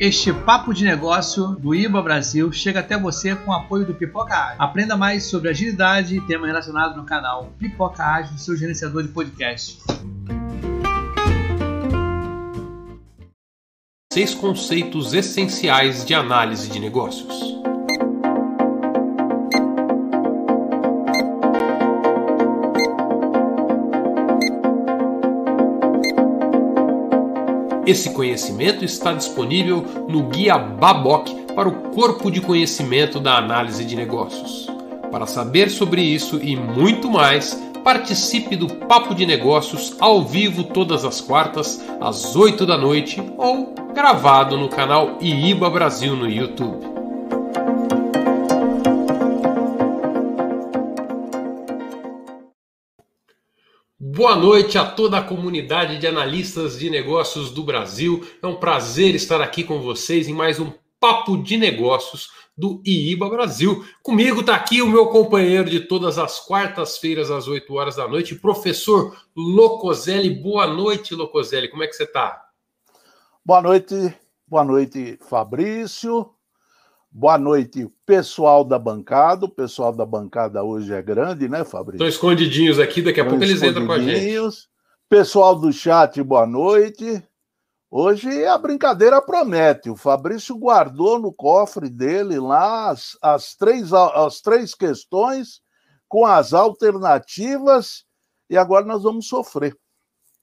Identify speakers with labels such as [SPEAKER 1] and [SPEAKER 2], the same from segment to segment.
[SPEAKER 1] Este papo de negócio do IBA Brasil chega até você com o apoio do Pipoca Ágil. Aprenda mais sobre agilidade e temas relacionados no canal Pipoca Ágil, seu gerenciador de podcast.
[SPEAKER 2] Seis conceitos essenciais de análise de negócios. Esse conhecimento está disponível no Guia Baboc para o Corpo de Conhecimento da Análise de Negócios. Para saber sobre isso e muito mais, participe do Papo de Negócios ao vivo todas as quartas, às 8 da noite ou gravado no canal IIBA Brasil no YouTube. Boa noite a toda a comunidade de analistas de negócios do Brasil. É um prazer estar aqui com vocês em mais um Papo de Negócios do IIBA Brasil. Comigo está aqui o meu companheiro de todas as quartas-feiras às 8 horas da noite, professor Locoselli. Boa noite, Locoselli. Como é que você está?
[SPEAKER 3] Boa noite, boa noite, Fabrício. Boa noite, pessoal da bancada. O pessoal da bancada hoje é grande, né, Fabrício?
[SPEAKER 2] Estão escondidinhos aqui, daqui a pouco eles entram com a gente.
[SPEAKER 3] Pessoal do chat, boa noite. Hoje a brincadeira promete. O Fabrício guardou no cofre dele lá as, as, três, as três questões com as alternativas e agora nós vamos sofrer.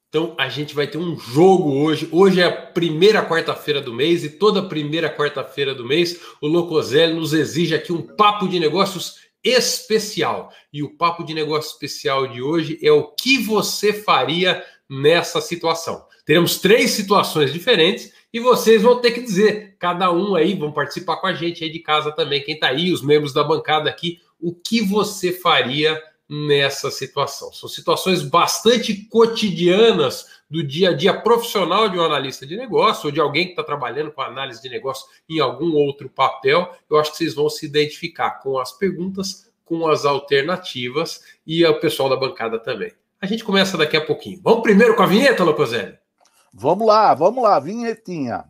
[SPEAKER 2] Então a gente vai ter um jogo hoje. Hoje é a primeira quarta-feira do mês e toda primeira quarta-feira do mês o Locoselli nos exige aqui um papo de negócios especial. E o papo de negócio especial de hoje é o que você faria nessa situação. Teremos três situações diferentes e vocês vão ter que dizer, cada um aí, vão participar com a gente aí de casa também, quem está aí, os membros da bancada aqui, o que você faria nessa situação. São situações bastante cotidianas do dia a dia profissional de um analista de negócio ou de alguém que está trabalhando com análise de negócio em algum outro papel. Eu acho que vocês vão se identificar com as perguntas, com as alternativas e o pessoal da bancada também. A gente começa daqui a pouquinho. Vamos primeiro com a vinheta, Locoselli?
[SPEAKER 3] Vamos lá, vamos lá, vinhetinha.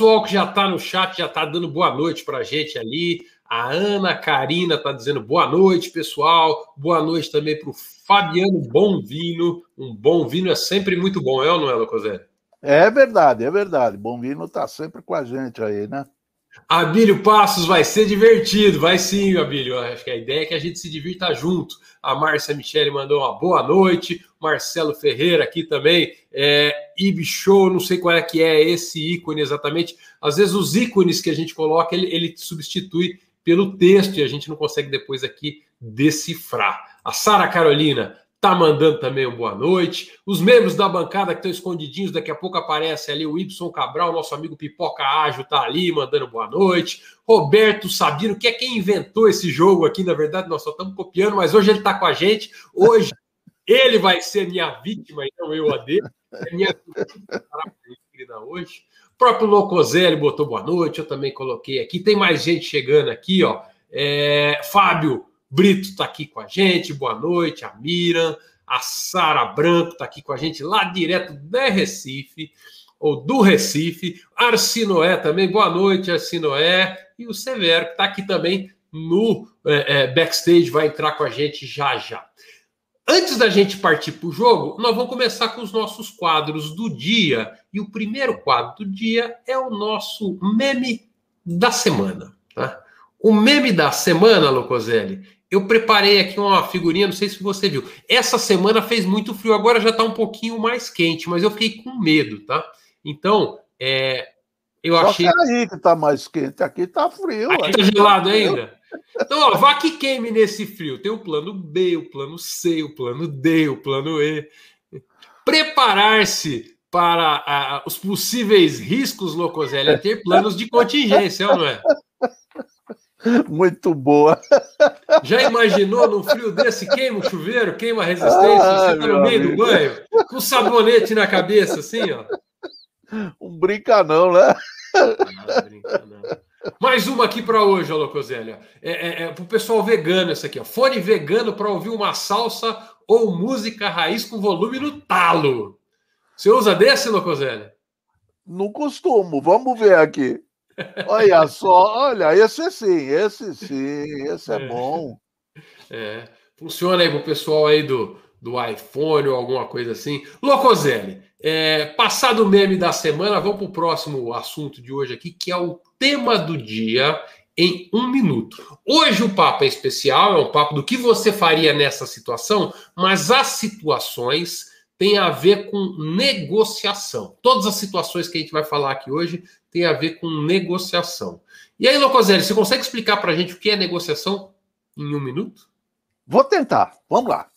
[SPEAKER 2] Pessoal que já está no chat já está dando boa noite para a gente ali. A Ana Karina está dizendo boa noite, pessoal. Boa noite também para o Fabiano Bonvino. Um bom vinho é sempre muito bom, é ou não é, Locosé?
[SPEAKER 3] É verdade, é verdade. Bom vinho está sempre com a gente aí, né?
[SPEAKER 2] Abílio Passos vai ser divertido, vai sim, Abílio. Acho que a ideia é que a gente se divirta junto. A Márcia Michele mandou uma boa noite. Marcelo Ferreira aqui também. É, não sei qual é que é esse ícone exatamente. Às vezes os ícones que a gente coloca, ele, ele substitui pelo texto e a gente não consegue depois aqui decifrar. A Sara Carolina, tá mandando também boa noite. Os membros da bancada que estão escondidinhos, daqui a pouco aparece ali o Y Cabral, nosso amigo Pipoca Ágil, tá ali mandando boa noite. Roberto Sabino, que é quem inventou esse jogo aqui, na verdade, nós só estamos copiando, mas hoje ele tá com a gente. Hoje ele vai ser minha vítima, então eu a dele. É minha hoje. O próprio Locoselli botou boa noite, eu também coloquei aqui. Tem mais gente chegando aqui, ó. É, Fábio Brito está aqui com a gente, boa noite. A Miriam, a Sara Branco está aqui com a gente, lá direto de Recife, ou do Recife. Arcinoé também, boa noite, Arcinoé. E o Severo, que está aqui também no é, é, backstage, vai entrar com a gente já já. Antes da gente partir para o jogo, nós vamos começar com os nossos quadros do dia. E o primeiro quadro do dia é o nosso meme da semana. Tá? O meme da semana, Locoselli, eu preparei aqui uma figurinha, não sei se você viu. Essa semana fez muito frio, agora já está um pouquinho mais quente, mas eu fiquei com medo, tá? Então, é, eu Só achei.
[SPEAKER 3] Aí que tá mais quente, aqui tá frio.
[SPEAKER 2] Aqui tá gelado tá ainda? Então, ó, vá que queime nesse frio. Tem o plano B, o plano C, o plano D, o plano E. preparar-se para os possíveis riscos, Locoselli, é ter planos de contingência, não é?
[SPEAKER 3] Muito boa.
[SPEAKER 2] Já imaginou num frio desse, queima o chuveiro, queima a resistência, ah, você tá no meio amigo. do banho, com sabonete na cabeça, assim, ó.
[SPEAKER 3] Um brinca não, né?
[SPEAKER 2] Ah, brinca não. Mais uma aqui para hoje, Locozélia. É, é, é para o pessoal vegano essa aqui, ó. Fone vegano para ouvir uma salsa ou música raiz com volume no talo. Você usa desse, Locozélia?
[SPEAKER 3] Não costumo. Vamos ver aqui. Olha só, olha, esse sim, esse sim, esse é, é. bom.
[SPEAKER 2] É, funciona aí pro pessoal aí do, do iPhone ou alguma coisa assim. Locoselli, é, passado o meme da semana, vamos para o próximo assunto de hoje aqui, que é o tema do dia em um minuto. Hoje o papo é especial, é um papo do que você faria nessa situação, mas as situações têm a ver com negociação. Todas as situações que a gente vai falar aqui hoje têm a ver com negociação. E aí, Locoselli, você consegue explicar para a gente o que é negociação em um minuto?
[SPEAKER 3] Vou tentar. Vamos lá.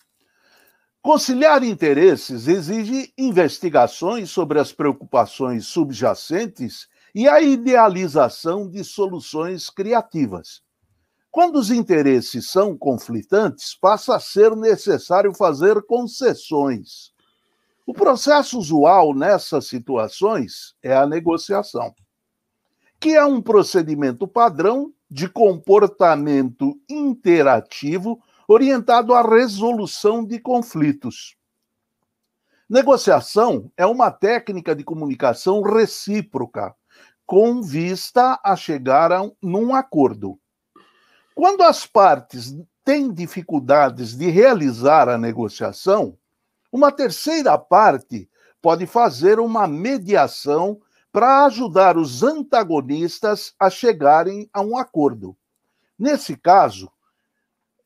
[SPEAKER 3] Conciliar interesses exige investigações sobre as preocupações subjacentes e a idealização de soluções criativas. Quando os interesses são conflitantes, passa a ser necessário fazer concessões. O processo usual nessas situações é a negociação, que é um procedimento padrão de comportamento interativo orientado à resolução de conflitos. Negociação é uma técnica de comunicação recíproca, com vista a chegar a um, num acordo. Quando as partes têm dificuldades de realizar a negociação, uma terceira parte pode fazer uma mediação para ajudar os antagonistas a chegarem a um acordo. Nesse caso,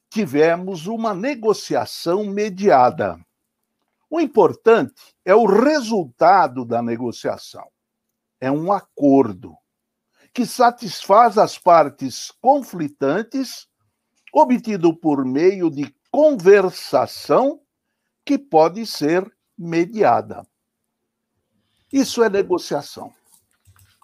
[SPEAKER 3] tivemos uma negociação mediada. O importante é o resultado da negociação. É um acordo que satisfaz as partes conflitantes, obtido por meio de conversação que pode ser mediada. Isso é negociação.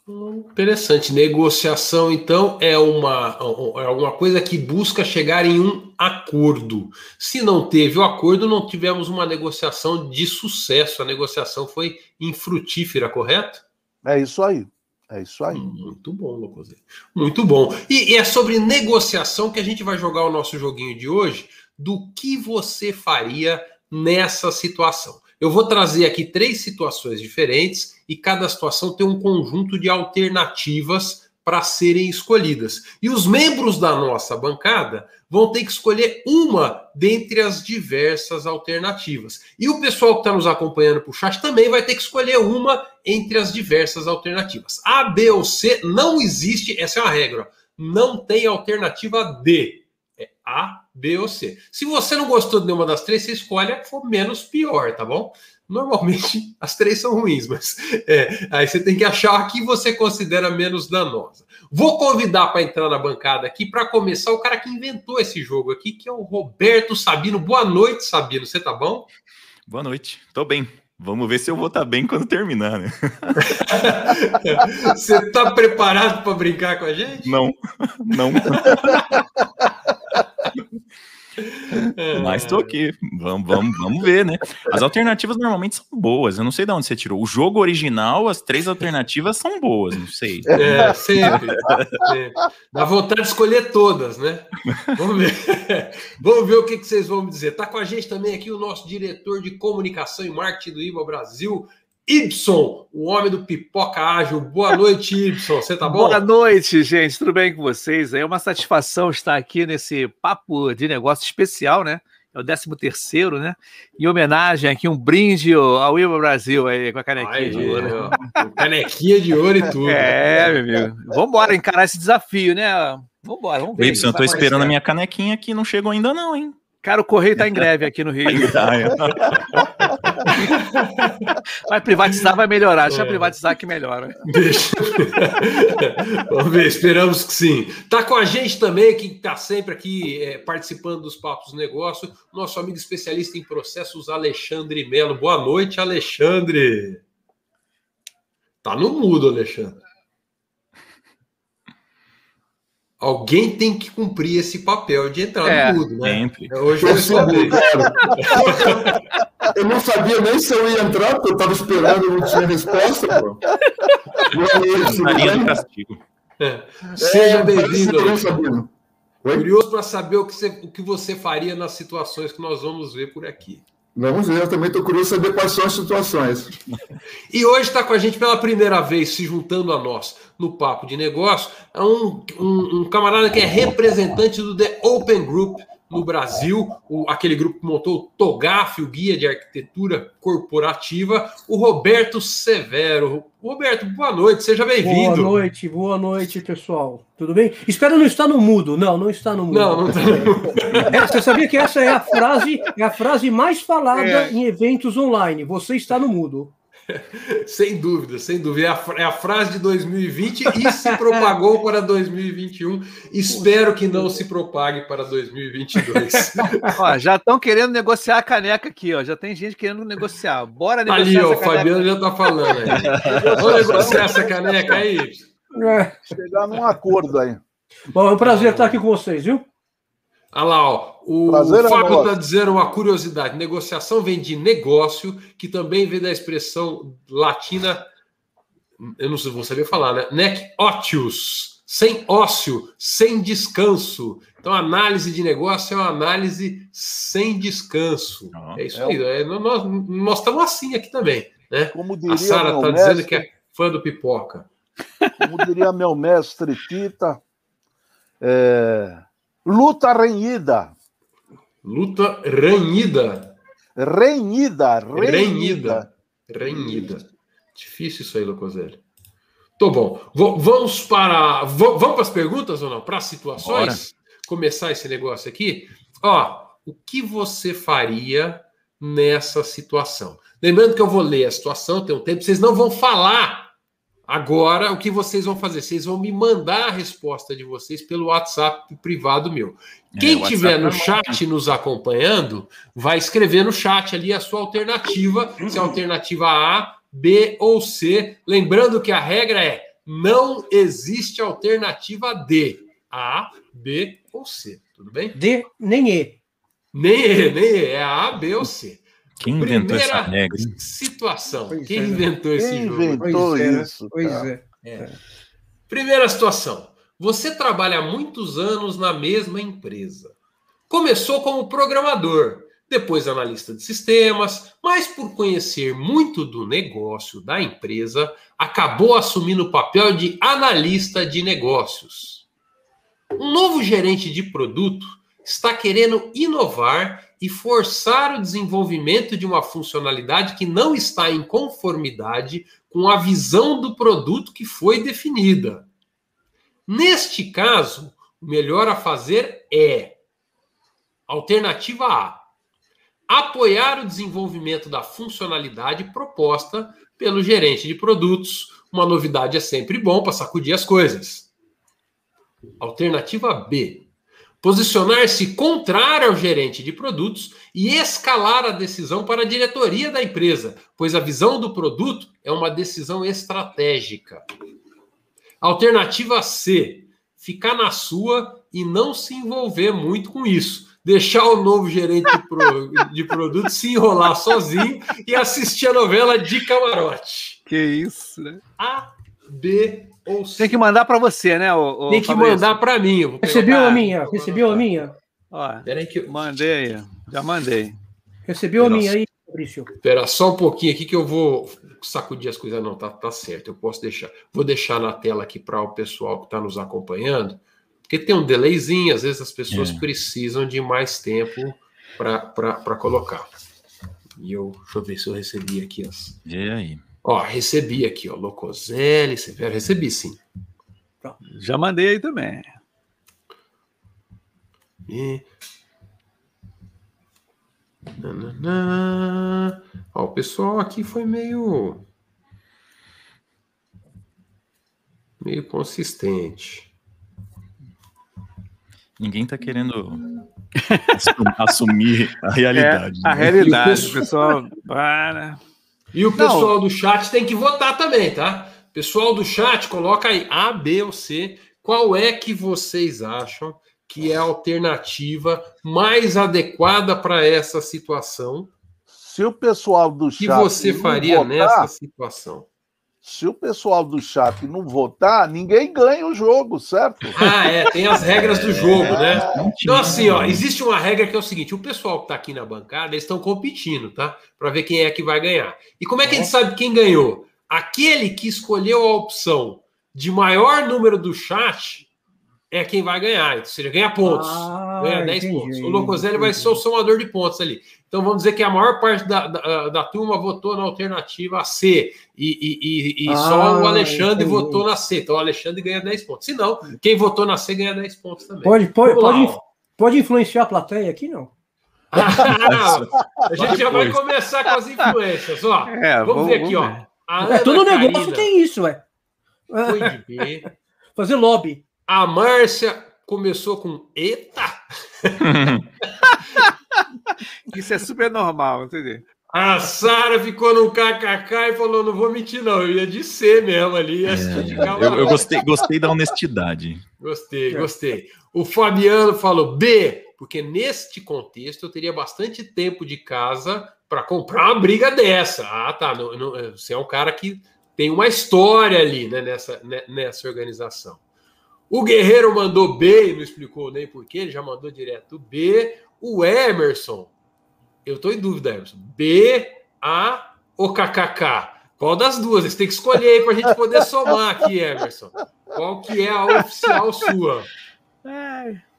[SPEAKER 2] Interessante. Negociação, então, é uma, é uma coisa que busca chegar em um acordo. Se não teve o acordo, não tivemos uma negociação de sucesso. A negociação foi infrutífera, correto?
[SPEAKER 3] É isso aí. É isso aí.
[SPEAKER 2] Muito bom, Locosinho. Muito bom. E, e é sobre negociação que a gente vai jogar o nosso joguinho de hoje. Do que você faria nessa situação. Eu vou trazer aqui três situações diferentes e cada situação tem um conjunto de alternativas para serem escolhidas. E os membros da nossa bancada vão ter que escolher uma dentre as diversas alternativas. E o pessoal que está nos acompanhando por chat também vai ter que escolher uma entre as diversas alternativas. A, B ou C não existe, essa é uma regra. Não tem alternativa D. É A, B ou C. Se você não gostou de nenhuma das três, você escolhe a que for menos pior, tá bom? Normalmente as três são ruins, mas é, aí você tem que achar a que você considera menos danosa. Vou convidar para entrar na bancada aqui para começar o cara que inventou esse jogo aqui, que é o Roberto Sabino. Boa noite, Sabino. Você tá bom?
[SPEAKER 4] Boa noite. Tô bem. Vamos ver se eu vou estar tá bem quando terminar, né?
[SPEAKER 2] Você tá preparado para brincar com a gente?
[SPEAKER 4] Não, não. Mas tô aqui. Vamos, vamos, vamos ver, né? As alternativas normalmente são boas. Eu não sei de onde você tirou. O jogo original, as três alternativas são boas, não sei.
[SPEAKER 2] É, sempre. Dá vontade de escolher todas, né? Vamos ver. Vamos ver o que, que vocês vão me dizer. Tá com a gente também aqui o nosso diretor de comunicação e marketing do IBA Brasil, Ibson, o homem do pipoca ágil. Boa noite, Ibson. Você tá bom?
[SPEAKER 5] Boa noite, gente. Tudo bem com vocês? É uma satisfação estar aqui nesse papo de negócio especial, né? É o 13 terceiro, né? Em homenagem aqui, um brinde ao Iba Brasil aí, com a canequinha Ai, de ouro.
[SPEAKER 2] canequinha de ouro e tudo.
[SPEAKER 5] É, meu amigo. Vamos encarar esse desafio, né? Vamos embora, vamos ver.
[SPEAKER 4] Ibson, eu tô esperando a minha canequinha aqui, não chegou ainda não, hein?
[SPEAKER 5] Cara, o correio tá em greve aqui no Rio. Vai privatizar, vai melhorar. Deixa é. privatizar que melhora. Deixa.
[SPEAKER 2] Vamos ver, esperamos que sim. Tá com a gente também, que está sempre aqui é, participando dos Papos do Negócio, nosso amigo especialista em processos, Alexandre Melo. Boa noite, Alexandre. Tá no mudo, Alexandre. Alguém tem que cumprir esse papel de entrar é, no mudo, né? Sempre.
[SPEAKER 3] É, hoje eu, sou eu não sabia nem se eu ia entrar, porque eu estava esperando, não tinha resposta. Pô.
[SPEAKER 2] Na linha do castigo. É. Seja é, bem-vindo. Curioso para saber o que, você, o que você faria nas situações que nós vamos ver por aqui.
[SPEAKER 3] Vamos ver, eu também estou curioso saber quais são as situações.
[SPEAKER 2] e hoje está com a gente pela primeira vez, se juntando a nós no Papo de Negócio, é um, um, um camarada que é representante do The Open Group no Brasil, o, aquele grupo que montou o TOGAF, o Guia de Arquitetura Corporativa, o Roberto Severo. Roberto, boa noite, seja bem-vindo.
[SPEAKER 6] Boa noite, boa noite, pessoal. Tudo bem? Espero não estar no mudo. Não, não está no mudo. Não, não está no mudo. É, você sabia que essa é a frase, é a frase mais falada é. em eventos online. Você está no mudo.
[SPEAKER 2] sem dúvida, sem dúvida. É a, é a, frase de 2020 e se propagou para 2021. Espero que não se propague para 2022.
[SPEAKER 5] ó, já estão querendo negociar a caneca aqui, ó. Já tem gente querendo negociar. Bora negociar.
[SPEAKER 2] Ali, ó, o Fabiano já está falando aí. Vamos negociar essa caneca aí.
[SPEAKER 3] É. Chegar num acordo aí.
[SPEAKER 6] Bom, é um prazer estar aqui com vocês, viu?
[SPEAKER 2] Olha lá, ó. O Prazer, Fábio está dizendo uma curiosidade. Negociação vem de negócio, que também vem da expressão latina, eu não sei, vou saber falar, né? Nec otius, sem ócio, sem descanso. Então, análise de negócio é uma análise sem descanso. é isso é aí. É, nós, nós estamos assim aqui também. Né? a Sara está dizendo que é fã do pipoca.
[SPEAKER 3] Como diria meu mestre Tita, é, Luta renhida.
[SPEAKER 2] Luta renhida.
[SPEAKER 3] Renhida,
[SPEAKER 2] renhida. Renhida. Difícil isso aí, Locoselli. Tô bom. V vamos para. V vamos para as perguntas ou não? Para as situações? Bora. Começar esse negócio aqui. Ó, o que você faria nessa situação? Lembrando que eu vou ler a situação, tem um tempo, vocês não vão falar Agora, o que vocês vão fazer? Vocês vão me mandar a resposta de vocês pelo WhatsApp privado meu. É, Quem é, tiver no chat nos acompanhando, vai escrever no chat ali a sua alternativa, se é alternativa A, B ou C. Lembrando que a regra é: não existe alternativa D. A, B ou C. Tudo bem?
[SPEAKER 6] D nem E.
[SPEAKER 2] Nem E, nem E. É A, B ou C.
[SPEAKER 4] Quem inventou Primeira essa regra?
[SPEAKER 2] Situação. Pois Quem é. inventou esse
[SPEAKER 3] Quem
[SPEAKER 2] jogo?
[SPEAKER 3] inventou pois
[SPEAKER 6] é,
[SPEAKER 3] isso?
[SPEAKER 6] Pois é. é.
[SPEAKER 2] Primeira situação. Você trabalha há muitos anos na mesma empresa. Começou como programador, depois analista de sistemas, mas por conhecer muito do negócio da empresa, acabou assumindo o papel de analista de negócios. Um novo gerente de produto está querendo inovar e forçar o desenvolvimento de uma funcionalidade que não está em conformidade com a visão do produto que foi definida. Neste caso, o melhor a fazer é alternativa A: apoiar o desenvolvimento da funcionalidade proposta pelo gerente de produtos. Uma novidade é sempre bom para sacudir as coisas. Alternativa B: posicionar-se contrário ao gerente de produtos e escalar a decisão para a diretoria da empresa, pois a visão do produto é uma decisão estratégica. Alternativa C: ficar na sua e não se envolver muito com isso. Deixar o novo gerente de, pro, de produtos se enrolar sozinho e assistir a novela de camarote.
[SPEAKER 5] Que isso, né?
[SPEAKER 2] A, B ou
[SPEAKER 5] Tem que mandar para você, né? O,
[SPEAKER 2] o Tem que Fabrício. mandar para mim.
[SPEAKER 6] Recebeu a minha? Recebeu a minha?
[SPEAKER 5] Ó, Peraí que eu... Mandei, já mandei.
[SPEAKER 6] Recebeu a minha aí, Fabrício?
[SPEAKER 2] Espera só um pouquinho aqui que eu vou sacudir as coisas. Não, tá, tá certo, eu posso deixar. Vou deixar na tela aqui para o pessoal que está nos acompanhando, porque tem um delayzinho, às vezes as pessoas é. precisam de mais tempo para colocar. E eu, deixa eu ver se eu recebi aqui as.
[SPEAKER 4] E aí?
[SPEAKER 2] Ó, recebi aqui, ó. Locoselli, Severo, recebi sim.
[SPEAKER 5] Já mandei aí também.
[SPEAKER 2] E... Nananã. Ó, pessoal aqui foi meio. meio consistente.
[SPEAKER 4] Ninguém está querendo assumir a realidade.
[SPEAKER 5] É, a
[SPEAKER 4] né?
[SPEAKER 5] realidade, pessoal. Para.
[SPEAKER 2] E o pessoal Não. do chat tem que votar também, tá? Pessoal do chat, coloca aí A, B ou C. Qual é que vocês acham que é a alternativa mais adequada para essa situação?
[SPEAKER 3] Se o pessoal do chat.
[SPEAKER 2] que você faria votar, nessa situação?
[SPEAKER 3] Se o pessoal do chat não votar, ninguém ganha o jogo, certo?
[SPEAKER 2] Ah, é, tem as regras do jogo, né? Então, assim, ó, existe uma regra que é o seguinte: o pessoal que está aqui na bancada, eles estão competindo, tá? Para ver quem é que vai ganhar. E como é que a gente sabe quem ganhou? Aquele que escolheu a opção de maior número do chat é quem vai ganhar. Ou seja, ganha pontos. Ah, ganha 10 entendi, pontos. O Locoselli vai ser o somador de pontos ali. Então vamos dizer que a maior parte da, da, da turma votou na alternativa C e, e, e, e ah, só o Alexandre entendi. votou na C. Então o Alexandre ganha 10 pontos. Se não, quem votou na C ganha 10 pontos também.
[SPEAKER 6] Pode, pode, pode, pode influenciar a plateia aqui, não?
[SPEAKER 2] a gente já vai começar com as influências. Ó, é, vamos, vamos, ver aqui, vamos ver.
[SPEAKER 6] ó. É, todo negócio tem isso, ué.
[SPEAKER 2] Foi de B.
[SPEAKER 6] Fazer lobby.
[SPEAKER 2] A Márcia começou com Eita!
[SPEAKER 5] Isso é super normal, entendeu?
[SPEAKER 2] A Sara ficou no kkk e falou: não vou mentir, não. Eu ia de C mesmo ali. É,
[SPEAKER 4] eu, eu gostei, gostei da honestidade.
[SPEAKER 2] Gostei, gostei. O Fabiano falou B, porque neste contexto eu teria bastante tempo de casa para comprar uma briga dessa. Ah, tá. Não, não, você é um cara que tem uma história ali né, nessa, né, nessa organização. O Guerreiro mandou B e não explicou nem porquê, ele já mandou direto B. O Emerson, eu estou em dúvida, Emerson. B, A ou KKK? Qual das duas? Você tem que escolher aí para a gente poder somar aqui, Emerson. Qual que é a oficial sua?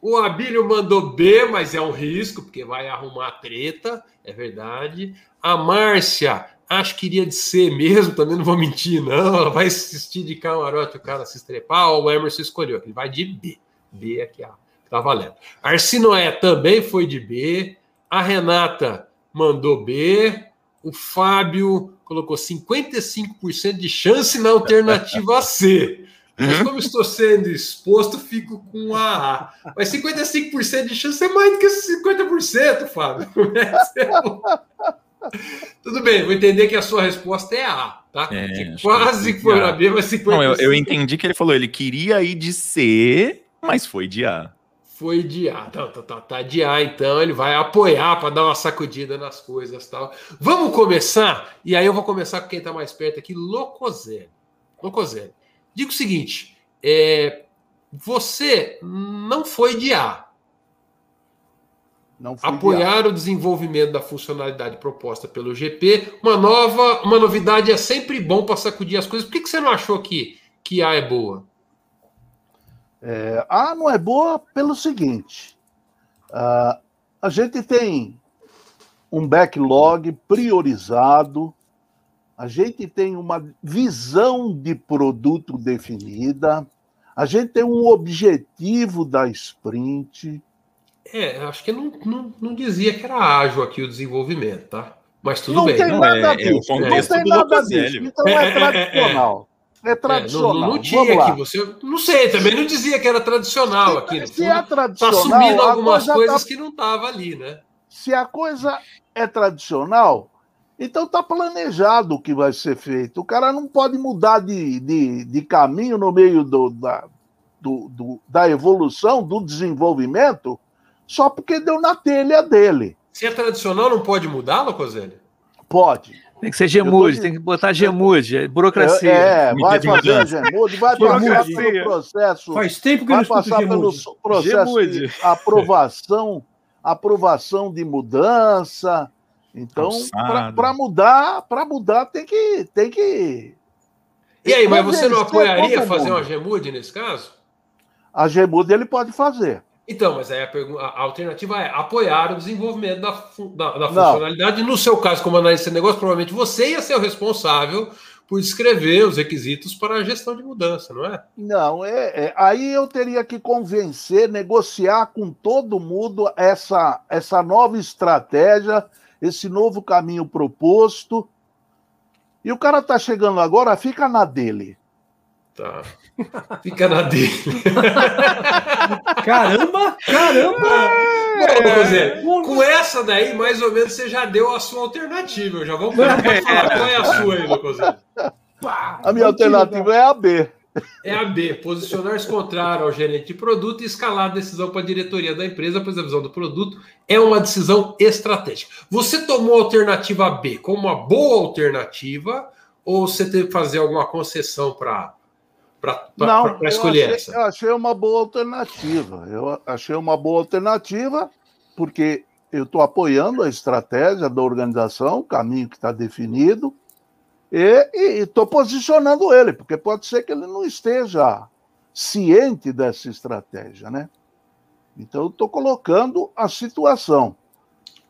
[SPEAKER 2] O Abílio mandou B, mas é um risco, porque vai arrumar treta, é verdade. A Márcia, acho que iria de C mesmo, também não vou mentir, não. Ela vai assistir de camarote o cara se estrepar. o Emerson escolheu, ele vai de B. B aqui, ó, tá valendo. Arsinoé também foi de B. A Renata mandou B. O Fábio colocou 55% de chance na alternativa C. Mas como estou sendo exposto, fico com a A. Mas 55% de chance é mais do que 50%, Fábio. Tudo bem, vou entender que a sua resposta é A, tá? É, quase foi na B, mas 50%.
[SPEAKER 4] Não, eu, eu entendi que ele falou, ele queria ir de C, mas foi de A.
[SPEAKER 2] Foi de A, tá, tá, tá, de A, então ele vai apoiar para dar uma sacudida nas coisas tal. Vamos começar, e aí eu vou começar com quem está mais perto aqui, Locoselli. Locoselli. Digo o seguinte: é, você não foi de A, apoiar o desenvolvimento da funcionalidade proposta pelo GP. Uma nova, uma novidade é sempre bom para sacudir as coisas. Por que, que você não achou que, que A é boa?
[SPEAKER 3] É, a não é boa pelo seguinte: uh, a gente tem um backlog priorizado, a gente tem uma visão de produto definida, a gente tem um objetivo da sprint
[SPEAKER 2] é, acho que não, não, não dizia que era ágil aqui o desenvolvimento, tá? Mas tudo
[SPEAKER 3] não
[SPEAKER 2] bem.
[SPEAKER 3] Tem não, nada é, disso, é, não tem nada disso. Então é, é, é tradicional. É,
[SPEAKER 2] não, não tinha aqui, você. Não sei, também não dizia que era tradicional aqui.
[SPEAKER 3] Se é tradicional. Está
[SPEAKER 2] assumindo algumas coisas tá... que não estavam ali, né?
[SPEAKER 3] Se a coisa é tradicional, então está planejado o que vai ser feito. O cara não pode mudar de, de, de caminho no meio do, da, do, do, da evolução, do desenvolvimento, só porque deu na telha dele.
[SPEAKER 2] Se é tradicional, não pode mudar, Locoselli?
[SPEAKER 3] Pode.
[SPEAKER 5] Tem que ser Gemude, tem que botar Gemude, é burocracia.
[SPEAKER 3] É, vai fazer Gemude, vai passar pelo processo.
[SPEAKER 6] Faz tempo que vai passar pelo
[SPEAKER 3] processo Gemude. de aprovação, aprovação de mudança. Então, para mudar, para mudar tem que tem que
[SPEAKER 2] E aí, mas você não apoiaria fazer uma Gemude nesse caso?
[SPEAKER 3] A Gemude ele pode fazer.
[SPEAKER 2] Então, mas aí a, pergunta, a, alternativa é apoiar o desenvolvimento da, da, da funcionalidade. No seu caso, como analista de negócio, provavelmente você ia ser o responsável por descrever os requisitos para a gestão de mudança, não é?
[SPEAKER 3] Não, é, é, aí eu teria que convencer, negociar com todo mundo essa, essa nova estratégia. esse novo caminho proposto. E o cara está chegando agora, fica na dele.
[SPEAKER 2] Tá. Fica na dele.
[SPEAKER 6] caramba, caramba!
[SPEAKER 2] É, com essa daí, mais ou menos, você já deu a sua alternativa. Eu já vamos falar qual é a sua aí, Lucozé.
[SPEAKER 3] A minha alternativa é a B.
[SPEAKER 2] É a B, posicionar-se contrário ao gerente de produto e escalar a decisão para a diretoria da empresa, pois a visão do produto é uma decisão estratégica. Você tomou a alternativa B como uma boa alternativa ou você teve que fazer alguma concessão para para escolher
[SPEAKER 3] achei,
[SPEAKER 2] essa?
[SPEAKER 3] Eu achei uma boa alternativa. Eu achei uma boa alternativa porque eu estou apoiando a estratégia da organização, o caminho que está definido e estou posicionando ele, porque pode ser que ele não esteja ciente dessa estratégia, né? Então, estou colocando a situação.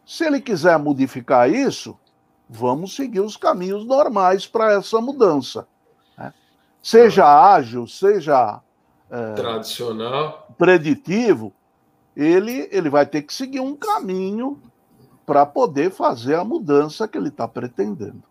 [SPEAKER 3] Se ele quiser modificar isso, vamos seguir os caminhos normais para essa mudança. Seja ágil, seja
[SPEAKER 2] é, tradicional,
[SPEAKER 3] preditivo, ele, ele vai ter que seguir um caminho para poder fazer a mudança que ele está pretendendo.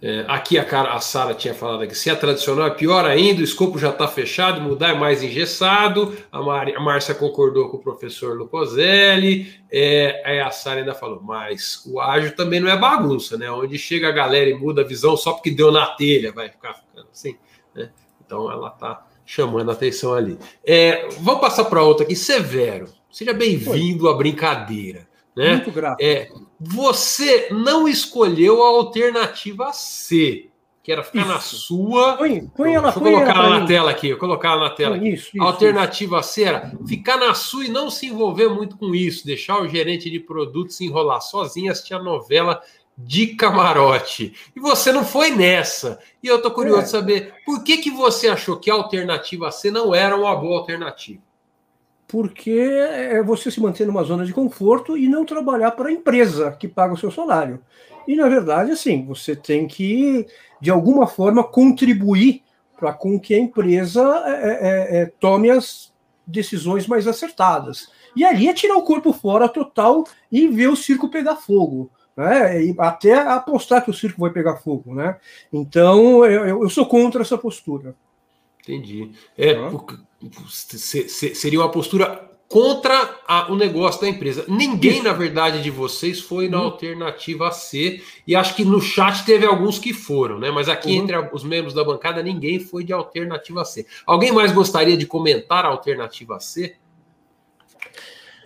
[SPEAKER 2] É, aqui a, cara, a Sara tinha falado que se é tradicional é pior ainda, o escopo já está fechado, mudar é mais engessado. A, Mar, a Márcia concordou com o professor Lucoselli. É, aí a Sara ainda falou, mas o ágil também não é bagunça, né? Onde chega a galera e muda a visão só porque deu na telha, vai ficar ficando assim. Né? Então ela está chamando a atenção ali. É, vamos passar para outra aqui. Severo, seja bem-vindo à brincadeira. Né? Muito grato. É, você não escolheu a alternativa C, que era ficar isso. na sua. Põe, põe ela, Deixa eu colocar ela, na tela aqui, eu colocar ela na tela. Isso, isso, a alternativa isso. C era ficar na sua e não se envolver muito com isso, deixar o gerente de produto se enrolar sozinho, assistir a novela de camarote. E você não foi nessa. E eu tô curioso é. saber por que, que você achou que a alternativa C não era uma boa alternativa
[SPEAKER 6] porque é você se manter numa zona de conforto e não trabalhar para a empresa que paga o seu salário. E, na verdade, assim, você tem que, de alguma forma, contribuir para com que a empresa é, é, é, tome as decisões mais acertadas. E ali é tirar o corpo fora total e ver o circo pegar fogo. Né? E até apostar que o circo vai pegar fogo. Né? Então, eu, eu sou contra essa postura.
[SPEAKER 2] Entendi. É, seria uma postura contra a, o negócio da empresa. Ninguém, Isso. na verdade, de vocês foi na uhum. alternativa C, e acho que no chat teve alguns que foram, né? Mas aqui uhum. entre os membros da bancada, ninguém foi de alternativa C. Alguém mais gostaria de comentar a alternativa C?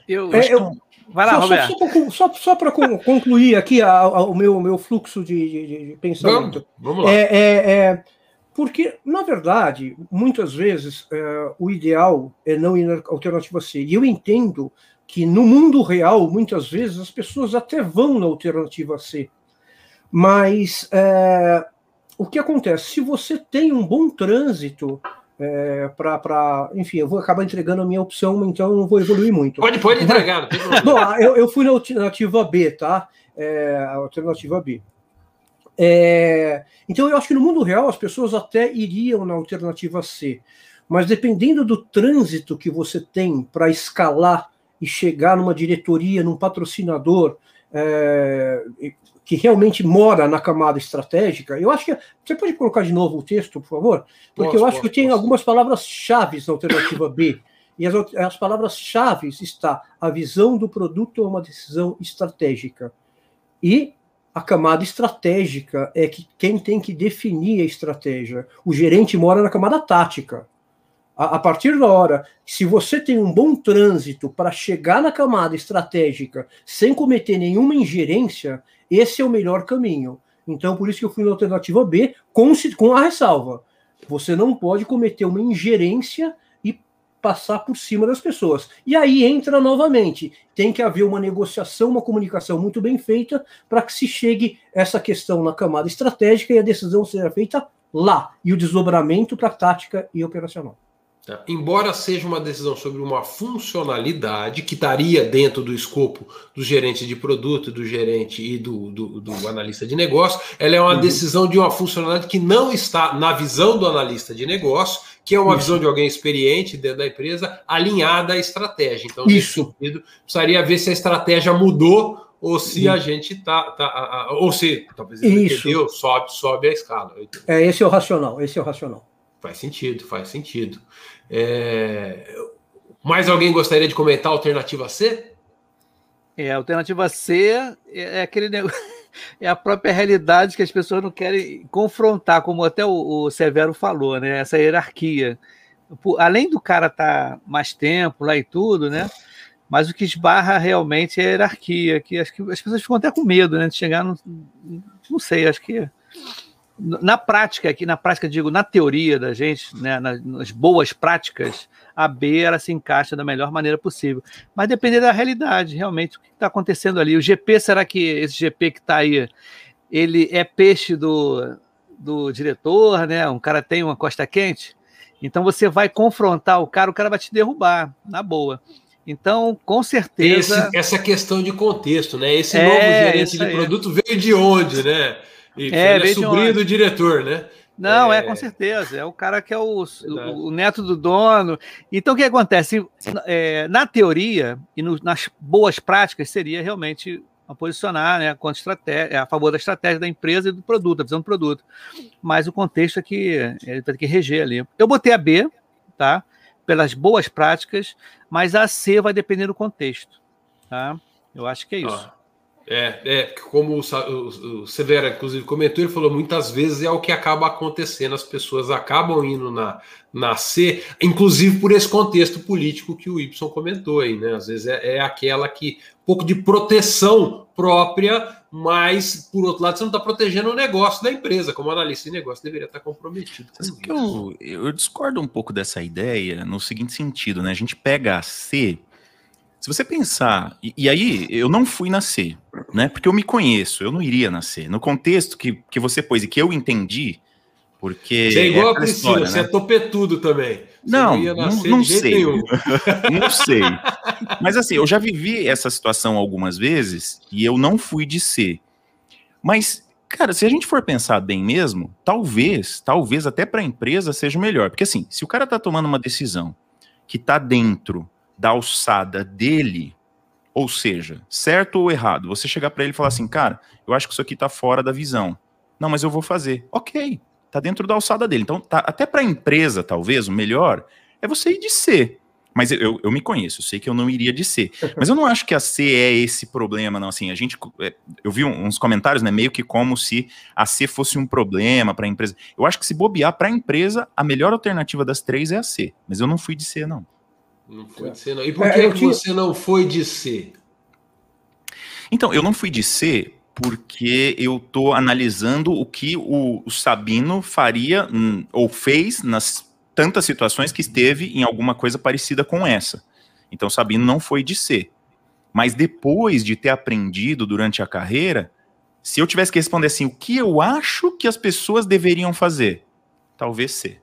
[SPEAKER 6] Eu, é, eu... Vai lá, só, Roberto. Só, só, só para concluir aqui a, a, o meu, meu fluxo de, de, de pensamento.
[SPEAKER 2] Vamos, vamos lá.
[SPEAKER 6] É, é, é porque, na verdade, muitas vezes é, o ideal é não ir na alternativa C. E eu entendo que no mundo real, muitas vezes, as pessoas até vão na alternativa C. Mas é, o que acontece? Se você tem um bom trânsito é, para. Enfim, eu vou acabar entregando a minha opção, então não vou evoluir muito.
[SPEAKER 2] Pode, pode entregar, não.
[SPEAKER 6] Bom, eu, eu fui na alternativa B, tá? É, a alternativa B. É, então, eu acho que no mundo real as pessoas até iriam na alternativa C, mas dependendo do trânsito que você tem para escalar e chegar numa diretoria, num patrocinador é, que realmente mora na camada estratégica, eu acho que. Você pode colocar de novo o texto, por favor? Porque posso, eu acho posso, que tem posso. algumas palavras-chave na alternativa B. E as, as palavras-chave está a visão do produto é uma decisão estratégica. E a camada estratégica é que quem tem que definir a estratégia. O gerente mora na camada tática. A, a partir da hora, se você tem um bom trânsito para chegar na camada estratégica sem cometer nenhuma ingerência, esse é o melhor caminho. Então, por isso que eu fui na alternativa B com, com a ressalva. Você não pode cometer uma ingerência passar por cima das pessoas. E aí entra novamente, tem que haver uma negociação, uma comunicação muito bem feita para que se chegue essa questão na camada estratégica e a decisão seja feita lá, e o desdobramento para tática e operacional.
[SPEAKER 2] Tá? Embora seja uma decisão sobre uma funcionalidade que estaria dentro do escopo do gerente de produto, do gerente e do, do, do analista de negócio, ela é uma uhum. decisão de uma funcionalidade que não está na visão do analista de negócio, que é uma Isso. visão de alguém experiente dentro da empresa, alinhada à estratégia. Então,
[SPEAKER 6] nesse sentido,
[SPEAKER 2] precisaria ver se a estratégia mudou ou se a gente tá, tá ou se talvez
[SPEAKER 6] Isso.
[SPEAKER 2] entendeu, sobe, sobe a escala.
[SPEAKER 6] É, esse é o racional, esse é o racional.
[SPEAKER 2] Faz sentido, faz sentido. É... Mais alguém gostaria de comentar a alternativa C?
[SPEAKER 5] É, a alternativa C é, é aquele negócio, é a própria realidade que as pessoas não querem confrontar, como até o, Severo falou, né? Essa hierarquia. Além do cara estar tá mais tempo lá e tudo, né? Mas o que esbarra realmente é a hierarquia, que acho que as pessoas ficam até com medo, né? De chegar no. Não sei, acho que. Na prática, aqui na prática, digo, na teoria da gente, né, nas boas práticas, a B ela se encaixa da melhor maneira possível. Mas depender da realidade, realmente, o que está acontecendo ali. O GP, será que esse GP que está aí, ele é peixe do, do diretor, né? Um cara tem uma costa quente? Então você vai confrontar o cara, o cara vai te derrubar, na boa. Então, com certeza.
[SPEAKER 2] Esse, essa questão de contexto, né? Esse é, novo gerente de produto veio de onde, né? E é, é sobrinho do diretor, né?
[SPEAKER 5] Não, é... é... com certeza. É o cara que é o, o, o neto do dono. Então, o que acontece? É, na teoria e no, nas boas práticas, seria realmente a posicionar né, contra estratégia, a favor da estratégia da empresa e do produto, da visão do produto. Mas o contexto é que ele vai ter que reger ali. Eu botei a B, tá? Pelas boas práticas, mas a C vai depender do contexto. Tá? Eu acho que é isso. Ah.
[SPEAKER 2] É, é, como o, o, Severa, inclusive, comentou, ele falou muitas vezes é o que acaba acontecendo, as pessoas acabam indo na, na C, inclusive por esse contexto político que o Y comentou aí, né? Às vezes é, é aquela que, um pouco de proteção própria, mas, por outro lado, você não está protegendo o negócio da empresa, como analista de negócio deveria estar comprometido.
[SPEAKER 4] Eu, eu discordo um pouco dessa ideia no seguinte sentido, né? A gente pega a C se você pensar, e, e, aí eu não fui nascer, né? Porque eu me conheço, eu não iria nascer. No contexto que, que você pôs e que eu entendi, porque.
[SPEAKER 2] Você é igual é a Priscila, história, você né? é topetudo também. Você
[SPEAKER 4] não, não, não, não sei. não sei. Mas assim, eu já vivi essa situação algumas vezes e eu não fui de ser. Mas, cara, se a gente for pensar bem mesmo, talvez, talvez até para a empresa seja melhor. Porque assim, se o cara tá tomando uma decisão que tá dentro da alçada dele, ou seja, certo ou errado, você chegar para ele e falar assim, cara, eu acho que isso aqui está fora da visão. Não, mas eu vou fazer. Ok, tá dentro da alçada dele. Então, tá, até para a empresa, talvez, o melhor é você ir de C. Mas eu, eu, eu, me conheço, eu sei que eu não iria de C. Mas eu não acho que a C é esse problema, não. Assim, a gente. É, eu vi uns comentários, né? Meio que como se a C fosse um problema para a empresa. Eu acho que se bobear para a empresa, a melhor alternativa das três é a C. Mas eu não fui de C, não.
[SPEAKER 2] Não foi de C, não. E por é, que, que você não foi de C?
[SPEAKER 4] Então, eu não fui de C porque eu estou analisando o que o, o Sabino faria hum, ou fez nas tantas situações que esteve em alguma coisa parecida com essa. Então, Sabino não foi de C. Mas depois de ter aprendido durante a carreira, se eu tivesse que responder assim, o que eu acho que as pessoas deveriam fazer? Talvez C.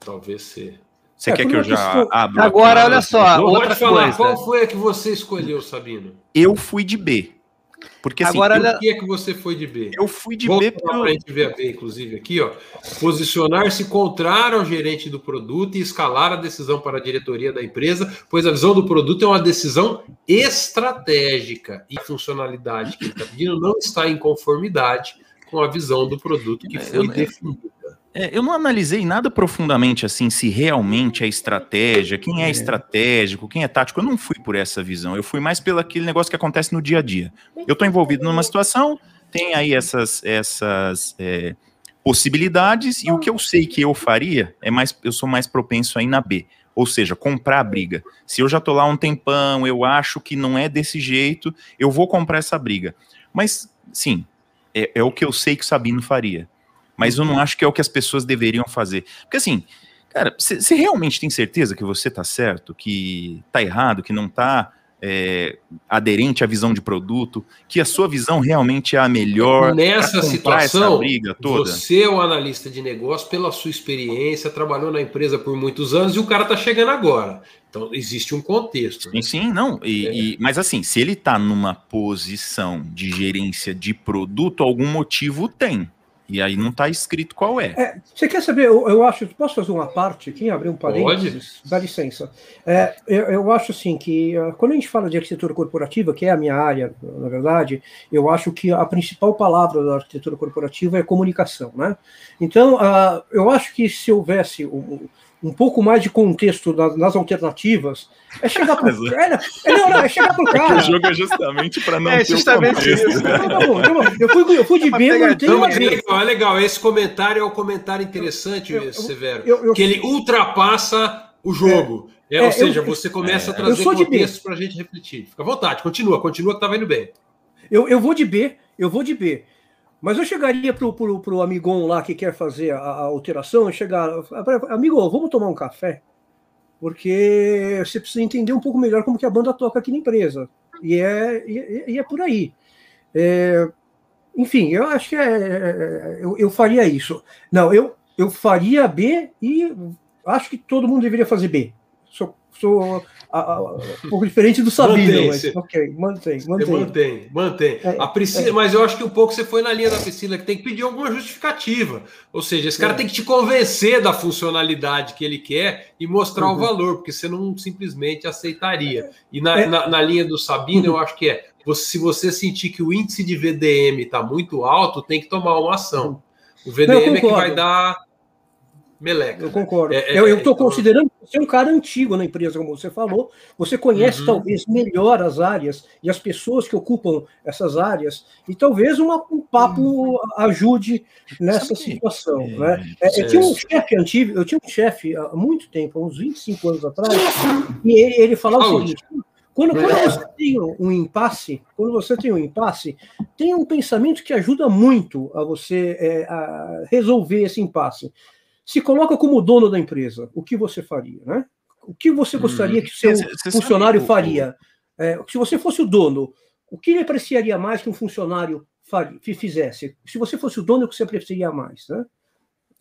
[SPEAKER 2] Talvez C.
[SPEAKER 4] Você é, quer que eu já abra?
[SPEAKER 5] Agora, olha só.
[SPEAKER 2] Outra falar, coisa. qual foi a que você escolheu, Sabino?
[SPEAKER 4] Eu fui de B. Porque assim,
[SPEAKER 2] Agora, por que é que você foi de B?
[SPEAKER 4] Eu fui de Vou B
[SPEAKER 2] para a gente ver a B, inclusive, aqui, ó. Posicionar-se contrário ao gerente do produto e escalar a decisão para a diretoria da empresa, pois a visão do produto é uma decisão estratégica e funcionalidade que ele está pedindo não está em conformidade com a visão do produto que foi eu, definida.
[SPEAKER 4] É, eu não analisei nada profundamente assim, se realmente é estratégia, quem é, é estratégico, quem é tático. Eu não fui por essa visão. Eu fui mais pelo aquele negócio que acontece no dia a dia. Eu estou envolvido numa situação, tem aí essas, essas é, possibilidades, e o que eu sei que eu faria é mais, eu sou mais propenso aí na B. Ou seja, comprar a briga. Se eu já tô lá um tempão, eu acho que não é desse jeito, eu vou comprar essa briga. Mas, sim, é, é o que eu sei que o Sabino faria mas eu não acho que é o que as pessoas deveriam fazer. Porque assim, cara, você realmente tem certeza que você tá certo, que tá errado, que não tá é, aderente à visão de produto, que a sua visão realmente é a melhor.
[SPEAKER 2] Nessa situação, você é um analista de negócio, pela sua experiência, trabalhou na empresa por muitos anos e o cara tá chegando agora. Então existe um contexto.
[SPEAKER 4] Sim, sim, não. E, é. e, mas assim, se ele tá numa posição de gerência de produto, algum motivo tem. E aí não está escrito qual é.
[SPEAKER 6] é. Você quer saber? Eu, eu, acho. Posso fazer uma parte aqui, abrir um parênteses? Pode. Dá licença. É, eu, eu, acho assim que uh, quando a gente fala de arquitetura corporativa, que é a minha área, na verdade, eu acho que a principal palavra da arquitetura corporativa é comunicação, né? Então, uh, eu acho que se houvesse um, um pouco mais de contexto nas, nas alternativas, é chegar pro, é, é, não, não, é chegar pro cara. É
[SPEAKER 4] o jogo é justamente para não é, ter justamente
[SPEAKER 6] isso. Não, não, não, eu, fui, eu fui de bem, não
[SPEAKER 2] tem é legal, é legal. Esse comentário é um comentário interessante, eu, Severo, eu, eu, que ele ultrapassa o jogo. É, é ou seja, você começa a trazer contextos para a gente refletir. Fica à vontade, continua, continua que estava indo bem.
[SPEAKER 6] Eu, eu vou de B, eu vou de B. Mas eu chegaria pro, pro, pro amigon lá que quer fazer a, a alteração, eu chegar, amigo, vamos tomar um café? Porque você precisa entender um pouco melhor como que a banda toca aqui na empresa. E é, e, e é por aí. É, enfim, eu acho que é, é, é, eu, eu faria isso. Não, eu, eu faria B e acho que todo mundo deveria fazer B. Sou, sou um pouco diferente do Sabino, mantém, mas ok, mantém, mantém.
[SPEAKER 2] Mantém, mantém. É, a Priscila, é. Mas eu acho que um pouco você foi na linha da Priscila, que tem que pedir alguma justificativa. Ou seja, esse cara é. tem que te convencer da funcionalidade que ele quer e mostrar uhum. o valor, porque você não simplesmente aceitaria. E na, é. na, na, linha do Sabino, uhum. eu acho que é, se você sentir que o índice de VDM está muito alto, tem que tomar uma ação. O VDM não, é que vai dar meleca.
[SPEAKER 6] Eu concordo. É, é, eu estou então... considerando você é um cara antigo na empresa, como você falou. Você conhece uhum. talvez melhor as áreas e as pessoas que ocupam essas áreas, e talvez uma, um papo uhum. ajude nessa situação. É, né? É, eu tinha um chefe antigo, eu tinha um chefe há muito tempo, há uns 25 anos atrás, e ele, ele falava o seguinte. Quando, quando, você tem um impasse, quando você tem um impasse, tem um pensamento que ajuda muito a você é, a resolver esse impasse se coloca como dono da empresa, o que você faria, né? O que você hum. gostaria que o seu você funcionário faria? É, se você fosse o dono, o que ele apreciaria mais que um funcionário faria, fizesse? Se você fosse o dono, o que você apreciaria mais, né?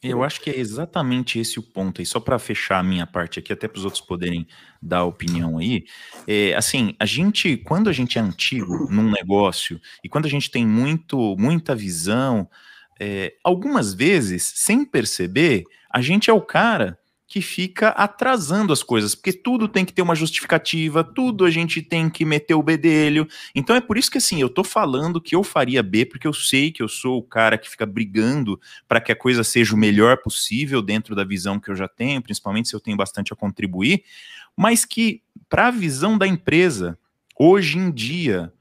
[SPEAKER 4] Eu acho que é exatamente esse o ponto. E só para fechar a minha parte aqui, até para os outros poderem dar opinião aí, é, assim, a gente, quando a gente é antigo num negócio e quando a gente tem muito, muita visão, é, algumas vezes, sem perceber, a gente é o cara que fica atrasando as coisas, porque tudo tem que ter uma justificativa, tudo a gente tem que meter o bedelho. Então é por isso que assim, eu tô falando que eu faria B, porque eu sei que eu sou o cara que fica brigando para que a coisa seja o melhor possível dentro da visão que eu já tenho, principalmente se eu tenho bastante a contribuir, mas que para a visão da empresa, hoje em dia,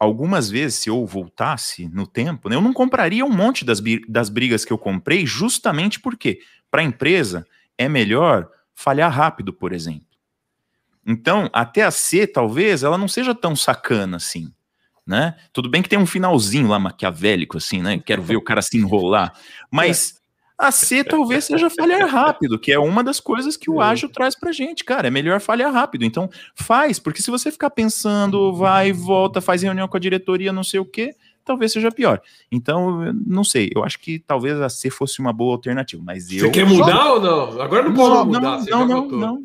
[SPEAKER 4] algumas vezes, se eu voltasse no tempo, né, eu não compraria um monte das, das brigas que eu comprei, justamente porque, para a empresa, é melhor falhar rápido, por exemplo. Então, até a C, talvez, ela não seja tão sacana assim. Né? Tudo bem que tem um finalzinho lá maquiavélico, assim, né? Quero ver o cara se enrolar. Mas a C talvez seja falhar rápido, que é uma das coisas que o ágil traz pra gente, cara. É melhor falhar rápido. Então, faz, porque se você ficar pensando, vai, volta, faz reunião com a diretoria, não sei o quê, talvez seja pior. Então, não sei. Eu acho que talvez a C fosse uma boa alternativa. Mas eu.
[SPEAKER 2] Você quer mudar só... ou não? Agora não pode mudar.
[SPEAKER 3] Não, você não, já não, votou. não.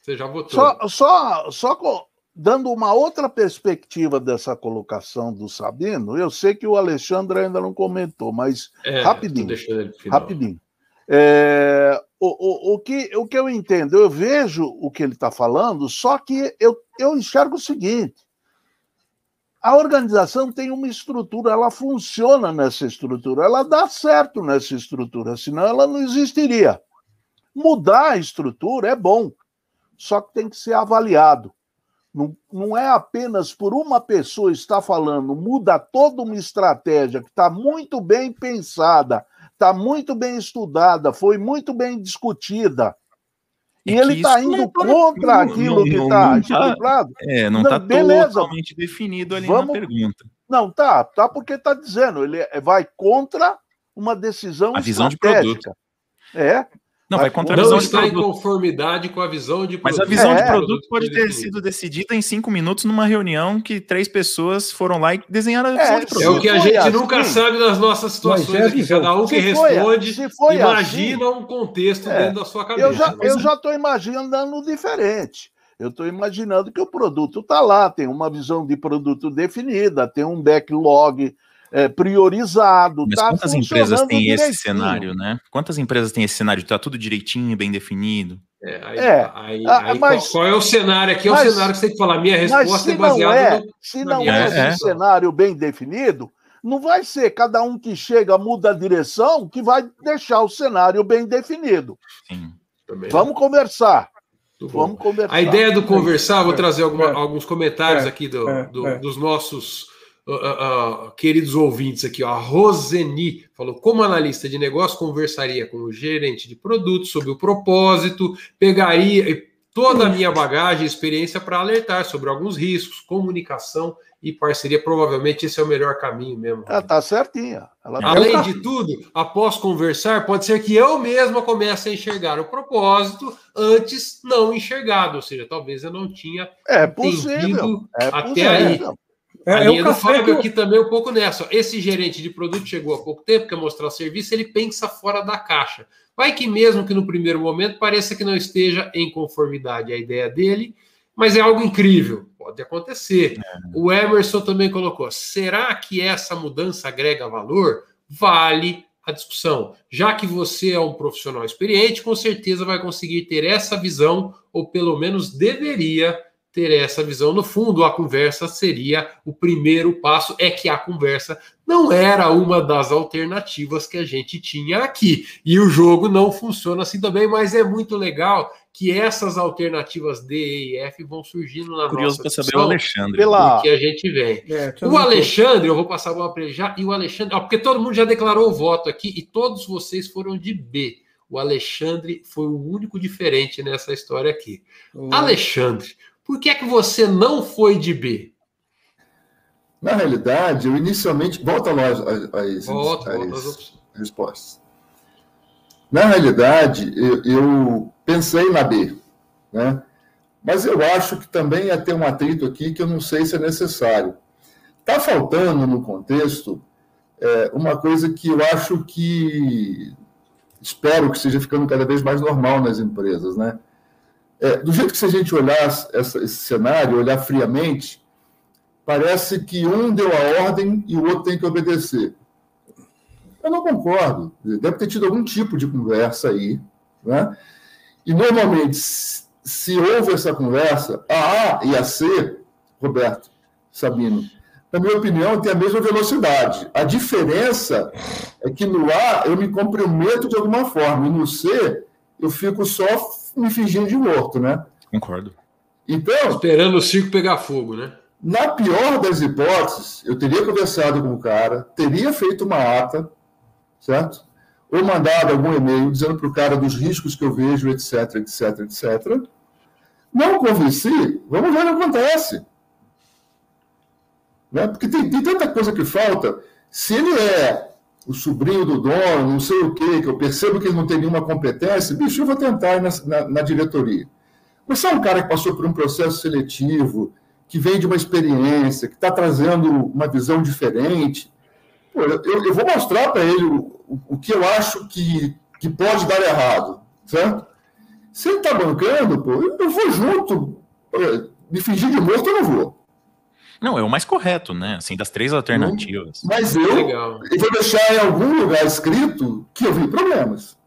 [SPEAKER 3] Você já votou. Só, só, só dando uma outra perspectiva dessa colocação do Sabino, eu sei que o Alexandre ainda não comentou, mas é, rapidinho. Rapidinho. É, o, o, o, que, o que eu entendo, eu vejo o que ele está falando, só que eu, eu enxergo o seguinte: a organização tem uma estrutura, ela funciona nessa estrutura, ela dá certo nessa estrutura, senão ela não existiria. Mudar a estrutura é bom, só que tem que ser avaliado. Não, não é apenas por uma pessoa estar falando, muda toda uma estratégia que está muito bem pensada, está muito bem estudada, foi muito bem discutida. E é ele está indo contra não, aquilo não, que está estipulado.
[SPEAKER 4] É, não está totalmente definido ali Vamos, na pergunta.
[SPEAKER 3] Não, tá, tá porque está dizendo, ele é, vai contra uma decisão
[SPEAKER 4] a visão de produto.
[SPEAKER 3] É,
[SPEAKER 2] não, vai contra a visão de produto. em conformidade com a visão de
[SPEAKER 4] produto. Mas a visão é, de produto pode ter sido decidida em cinco minutos numa reunião que três pessoas foram lá e desenharam a visão
[SPEAKER 2] é, de produto. É o que a gente assim, nunca sabe nas nossas situações é aqui. Cada um que responde imagina assim, um contexto é, dentro da sua cabeça.
[SPEAKER 3] Eu já estou imaginando diferente. Eu estou imaginando que o produto está lá, tem uma visão de produto definida, tem um backlog é, priorizado.
[SPEAKER 4] Mas
[SPEAKER 3] tá
[SPEAKER 4] quantas empresas têm esse cenário, né? Quantas empresas têm esse cenário? Está tudo direitinho, bem definido?
[SPEAKER 2] É, aí, é, aí, ah, aí mas, qual, qual, é o cenário aqui? É o cenário que você tem que falar. Minha resposta é baseada
[SPEAKER 3] é, no, Se não é, um cenário bem definido, não vai ser cada um que chega, muda a direção, que vai deixar o cenário bem definido. Sim, Vamos conversar. Vamos conversar.
[SPEAKER 2] A ideia do conversar, vou é, trazer alguma, alguns comentários aqui do, do, dos nossos uh, uh, queridos ouvintes aqui, ó, a Roseni falou: como analista de negócio, conversaria com o gerente de produto sobre o propósito, pegaria toda a minha bagagem e experiência para alertar sobre alguns riscos, comunicação e parceria. Provavelmente esse é o melhor caminho mesmo.
[SPEAKER 3] Ela tá certinha.
[SPEAKER 2] Tá Além de tudo, após conversar, pode ser que eu mesma comece a enxergar o propósito antes não enxergado, ou seja, talvez eu não tinha
[SPEAKER 3] é possível, é
[SPEAKER 2] até possível. aí. É, a linha é do Fábio eu... aqui também um pouco nessa. Esse gerente de produto chegou há pouco tempo, quer mostrar serviço, ele pensa fora da caixa. Vai que mesmo que no primeiro momento pareça que não esteja em conformidade a ideia dele, mas é algo incrível, pode acontecer. É. O Emerson também colocou: será que essa mudança agrega valor? Vale a discussão. Já que você é um profissional experiente, com certeza vai conseguir ter essa visão, ou pelo menos deveria ter essa visão. No fundo, a conversa seria o primeiro passo, é que a conversa não era uma das alternativas que a gente tinha aqui. E o jogo não funciona assim também, mas é muito legal que essas alternativas D, E e F vão surgindo na
[SPEAKER 4] Curioso
[SPEAKER 2] nossa
[SPEAKER 4] para saber o Alexandre.
[SPEAKER 2] Pela... que a gente vem. É, o Alexandre, eu vou passar a bola para ele já, e o Alexandre, ó, porque todo mundo já declarou o voto aqui e todos vocês foram de B. O Alexandre foi o único diferente nessa história aqui. Uhum. Alexandre, por que é que você não foi de B?
[SPEAKER 7] Na realidade, eu inicialmente. Volta lá as, as, volta, as, volta as respostas. Na realidade, eu, eu, pensei na B, né? mas eu acho que também ia ter um atrito aqui que eu não sei se é necessário. Está faltando no contexto é, uma coisa que eu acho que espero que seja ficando cada vez mais normal nas empresas, né? É, do jeito que se a gente olhar essa, esse cenário, olhar friamente, parece que um deu a ordem e o outro tem que obedecer. Eu não concordo. Deve ter tido algum tipo de conversa aí. Né? E, normalmente, se houve essa conversa, a A e a C, Roberto Sabino, na minha opinião, tem a mesma velocidade. A diferença é que no A eu me comprometo de alguma forma, e no C eu fico só me fingindo de morto, né?
[SPEAKER 4] Concordo.
[SPEAKER 2] Então. Esperando o circo pegar fogo, né?
[SPEAKER 7] Na pior das hipóteses, eu teria conversado com o cara, teria feito uma ata, certo? Ou mandado algum e-mail dizendo para o cara dos riscos que eu vejo, etc, etc, etc. Não convenci, vamos ver o que acontece. Né? Porque tem, tem tanta coisa que falta. Se ele é o sobrinho do dono, não sei o quê, que eu percebo que ele não tem nenhuma competência, bicho, eu vou tentar na, na, na diretoria. Você é um cara que passou por um processo seletivo, que vem de uma experiência, que está trazendo uma visão diferente. Pô, eu, eu, vou mostrar para ele o, o, o, que eu acho que, que pode dar errado, certo? Se ele está bancando, pô, eu, eu vou junto. Me fingir de morto, eu não vou.
[SPEAKER 4] Não, é o mais correto, né? Assim, das três alternativas.
[SPEAKER 7] Mas eu, eu vou deixar em algum lugar escrito que eu vi problemas.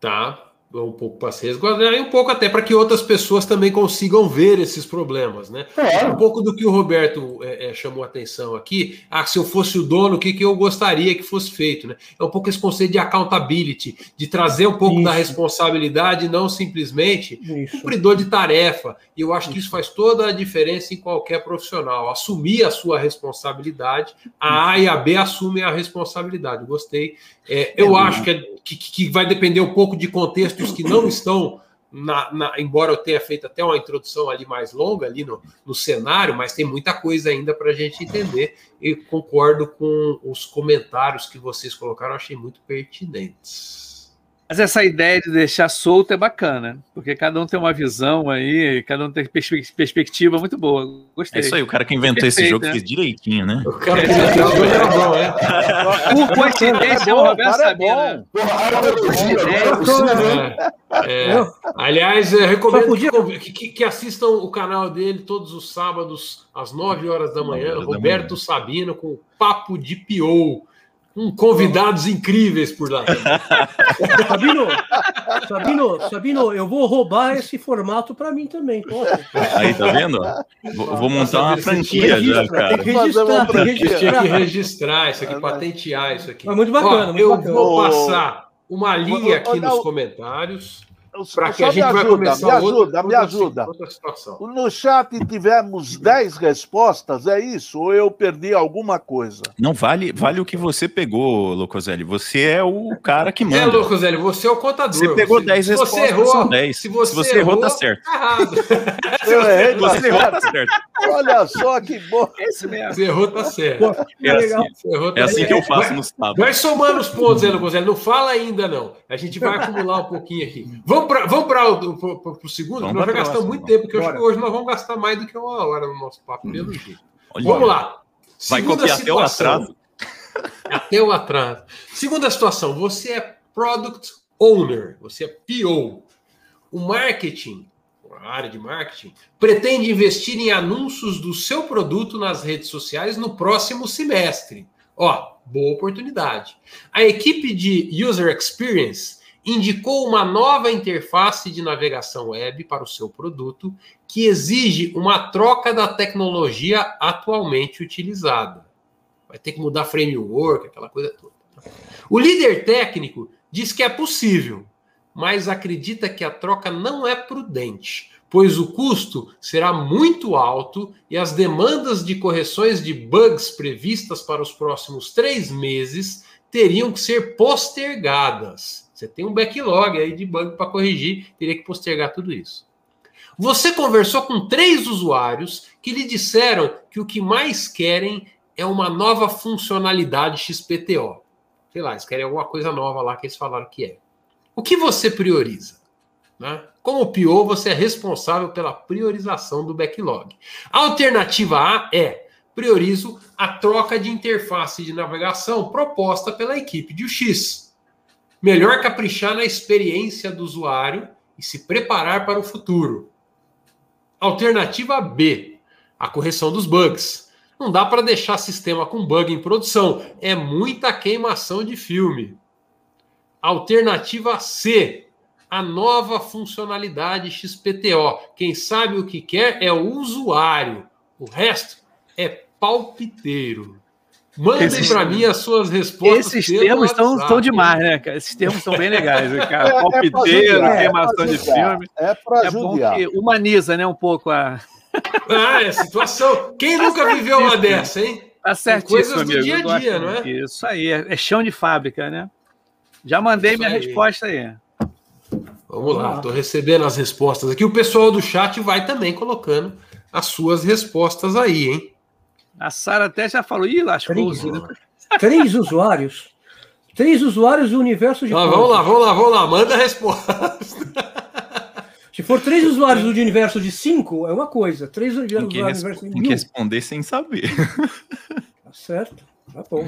[SPEAKER 2] Tá um pouco para se resguardar e um pouco até para que outras pessoas também consigam ver esses problemas, né? É. Um pouco do que o Roberto é, é, chamou a atenção aqui. Ah, se eu fosse o dono, o que, que eu gostaria que fosse feito, né? É um pouco esse conceito de accountability, de trazer um pouco isso. da responsabilidade, não simplesmente isso. cumpridor de tarefa. E eu acho que isso faz toda a diferença em qualquer profissional. Assumir a sua responsabilidade, a A e a B assumem a responsabilidade. Gostei. É, eu é acho que, é, que, que vai depender um pouco de contexto que não estão na, na, embora eu tenha feito até uma introdução ali mais longa ali no, no cenário, mas tem muita coisa ainda para a gente entender e concordo com os comentários que vocês colocaram, achei muito pertinentes.
[SPEAKER 5] Mas essa ideia de deixar solto é bacana, porque cada um tem uma visão aí, cada um tem perspectiva muito boa. Gostei.
[SPEAKER 4] É isso aí, o cara que inventou Perfeito, esse jogo né? fez direitinho, né? O cara que
[SPEAKER 5] inventou esse jogo era bom, é. Por coincidência, é o Roberto
[SPEAKER 2] Sabina. É. Aliás, eu recomendo que, que, que, assistam o canal dele todos os sábados, às 9 horas da manhã, Roberto Sabino, com Papo de Piou com convidados incríveis por lá.
[SPEAKER 6] Sabino, Sabino, Sabino, eu vou roubar esse formato para mim também. Pode?
[SPEAKER 4] Aí, tá vendo? Vou, vou montar uma franquia já, cara. Tem que
[SPEAKER 2] registrar, tem que registrar. Tinha que registrar isso aqui, patentear isso aqui.
[SPEAKER 6] É muito bacana. Ó, muito
[SPEAKER 2] eu
[SPEAKER 6] bacana.
[SPEAKER 2] vou passar uma linha aqui nos comentários
[SPEAKER 3] para que a gente ajuda, vai começar me ajuda, outra, me ajuda. No chat tivemos 10 respostas, é isso? Ou eu perdi alguma coisa?
[SPEAKER 4] Não, vale, vale o que você pegou, Locoselli. Você é o cara que manda. É,
[SPEAKER 2] Locoselli, você é o contador.
[SPEAKER 4] Você pegou 10 respostas, você errou, são 10.
[SPEAKER 2] Se você, se você errou, errou, tá certo. Tá errado. eu
[SPEAKER 3] errei, você errou, tá certo. Olha só que bom.
[SPEAKER 2] Esse mesmo. Você errou, tá certo.
[SPEAKER 4] É assim, errou, tá é assim que eu faço no sábado.
[SPEAKER 2] Vai somando os pontos, Locoselli. Não fala ainda, não. A gente vai acumular um pouquinho aqui. Vamos para vamos para o segundo, vamos nós já gastamos muito tempo, porque acho que hoje nós vamos gastar mais do que uma hora no nosso papo, pelo jeito. Vamos lá.
[SPEAKER 4] Vai copiar até o atraso.
[SPEAKER 2] Até o atraso. Segunda situação, você é Product Owner, você é PO. O marketing, a área de marketing, pretende investir em anúncios do seu produto nas redes sociais no próximo semestre. Ó, boa oportunidade. A equipe de User Experience indicou uma nova interface de navegação web para o seu produto que exige uma troca da tecnologia atualmente utilizada. Vai ter que mudar framework, aquela coisa toda. O líder técnico diz que é possível, mas acredita que a troca não é prudente, pois o custo será muito alto e as demandas de correções de bugs previstas para os próximos três meses teriam que ser postergadas. Você tem um backlog aí de bug para corrigir, teria que postergar tudo isso. Você conversou com três usuários que lhe disseram que o que mais querem é uma nova funcionalidade XPTO. Sei lá, eles querem alguma coisa nova lá que eles falaram que é. O que você prioriza? Né? Como PO, você é responsável pela priorização do backlog. A alternativa A é priorizo a troca de interface de navegação proposta pela equipe de UX. Melhor caprichar na experiência do usuário e se preparar para o futuro. Alternativa B: a correção dos bugs. Não dá para deixar sistema com bug em produção, é muita queimação de filme. Alternativa C: a nova funcionalidade XPTO. Quem sabe o que quer é o usuário, o resto é palpiteiro. Mandem para mim as suas respostas.
[SPEAKER 5] Esses termos estão, estão demais, né, cara? Esses termos são bem legais, né, cara. É, Palpiteiro, é queimação é de filme.
[SPEAKER 3] É para é bom que
[SPEAKER 5] humaniza, né, um pouco a.
[SPEAKER 2] Ah, é situação. Quem nunca viveu uma dessa, hein?
[SPEAKER 5] Tá certo.
[SPEAKER 2] Coisas do dia a dia, não é?
[SPEAKER 5] Isso aí, é chão de fábrica, né? Já mandei Isso minha aí. resposta aí.
[SPEAKER 2] Vamos lá, estou recebendo as respostas aqui. O pessoal do chat vai também colocando as suas respostas aí, hein?
[SPEAKER 5] A Sara até já falou, ih, lascou.
[SPEAKER 6] Três, três usuários. Três usuários do universo de.
[SPEAKER 2] Ah, vamos lá, vamos lá, vamos lá, manda a resposta.
[SPEAKER 6] Se for três usuários do universo de cinco, é uma coisa. Três usuários do universo
[SPEAKER 4] de Tem que responder sem saber.
[SPEAKER 6] Tá certo, tá bom.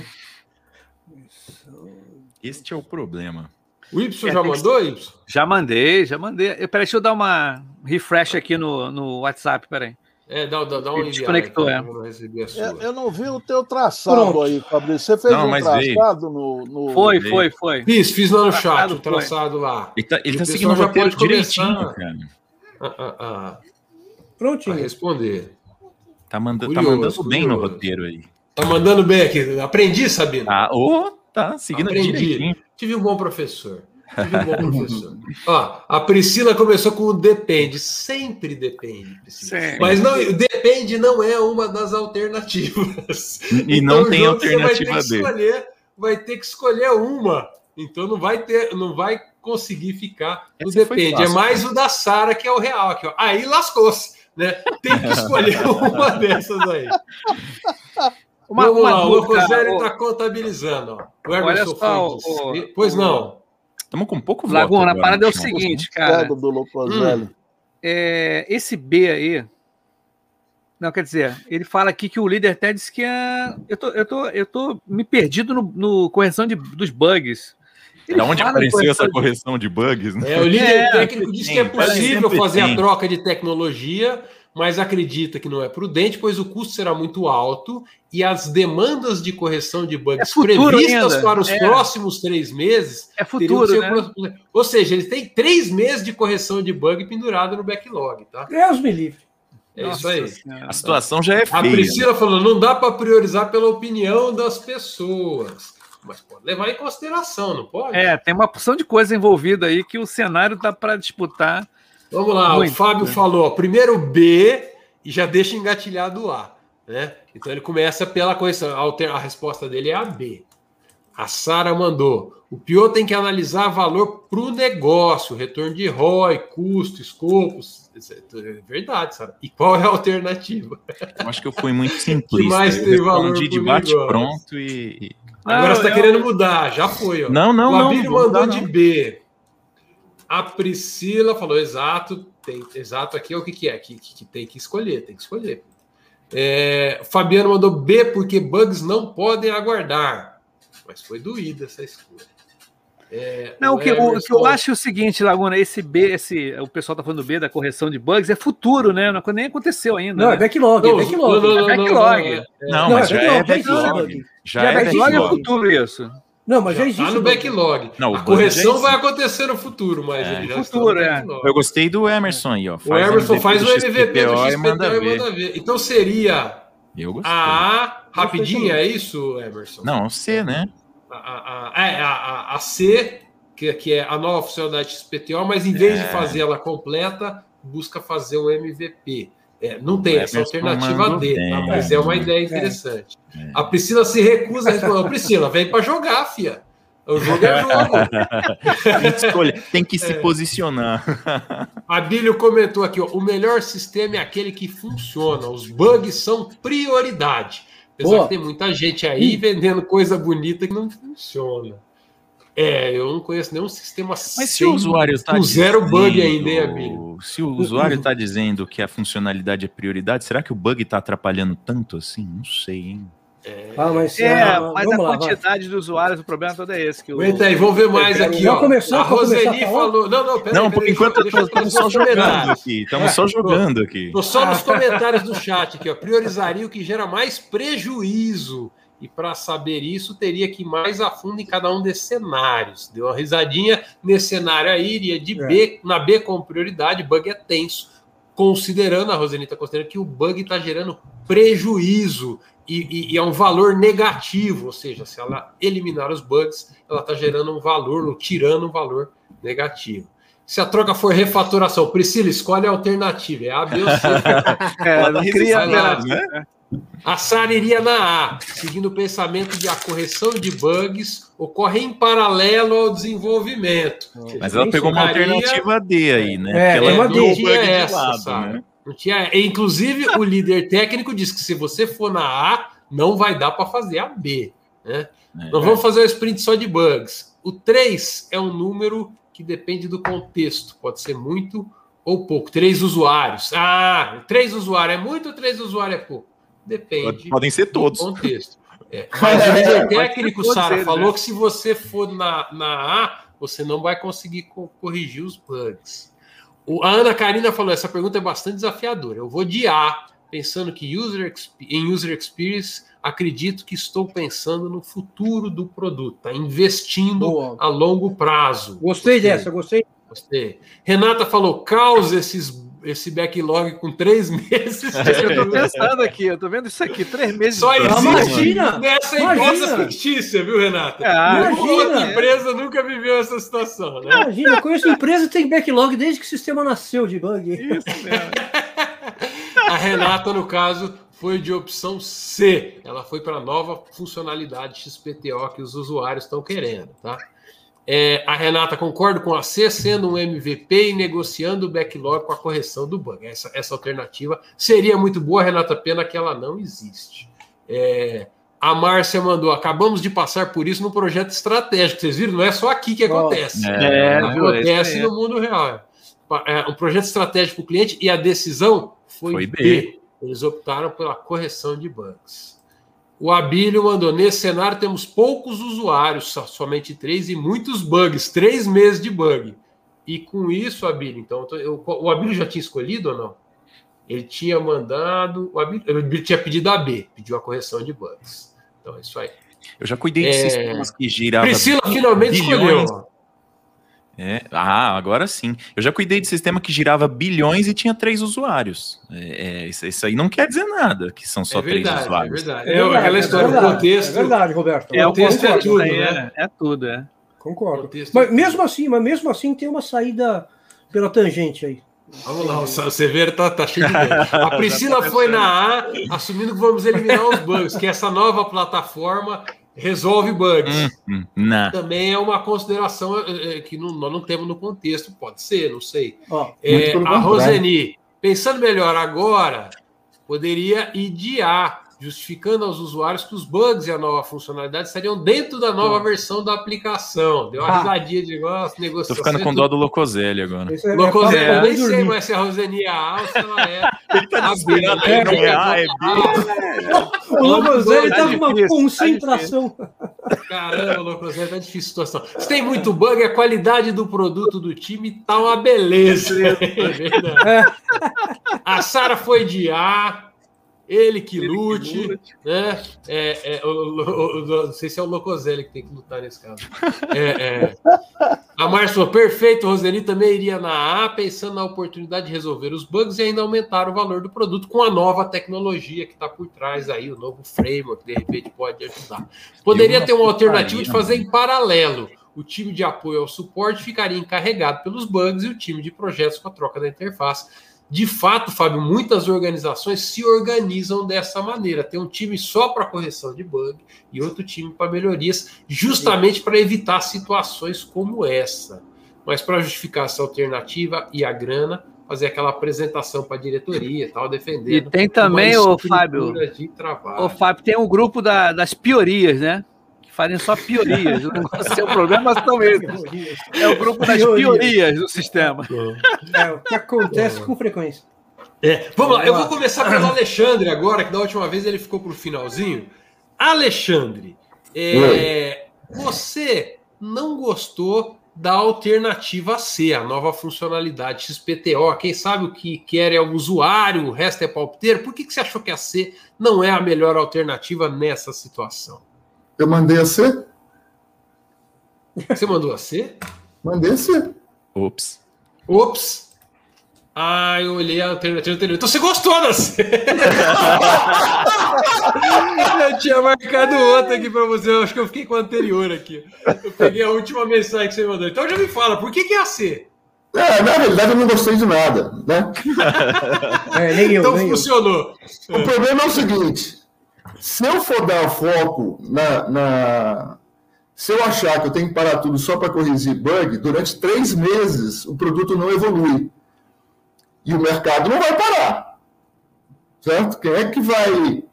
[SPEAKER 4] Este é o problema.
[SPEAKER 2] O Y é, já mandou, Y?
[SPEAKER 5] Já mandei, já mandei. Peraí, deixa eu dar uma refresh aqui no, no WhatsApp, peraí.
[SPEAKER 2] É, dá, dá, dá um
[SPEAKER 5] Desconectou, é.
[SPEAKER 3] Eu, eu, não vi o teu traçado Pronto. aí, Fabrício. Você fez não, um traçado no, no,
[SPEAKER 5] Foi, foi, foi.
[SPEAKER 2] Fiz, fiz lá no chat, o traçado lá.
[SPEAKER 4] Ele tá, ele tá seguindo o roteiro direitinho, cara. Ah,
[SPEAKER 2] ah, ah. Prontinho. Vai responder.
[SPEAKER 4] Tá, manda, curioso, tá mandando curioso. bem no roteiro aí.
[SPEAKER 2] Tá mandando bem aqui. Aprendi, Sabino.
[SPEAKER 4] Ah, oh, tá seguindo Aprendi. direitinho.
[SPEAKER 2] Tive um bom professor. Bom professor. Ó, a Priscila começou com o depende. Sempre depende, Sempre. Mas não, depende não é uma das alternativas.
[SPEAKER 4] E então, não tem alternativa
[SPEAKER 2] vai ter, escolher, vai ter que escolher uma. Então não vai ter, não vai conseguir ficar no depende. É mais o da Sara que é o real aqui, ó. Aí lascou-se, né? Tem que escolher uma dessas aí. Uma, Vamos uma lá, dúvida, o Rogério está contabilizando. Ó. O Emerson
[SPEAKER 5] Olha só, o,
[SPEAKER 2] Pois não.
[SPEAKER 4] Estamos com um pouco
[SPEAKER 5] Laguna, a parada é o seguinte, cara. Do
[SPEAKER 3] hum,
[SPEAKER 5] é, esse B aí. Não, quer dizer, ele fala aqui que o líder até disse que é. Eu tô, eu tô, eu tô me perdido no, no correção de, dos bugs.
[SPEAKER 4] Ele da onde apareceu essa correção de bugs?
[SPEAKER 2] Né? É, o líder é, técnico diz que é possível fazer tem. a troca de tecnologia, mas acredita que não é prudente, pois o custo será muito alto e as demandas de correção de bugs é previstas ainda. para os é. próximos três meses.
[SPEAKER 5] É futuro. Né?
[SPEAKER 2] Ou seja, ele tem três meses de correção de bug pendurado no backlog. Tá?
[SPEAKER 6] Deus me livre.
[SPEAKER 2] É Nossa isso aí.
[SPEAKER 4] Senhora. A situação já é feia.
[SPEAKER 2] A Priscila falou: não dá para priorizar pela opinião das pessoas. Mas pode levar em consideração, não pode?
[SPEAKER 5] É, tem uma porção de coisa envolvida aí que o cenário dá para disputar.
[SPEAKER 2] Vamos lá, muito, o Fábio né? falou: primeiro B e já deixa engatilhado o A. Né? Então ele começa pela coisa. A resposta dele é a B. A Sara mandou. O pior tem que analisar valor para o negócio, retorno de ROI, custo, escopos. É verdade, Sara. E qual é a alternativa?
[SPEAKER 4] Eu acho que eu fui muito simplista.
[SPEAKER 2] que mais tem valor
[SPEAKER 4] de bate pronto e.
[SPEAKER 2] Agora você está eu... querendo mudar, já foi. Ó.
[SPEAKER 4] Não, não,
[SPEAKER 2] o
[SPEAKER 4] não.
[SPEAKER 2] O mandou de B. A Priscila falou exato. Tem, exato aqui é o que, que é? Que, que, que tem que escolher, tem que escolher. É, Fabiano mandou B porque bugs não podem aguardar mas foi doída essa escolha.
[SPEAKER 5] É, não, o que, o, o que, eu acho é o seguinte, Laguna, esse B, esse, o pessoal tá falando B da correção de bugs, é futuro, né? Não, nem aconteceu ainda.
[SPEAKER 6] Não, né? é backlog,
[SPEAKER 5] não,
[SPEAKER 6] é backlog.
[SPEAKER 5] Não, não, é backlog.
[SPEAKER 4] Não, não, mas já é backlog.
[SPEAKER 5] Já, já é backlog. é futuro isso.
[SPEAKER 6] Não, mas já, já existe.
[SPEAKER 2] Tá no backlog. Não, a correção vai acontecer no futuro, mas
[SPEAKER 5] é, ele já futuro, é.
[SPEAKER 4] Eu gostei do Emerson aí, ó.
[SPEAKER 2] o Emerson faz o MVP do XPTO e manda, ver. manda ver. Então seria a A rapidinho, é isso, Emerson?
[SPEAKER 4] Não, C, né?
[SPEAKER 2] a, a, é, a, a, C, que, que é a nova funcionalidade XPTO, mas em vez é. de fazer ela completa, busca fazer o MVP. É, não tem essa alternativa D, tá? mas é uma ideia interessante. É. A Priscila se recusa a responder. Priscila, vem para jogar, fia. O jogo é jogo.
[SPEAKER 4] tem, que escolher, tem que se é. posicionar.
[SPEAKER 2] A Bílio comentou aqui: ó, o melhor sistema é aquele que funciona. Os bugs são prioridade. Apesar Boa. que tem muita gente aí vendendo coisa bonita que não funciona. É, eu não conheço nenhum sistema
[SPEAKER 4] Mas sem, se o usuário está
[SPEAKER 2] com zero bug ainda, hein,
[SPEAKER 4] Se o usuário está dizendo que a funcionalidade é prioridade, será que o bug está atrapalhando tanto assim? Não sei, hein?
[SPEAKER 5] É, ah, mas, é, ah, mas a lá, quantidade vai. de usuários, o problema todo é esse. Que
[SPEAKER 2] o, Aguenta aí, vamos ver mais aqui. Ó.
[SPEAKER 6] Começar, a Roseli
[SPEAKER 2] falou. Não, não,
[SPEAKER 4] pera Não, por enquanto estamos só jogando aqui. Estamos só jogando aqui.
[SPEAKER 2] Estou só nos comentários do chat aqui, ó. Priorizaria o que gera mais prejuízo. E para saber isso, teria que ir mais a fundo em cada um desses cenários. Deu uma risadinha nesse cenário aí, iria de B, é. na B como prioridade, bug é tenso. Considerando, a Rosenita considerando que o bug está gerando prejuízo e, e, e, é um valor negativo, ou seja, se ela eliminar os bugs, ela está gerando um valor, ou tirando um valor negativo. Se a troca for refatoração, Priscila, escolhe a alternativa, é A, B ou C.
[SPEAKER 5] é, não cria nada,
[SPEAKER 2] né? A SAR iria na A, seguindo o pensamento de a correção de bugs ocorre em paralelo ao desenvolvimento.
[SPEAKER 4] Mas ela pegou uma alternativa D aí, né?
[SPEAKER 2] É, ela é uma D. essa, lado, né? Não tinha. Inclusive, o líder técnico diz que se você for na A, não vai dar para fazer a B. Né? É, não vamos fazer o sprint só de bugs. O 3 é um número que depende do contexto. Pode ser muito ou pouco. Três usuários. Ah, três usuários é muito ou três usuários é pouco? Depende.
[SPEAKER 4] Podem ser todos.
[SPEAKER 2] Do contexto. É. Mas o líder técnico, Sara, falou né? que se você for na, na A, você não vai conseguir corrigir os bugs. O, a Ana Karina falou: essa pergunta é bastante desafiadora. Eu vou de A, pensando que user, em user experience, acredito que estou pensando no futuro do produto, tá? investindo Boa. a longo prazo.
[SPEAKER 6] Gostei, gostei. dessa, gostei.
[SPEAKER 2] Gostei. Renata falou: causa esses esse backlog com três meses.
[SPEAKER 5] eu tô pensando aqui, eu tô vendo isso aqui, três meses.
[SPEAKER 2] Só existe imagina, nessa empresa fictícia, viu, Renata?
[SPEAKER 6] Ah,
[SPEAKER 2] outra empresa nunca viveu essa situação, né?
[SPEAKER 6] Imagina, eu conheço empresa que tem backlog desde que o sistema nasceu de bug.
[SPEAKER 2] Isso mesmo. A Renata, no caso, foi de opção C. Ela foi para a nova funcionalidade XPTO que os usuários estão querendo, tá? É, a Renata concorda com a C sendo um MVP e negociando o backlog com a correção do bug. Essa, essa alternativa seria muito boa, Renata, pena que ela não existe. É, A Márcia mandou: acabamos de passar por isso no projeto estratégico. Vocês viram? Não é só aqui que acontece.
[SPEAKER 5] É, é
[SPEAKER 2] acontece é. no mundo real. É um projeto estratégico para o cliente e a decisão foi, foi B. B. Eles optaram pela correção de bugs. O Abílio mandou: nesse cenário temos poucos usuários, somente três, e muitos bugs, três meses de bug. E com isso, Abílio, então, eu, o Abílio já tinha escolhido ou não? Ele tinha mandado, o Abílio, ele tinha pedido a B, pediu a correção de bugs. Então é isso aí.
[SPEAKER 4] Eu já cuidei de é... sistemas que giravam.
[SPEAKER 2] Priscila finalmente bilhões. escolheu.
[SPEAKER 4] É, ah, agora sim. Eu já cuidei de sistema que girava bilhões e tinha três usuários. É, é, isso, isso, aí não quer dizer nada, que são só é verdade, três usuários.
[SPEAKER 2] É verdade. É, verdade, aquela história do contexto.
[SPEAKER 6] É verdade, Roberto.
[SPEAKER 5] É, o contexto é tudo, né? É, tudo, é.
[SPEAKER 6] Concordo. Mas mesmo assim, mas mesmo assim tem uma saída pela tangente aí.
[SPEAKER 2] Vamos lá, o Severo tá, tá cheio de A Priscila foi na A, assumindo que vamos eliminar os bugs, que essa nova plataforma resolve bugs. Hum, hum, Também é uma consideração é, que não, nós não temos no contexto, pode ser, não sei. Oh, é, a Roseni, pensando melhor agora, poderia idear justificando aos usuários que os bugs e a nova funcionalidade estariam dentro da nova versão da aplicação. Deu uma ah. risadinha de negócio,
[SPEAKER 4] negociação. Tô ficando com dó do Locoselli agora.
[SPEAKER 2] É, Locoselli, é, eu nem sei mais se a Rosenia A ou se ela é. Ele tá desesperado aí, não é A, é
[SPEAKER 6] B. O Locoselli tá com uma concentração.
[SPEAKER 2] Caramba, Locoselli, tá difícil a situação. Se tem muito bug, a qualidade do produto do time tá uma beleza. É a Sara foi de A, ele que ele lute, que lute. né? É, é, o, o, o, não sei se é o Locoselli que tem que lutar nesse caso. É, é. a Márcia perfeito, Roseli também iria na A, pensando na oportunidade de resolver os bugs e ainda aumentar o valor do produto com a nova tecnologia que está por trás aí, o novo framework, de repente pode ajudar. Poderia ter uma alternativa de fazer em paralelo. O time de apoio ao suporte ficaria encarregado pelos bugs e o time de projetos com a troca da interface de fato, Fábio, muitas organizações se organizam dessa maneira. Tem um time só para correção de bug e outro time para melhorias, justamente para evitar situações como essa. Mas para justificar essa alternativa e a grana, fazer aquela apresentação para a diretoria e tal, defender.
[SPEAKER 5] E tem também, o Fábio, o Fábio, tem um grupo da, das piorias, né? Fazem só piorias. O é o problema são esses. É o grupo das piorias do sistema.
[SPEAKER 6] É o que acontece com frequência.
[SPEAKER 2] É, vamos lá, eu vou começar pelo Alexandre agora, que da última vez ele ficou para o finalzinho. Alexandre, é, você não gostou da alternativa C, a nova funcionalidade XPTO. Quem sabe o que quer é o usuário, o resto é palpiteiro. Por que, que você achou que a C não é a melhor alternativa nessa situação?
[SPEAKER 7] Eu mandei a C?
[SPEAKER 2] Você mandou a C?
[SPEAKER 7] Mandei a C.
[SPEAKER 4] Ops.
[SPEAKER 2] Ops. Ah, eu olhei a alternativa anterior. Então você gostou da C? eu tinha marcado outra aqui para você. Eu acho que eu fiquei com a anterior aqui. Eu peguei a última mensagem que você mandou. Então já me fala, por que, que é a C?
[SPEAKER 7] É, na realidade eu não gostei de nada, né?
[SPEAKER 2] É, nem eu, então nem funcionou.
[SPEAKER 7] Eu. O problema é o seguinte: se eu for dar foco na, na, Se eu achar que eu tenho que parar tudo só para corrigir bug, durante três meses o produto não evolui. E o mercado não vai parar. Certo? Quem é que vai.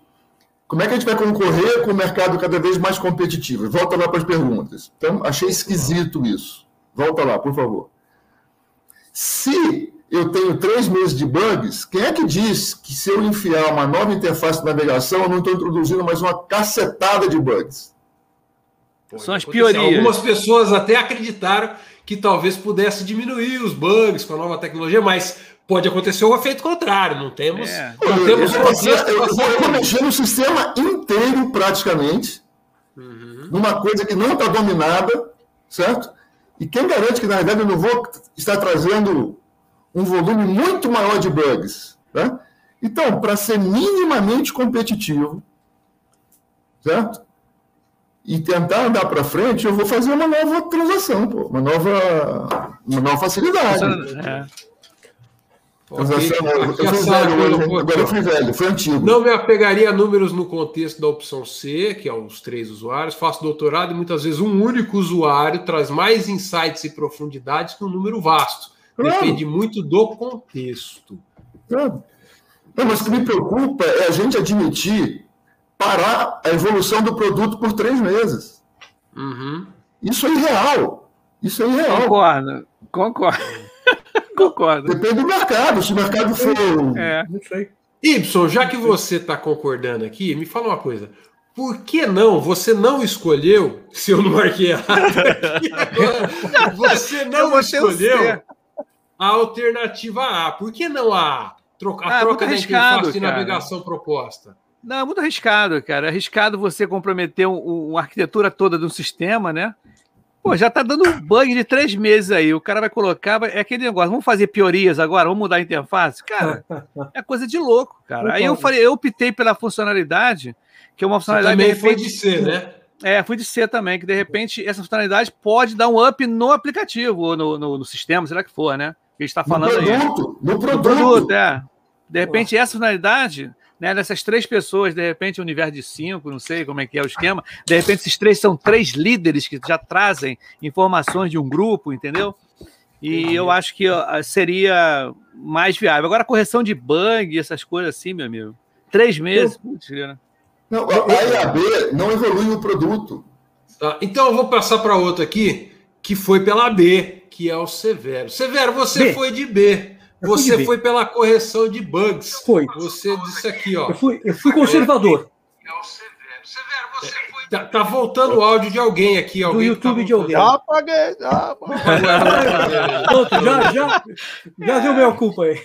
[SPEAKER 7] Como é que a gente vai concorrer com o mercado cada vez mais competitivo? Volta lá para as perguntas. Então, achei esquisito isso. Volta lá, por favor. Se eu tenho três meses de bugs, quem é que diz que se eu enfiar uma nova interface de navegação, eu não estou introduzindo mais uma cacetada de bugs?
[SPEAKER 2] São as piorias. Algumas pessoas até acreditaram que talvez pudesse diminuir os bugs com a nova tecnologia, mas pode acontecer o efeito contrário. Não temos. É. Não temos
[SPEAKER 7] eu, eu, eu vou mexer no sistema inteiro, praticamente, uhum. numa coisa que não está dominada, certo? E quem garante que, na verdade, eu não vou estar trazendo um volume muito maior de bugs. Né? Então, para ser minimamente competitivo, certo? E tentar andar para frente, eu vou fazer uma nova transação, pô, uma nova, uma nova facilidade. É.
[SPEAKER 2] Transação, eu, eu fui velho, agora eu fui velho, foi antigo. Não me apegaria a números no contexto da opção C, que é os três usuários. Faço doutorado e muitas vezes um único usuário traz mais insights e profundidades que um número vasto. Claro. Depende muito do contexto.
[SPEAKER 7] Claro. Não, mas o que me preocupa é a gente admitir parar a evolução do produto por três meses.
[SPEAKER 2] Uhum.
[SPEAKER 7] Isso é irreal. Isso é irreal.
[SPEAKER 5] Concordo, concordo. concordo.
[SPEAKER 7] Depende do mercado. Se o mercado for.
[SPEAKER 5] É, não sei.
[SPEAKER 2] Y, já que você está concordando aqui, me fala uma coisa. Por que não? Você não escolheu, se eu não marquei errado, você não escolheu a alternativa A. Por que não a, troca, a ah, troca da interface de navegação proposta?
[SPEAKER 5] Não, é muito arriscado, cara. É arriscado você comprometer uma arquitetura toda de um sistema, né? Pô, já tá dando bug de três meses aí. O cara vai colocar, é aquele negócio. Vamos fazer piorias agora? Vamos mudar a interface? Cara, é coisa de louco, cara. Aí eu falei, eu optei pela funcionalidade, que é uma funcionalidade.
[SPEAKER 2] Você também foi de C, né?
[SPEAKER 5] É, fui de C também, que de repente essa funcionalidade pode dar um up no aplicativo ou no, no, no sistema, será que for, né? Que a gente está falando no
[SPEAKER 7] produto,
[SPEAKER 5] aí. No produto. No produto, é. De repente, essa funcionalidade né, dessas três pessoas, de repente, um universo de cinco, não sei como é que é o esquema, de repente, esses três são três líderes que já trazem informações de um grupo, entendeu? E eu acho que seria mais viável. Agora, correção de bug, essas coisas assim, meu amigo. Três meses. Putz,
[SPEAKER 7] né? Não, a A e a B não evolui o produto.
[SPEAKER 2] Tá, então eu vou passar para outro aqui, que foi pela B, que é o Severo. Severo, você B. foi de B. Você foi pela correção de bugs.
[SPEAKER 6] Foi.
[SPEAKER 2] Você disse aqui, ó.
[SPEAKER 6] Eu fui, eu fui conservador. É, o
[SPEAKER 2] Severo. Severo, você foi. Tá, tá voltando o áudio de alguém aqui. Alguém
[SPEAKER 6] Do YouTube
[SPEAKER 2] tá
[SPEAKER 6] de alguém. Já apaguei, já apaguei. Pronto, já, já, já deu minha culpa aí.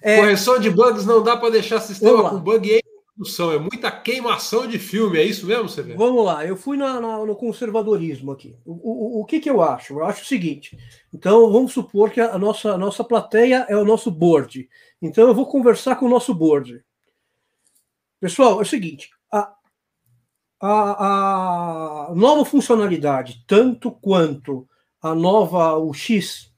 [SPEAKER 2] É... Correção de bugs não dá para deixar sistema com bug produção. É muita queimação de filme. É isso mesmo, Severo?
[SPEAKER 6] Vamos lá. Eu fui na, na, no conservadorismo aqui. O, o, o que, que eu acho? Eu acho o seguinte. Então, vamos supor que a nossa, a nossa plateia é o nosso board. Então, eu vou conversar com o nosso board. Pessoal, é o seguinte: a, a, a nova funcionalidade, tanto quanto a nova UX,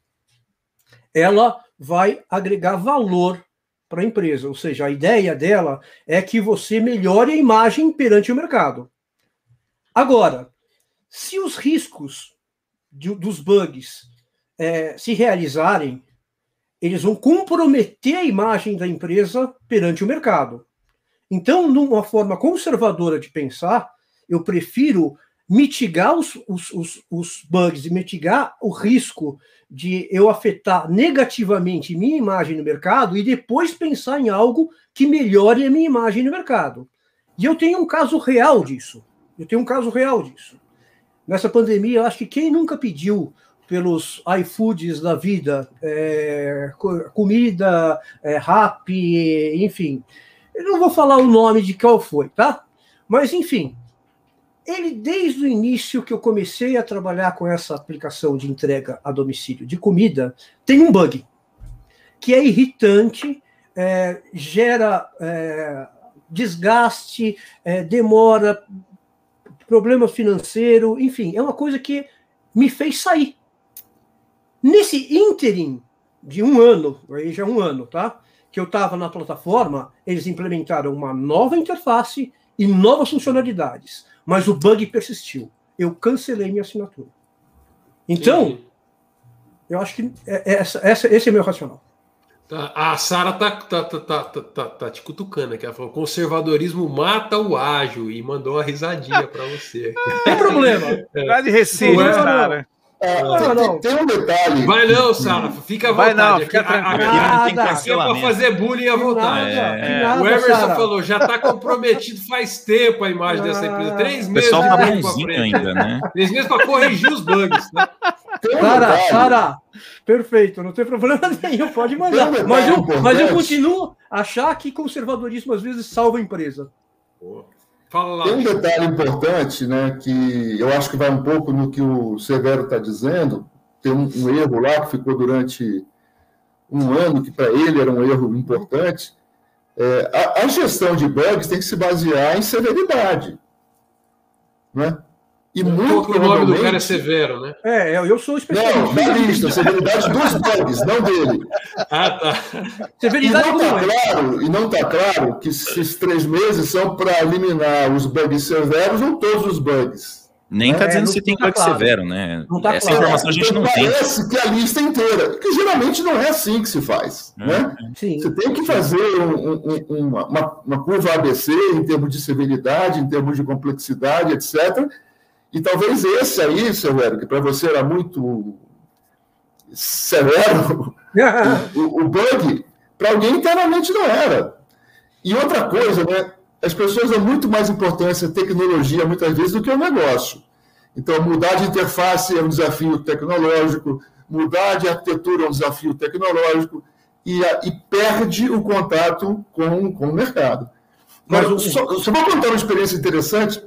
[SPEAKER 6] ela vai agregar valor para a empresa. Ou seja, a ideia dela é que você melhore a imagem perante o mercado. Agora, se os riscos de, dos bugs é, se realizarem, eles vão comprometer a imagem da empresa perante o mercado. Então, numa forma conservadora de pensar, eu prefiro mitigar os, os, os, os, bugs e mitigar o risco de eu afetar negativamente minha imagem no mercado e depois pensar em algo que melhore a minha imagem no mercado. E eu tenho um caso real disso. Eu tenho um caso real disso. Nessa pandemia, eu acho que quem nunca pediu pelos iFoods da vida, é, comida, é, rap, enfim. Eu não vou falar o nome de qual foi, tá? Mas, enfim, ele, desde o início que eu comecei a trabalhar com essa aplicação de entrega a domicílio de comida, tem um bug que é irritante, é, gera é, desgaste, é, demora, problema financeiro, enfim, é uma coisa que me fez sair Nesse ínterim de um ano, aí já é um ano, tá? Que eu estava na plataforma, eles implementaram uma nova interface e novas funcionalidades, mas o bug persistiu. Eu cancelei minha assinatura. Então, eu acho que é, é essa, essa, esse é meu racional.
[SPEAKER 2] Tá, a Sara tá, tá, tá, tá, tá, te cutucando aqui. Ela falou: conservadorismo mata o ágil e mandou uma risadinha para você.
[SPEAKER 6] Tem problema.
[SPEAKER 5] É. de Recife, Sara.
[SPEAKER 7] É, não, não. Tem, um detalhe.
[SPEAKER 2] Vai não, Sara, fica à vontade. Vai não, fica tranquilo. Aqui não tem Aqui é para fazer bullying à vontade. Nada, é. nada, o Emerson Sarah. falou, já está comprometido faz tempo a imagem ah, dessa empresa. Três meses. O
[SPEAKER 4] pessoal tá bonzinho ainda, né?
[SPEAKER 2] Três meses para corrigir os bugs. Né?
[SPEAKER 6] Sara, Sara, perfeito, não tem problema nenhum, pode mandar. Mas, eu, mas eu continuo a achar que conservadorismo às vezes salva a empresa.
[SPEAKER 7] Pô. Fala. Tem um detalhe importante, né, que eu acho que vai um pouco no que o Severo está dizendo. Tem um, um, erro lá que ficou durante um ano, que para ele era um erro importante. É, a, a, gestão de bugs tem que se basear em severidade. Né?
[SPEAKER 2] E muito o nome do cara é severo, né?
[SPEAKER 6] É, eu sou especialista.
[SPEAKER 7] Não, da lista, severidade dos bugs, não dele.
[SPEAKER 2] Ah, tá.
[SPEAKER 7] Severidade e não está claro, e não está claro que esses três meses são para eliminar os bugs severos ou todos os bugs.
[SPEAKER 4] Nem está é, dizendo se tem tá bug claro. severo, né? Tá Essa claro. informação a gente não
[SPEAKER 7] parece
[SPEAKER 4] tem.
[SPEAKER 7] Parece que a lista inteira, que geralmente não é assim que se faz. É. Né? Sim. Você tem que fazer um, um, uma, uma, curva ABC em termos de severidade, em termos de complexidade, etc. E talvez esse aí, seu Hélio, que para você era muito severo, o, o bug, para alguém internamente não era. E outra coisa, né? as pessoas dão muito mais importância à tecnologia, muitas vezes, do que ao negócio. Então, mudar de interface é um desafio tecnológico, mudar de arquitetura é um desafio tecnológico, e, e perde o contato com, com o mercado. Mas eu só, só vou contar uma experiência interessante.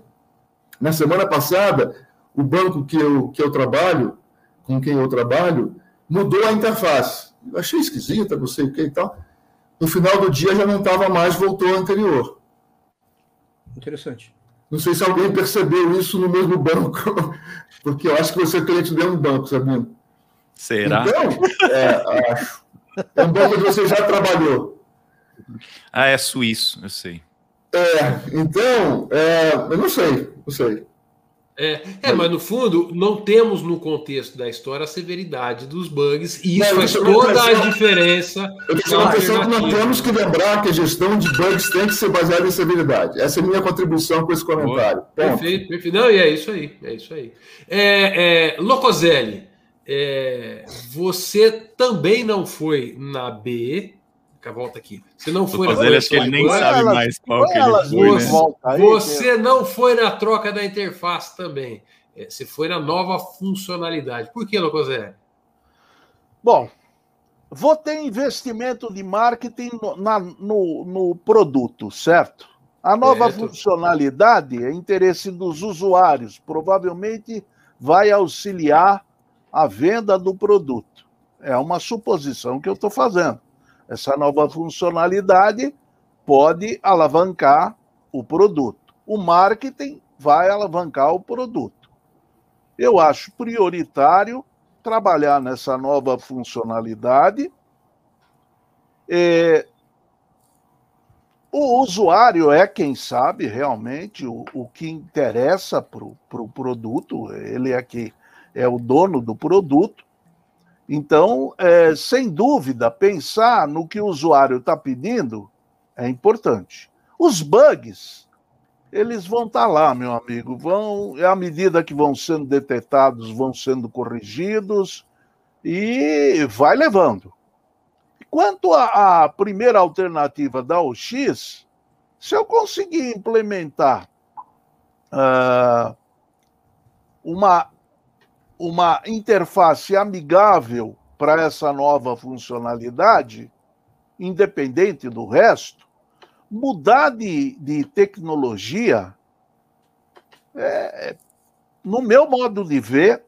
[SPEAKER 7] Na semana passada, o banco que eu, que eu trabalho, com quem eu trabalho, mudou a interface. Eu achei esquisita, não sei o que e tal. No final do dia já não estava mais, voltou ao anterior.
[SPEAKER 6] Interessante.
[SPEAKER 7] Não sei se alguém percebeu isso no mesmo banco, porque eu acho que você é cliente de um banco, Sabino.
[SPEAKER 4] Será?
[SPEAKER 7] Então, é, acho. É um banco que você já trabalhou.
[SPEAKER 4] Ah, é suíço, eu sei.
[SPEAKER 7] É, então, é, eu não sei, não sei.
[SPEAKER 2] É, é, mas no fundo, não temos no contexto da história a severidade dos bugs, e isso não, faz toda a diferença.
[SPEAKER 7] Eu estou pensando que nós temos que lembrar que a gestão de bugs tem que ser baseada em severidade. Essa é a minha contribuição com esse comentário.
[SPEAKER 2] Perfeito, perfeito. Não, e é isso aí, é isso aí. É, é, Locoselli, é, você também não foi na B, volta aqui. Você não foi
[SPEAKER 4] na ele acho que ele nem sabe mais qual que ele foi,
[SPEAKER 2] né? Você não foi na troca da interface também. É, você foi na nova funcionalidade. Por que, Locozé?
[SPEAKER 3] Bom, vou ter investimento de marketing no, na, no, no produto, certo? A nova certo. funcionalidade é interesse dos usuários. Provavelmente vai auxiliar a venda do produto. É uma suposição que eu estou fazendo. Essa nova funcionalidade pode alavancar o produto. O marketing vai alavancar o produto. Eu acho prioritário trabalhar nessa nova funcionalidade. É, o usuário é quem sabe realmente o, o que interessa para o pro produto, ele é que é o dono do produto. Então, é, sem dúvida, pensar no que o usuário está pedindo é importante. Os bugs, eles vão estar tá lá, meu amigo. Vão, é à medida que vão sendo detectados, vão sendo corrigidos e vai levando. Quanto à primeira alternativa da OX, se eu conseguir implementar uh, uma uma interface amigável para essa nova funcionalidade, independente do resto, mudar de, de tecnologia, é, no meu modo de ver,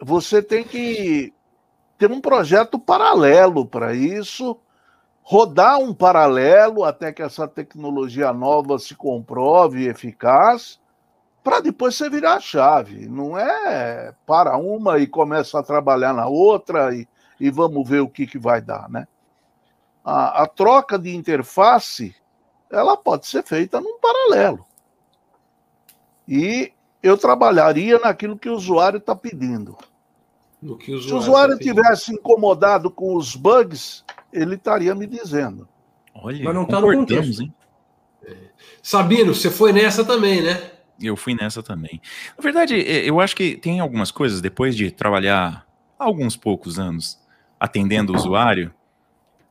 [SPEAKER 3] você tem que ter um projeto paralelo para isso, rodar um paralelo até que essa tecnologia nova se comprove eficaz para depois você virar a chave. Não é para uma e começa a trabalhar na outra e, e vamos ver o que, que vai dar, né? A, a troca de interface ela pode ser feita num paralelo. E eu trabalharia naquilo que o usuário está pedindo. O usuário Se o usuário tá tivesse incomodado com os bugs, ele estaria me dizendo.
[SPEAKER 2] Olha, Mas não está no contexto. Hein? É. Sabino, você foi nessa também, né?
[SPEAKER 4] Eu fui nessa também. Na verdade, eu acho que tem algumas coisas, depois de trabalhar alguns poucos anos atendendo o usuário,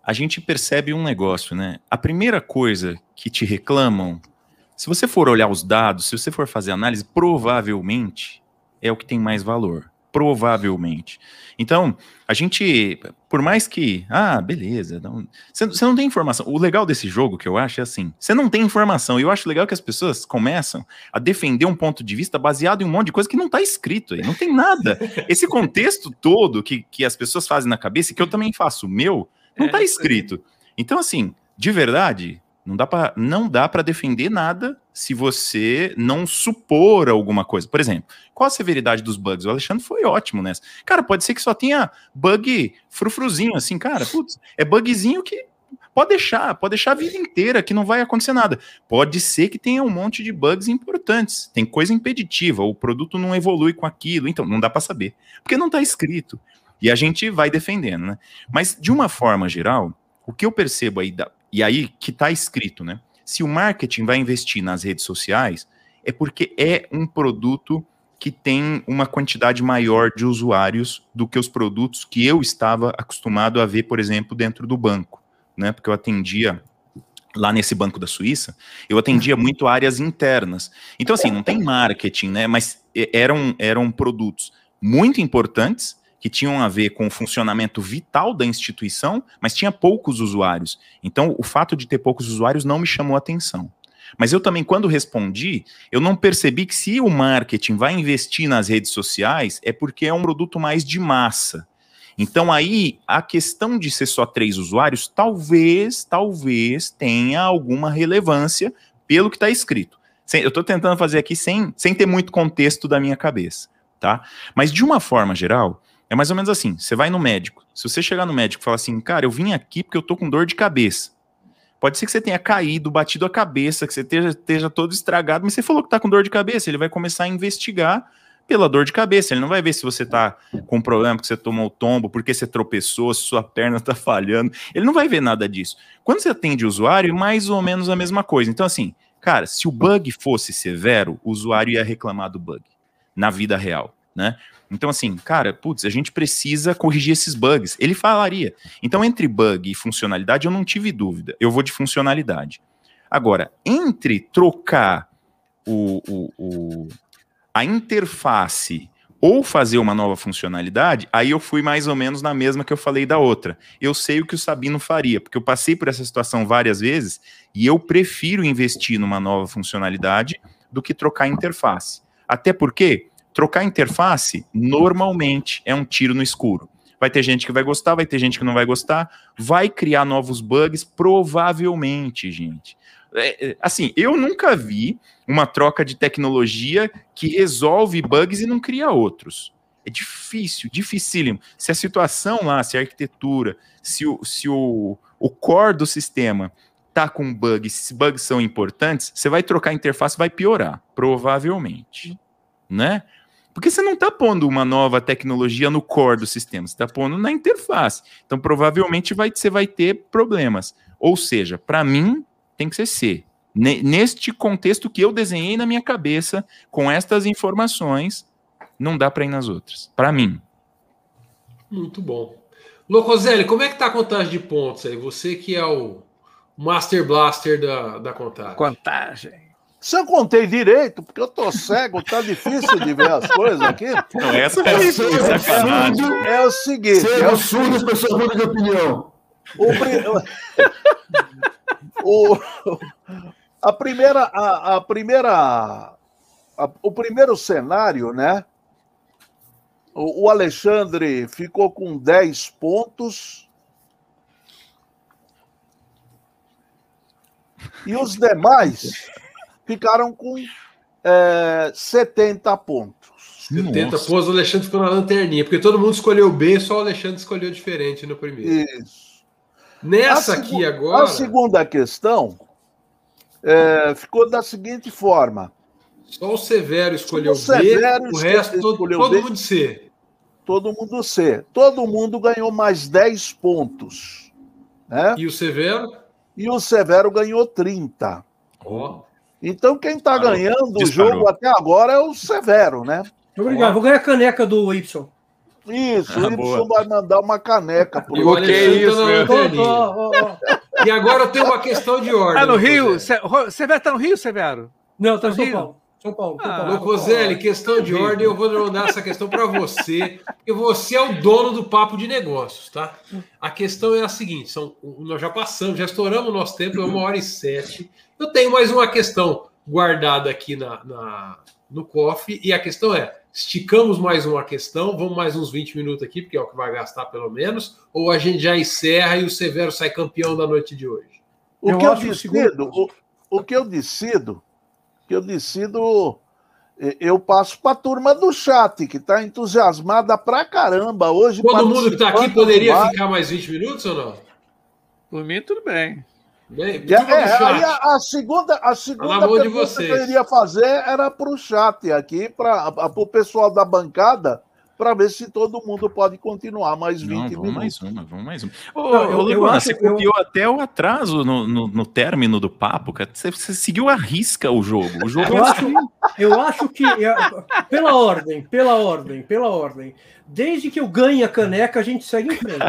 [SPEAKER 4] a gente percebe um negócio, né? A primeira coisa que te reclamam, se você for olhar os dados, se você for fazer análise, provavelmente é o que tem mais valor provavelmente. Então, a gente, por mais que, ah, beleza, não, você, você não tem informação. O legal desse jogo que eu acho é assim: você não tem informação. E eu acho legal que as pessoas começam a defender um ponto de vista baseado em um monte de coisa que não está escrito aí, não tem nada. Esse contexto todo que, que as pessoas fazem na cabeça, que eu também faço o meu, não está é, escrito. Então, assim, de verdade, não dá para não dá para defender nada se você não supor alguma coisa. Por exemplo, qual a severidade dos bugs? O Alexandre foi ótimo nessa. Cara, pode ser que só tenha bug frufruzinho assim, cara, putz, é bugzinho que Pode deixar, pode deixar a vida inteira que não vai acontecer nada. Pode ser que tenha um monte de bugs importantes, tem coisa impeditiva, o produto não evolui com aquilo, então não dá para saber, porque não está escrito. E a gente vai defendendo, né? Mas de uma forma geral, o que eu percebo aí, da, e aí que está escrito, né? Se o marketing vai investir nas redes sociais, é porque é um produto que tem uma quantidade maior de usuários do que os produtos que eu estava acostumado a ver, por exemplo, dentro do banco né? Porque eu atendia lá nesse banco da Suíça, eu atendia muito áreas internas. Então, assim, não tem marketing, né? Mas eram, eram produtos muito importantes que tinham a ver com o funcionamento vital da instituição, mas tinha poucos usuários. Então, o fato de ter poucos usuários não me chamou atenção. Mas eu também, quando respondi, eu não percebi que se o marketing vai investir nas redes sociais, é porque é um produto mais de massa. Então aí a questão de ser só três usuários talvez, talvez tenha alguma relevância pelo que está escrito. Eu estou tentando fazer aqui sem, sem ter muito contexto da minha cabeça, tá? Mas de uma forma geral, é mais ou menos assim: você vai no médico. Se você chegar no médico e falar assim, cara, eu vim aqui porque eu tô com dor de cabeça. Pode ser que você tenha caído, batido a cabeça, que você esteja, esteja todo estragado, mas você falou que tá com dor de cabeça. Ele vai começar a investigar pela dor de cabeça. Ele não vai ver se você tá com problema, porque você tomou o tombo, porque você tropeçou, se sua perna tá falhando. Ele não vai ver nada disso. Quando você atende o usuário, é mais ou menos a mesma coisa. Então, assim, cara, se o bug fosse severo, o usuário ia reclamar do bug na vida real, né? Então, assim, cara, putz, a gente precisa corrigir esses bugs. Ele falaria. Então, entre bug e funcionalidade, eu não tive dúvida. Eu vou de funcionalidade. Agora, entre trocar o, o, o a interface ou fazer uma nova funcionalidade, aí eu fui mais ou menos na mesma que eu falei da outra. Eu sei o que o Sabino faria, porque eu passei por essa situação várias vezes e eu prefiro investir numa nova funcionalidade do que trocar a interface. Até porque trocar interface normalmente é um tiro no escuro. Vai ter gente que vai gostar, vai ter gente que não vai gostar, vai criar novos bugs, provavelmente, gente. É, é, assim, eu nunca vi uma troca de tecnologia que resolve bugs e não cria outros. É difícil, dificílimo. Se a situação lá, se a arquitetura, se o, se o, o core do sistema tá com bugs, se bugs são importantes, você vai trocar a interface, vai piorar, provavelmente, né? Porque você não está pondo uma nova tecnologia no core do sistema, você está pondo na interface. Então, provavelmente vai, você vai ter problemas. Ou seja, para mim, tem que ser C. Neste contexto que eu desenhei na minha cabeça, com estas informações, não dá para ir nas outras. Para mim.
[SPEAKER 2] Muito bom. Locoselli, como é que tá a contagem de pontos aí? Você que é o Master Blaster da, da contagem.
[SPEAKER 3] Contagem. Se eu contei direito, porque eu tô cego, tá difícil de ver as coisas aqui.
[SPEAKER 4] Não, essa é, é,
[SPEAKER 3] é, é o seguinte. Ser
[SPEAKER 7] é o surdo, as pessoas mudam de opinião. O,
[SPEAKER 3] o, a primeira, a, a primeira, a, o primeiro cenário, né? O, o Alexandre ficou com 10 pontos. E os demais ficaram com é, 70 pontos.
[SPEAKER 2] 70 pontos, o Alexandre ficou na lanterninha, porque todo mundo escolheu B, só o Alexandre escolheu diferente no primeiro.
[SPEAKER 3] Isso.
[SPEAKER 2] Nessa aqui agora.
[SPEAKER 3] A segunda questão é, ficou da seguinte forma.
[SPEAKER 2] Só o Severo escolheu o Severo B, o resto todo, todo B, mundo C.
[SPEAKER 3] Todo mundo C. Todo mundo ganhou mais 10 pontos. Né?
[SPEAKER 2] E o Severo?
[SPEAKER 3] E o Severo ganhou 30.
[SPEAKER 2] Oh.
[SPEAKER 3] Então quem está ganhando o jogo até agora é o Severo, né?
[SPEAKER 6] Obrigado. Vou ganhar a caneca do Y.
[SPEAKER 3] Isso, ah, o Y boa. vai mandar uma caneca
[SPEAKER 2] pro o que é isso, E agora eu tenho uma questão de ordem.
[SPEAKER 5] Ah, no Rio? Severo tá no Rio, Severo?
[SPEAKER 6] Não, tá no São Paulo. São Paulo.
[SPEAKER 2] Ah, Locoselli, questão de ordem, eu vou mandar essa questão para você, porque você é o dono do papo de negócios, tá? A questão é a seguinte: são, nós já passamos, já estouramos o nosso tempo, é uma hora e sete. Eu tenho mais uma questão guardada aqui na, na no cofre, e a questão é: esticamos mais uma questão, vamos mais uns 20 minutos aqui, porque é o que vai gastar pelo menos, ou a gente já encerra e o Severo sai campeão da noite de hoje?
[SPEAKER 3] O eu que eu decido, o, o, que eu decido, que eu decido, eu passo para a turma do chat, que está entusiasmada pra caramba hoje.
[SPEAKER 2] Todo mundo que está aqui poderia mais. ficar mais 20 minutos ou não?
[SPEAKER 5] Por mim, tudo bem.
[SPEAKER 3] Bem, é, é, aí a, a, segunda, a segunda pergunta que eu iria fazer era para o chat aqui, para o pessoal da bancada, para ver se todo mundo pode continuar mais 20 Não, vamos minutos.
[SPEAKER 4] mais uma, vamos mais uma. Ô, Não, eu, eu, acho, você copiou eu... até o atraso no, no, no, término do papo, cara. Você, você seguiu a risca o jogo. O jogo
[SPEAKER 6] eu, acho, eu acho que, é, pela ordem, pela ordem, pela ordem, desde que eu ganhe a caneca, a gente segue em frente.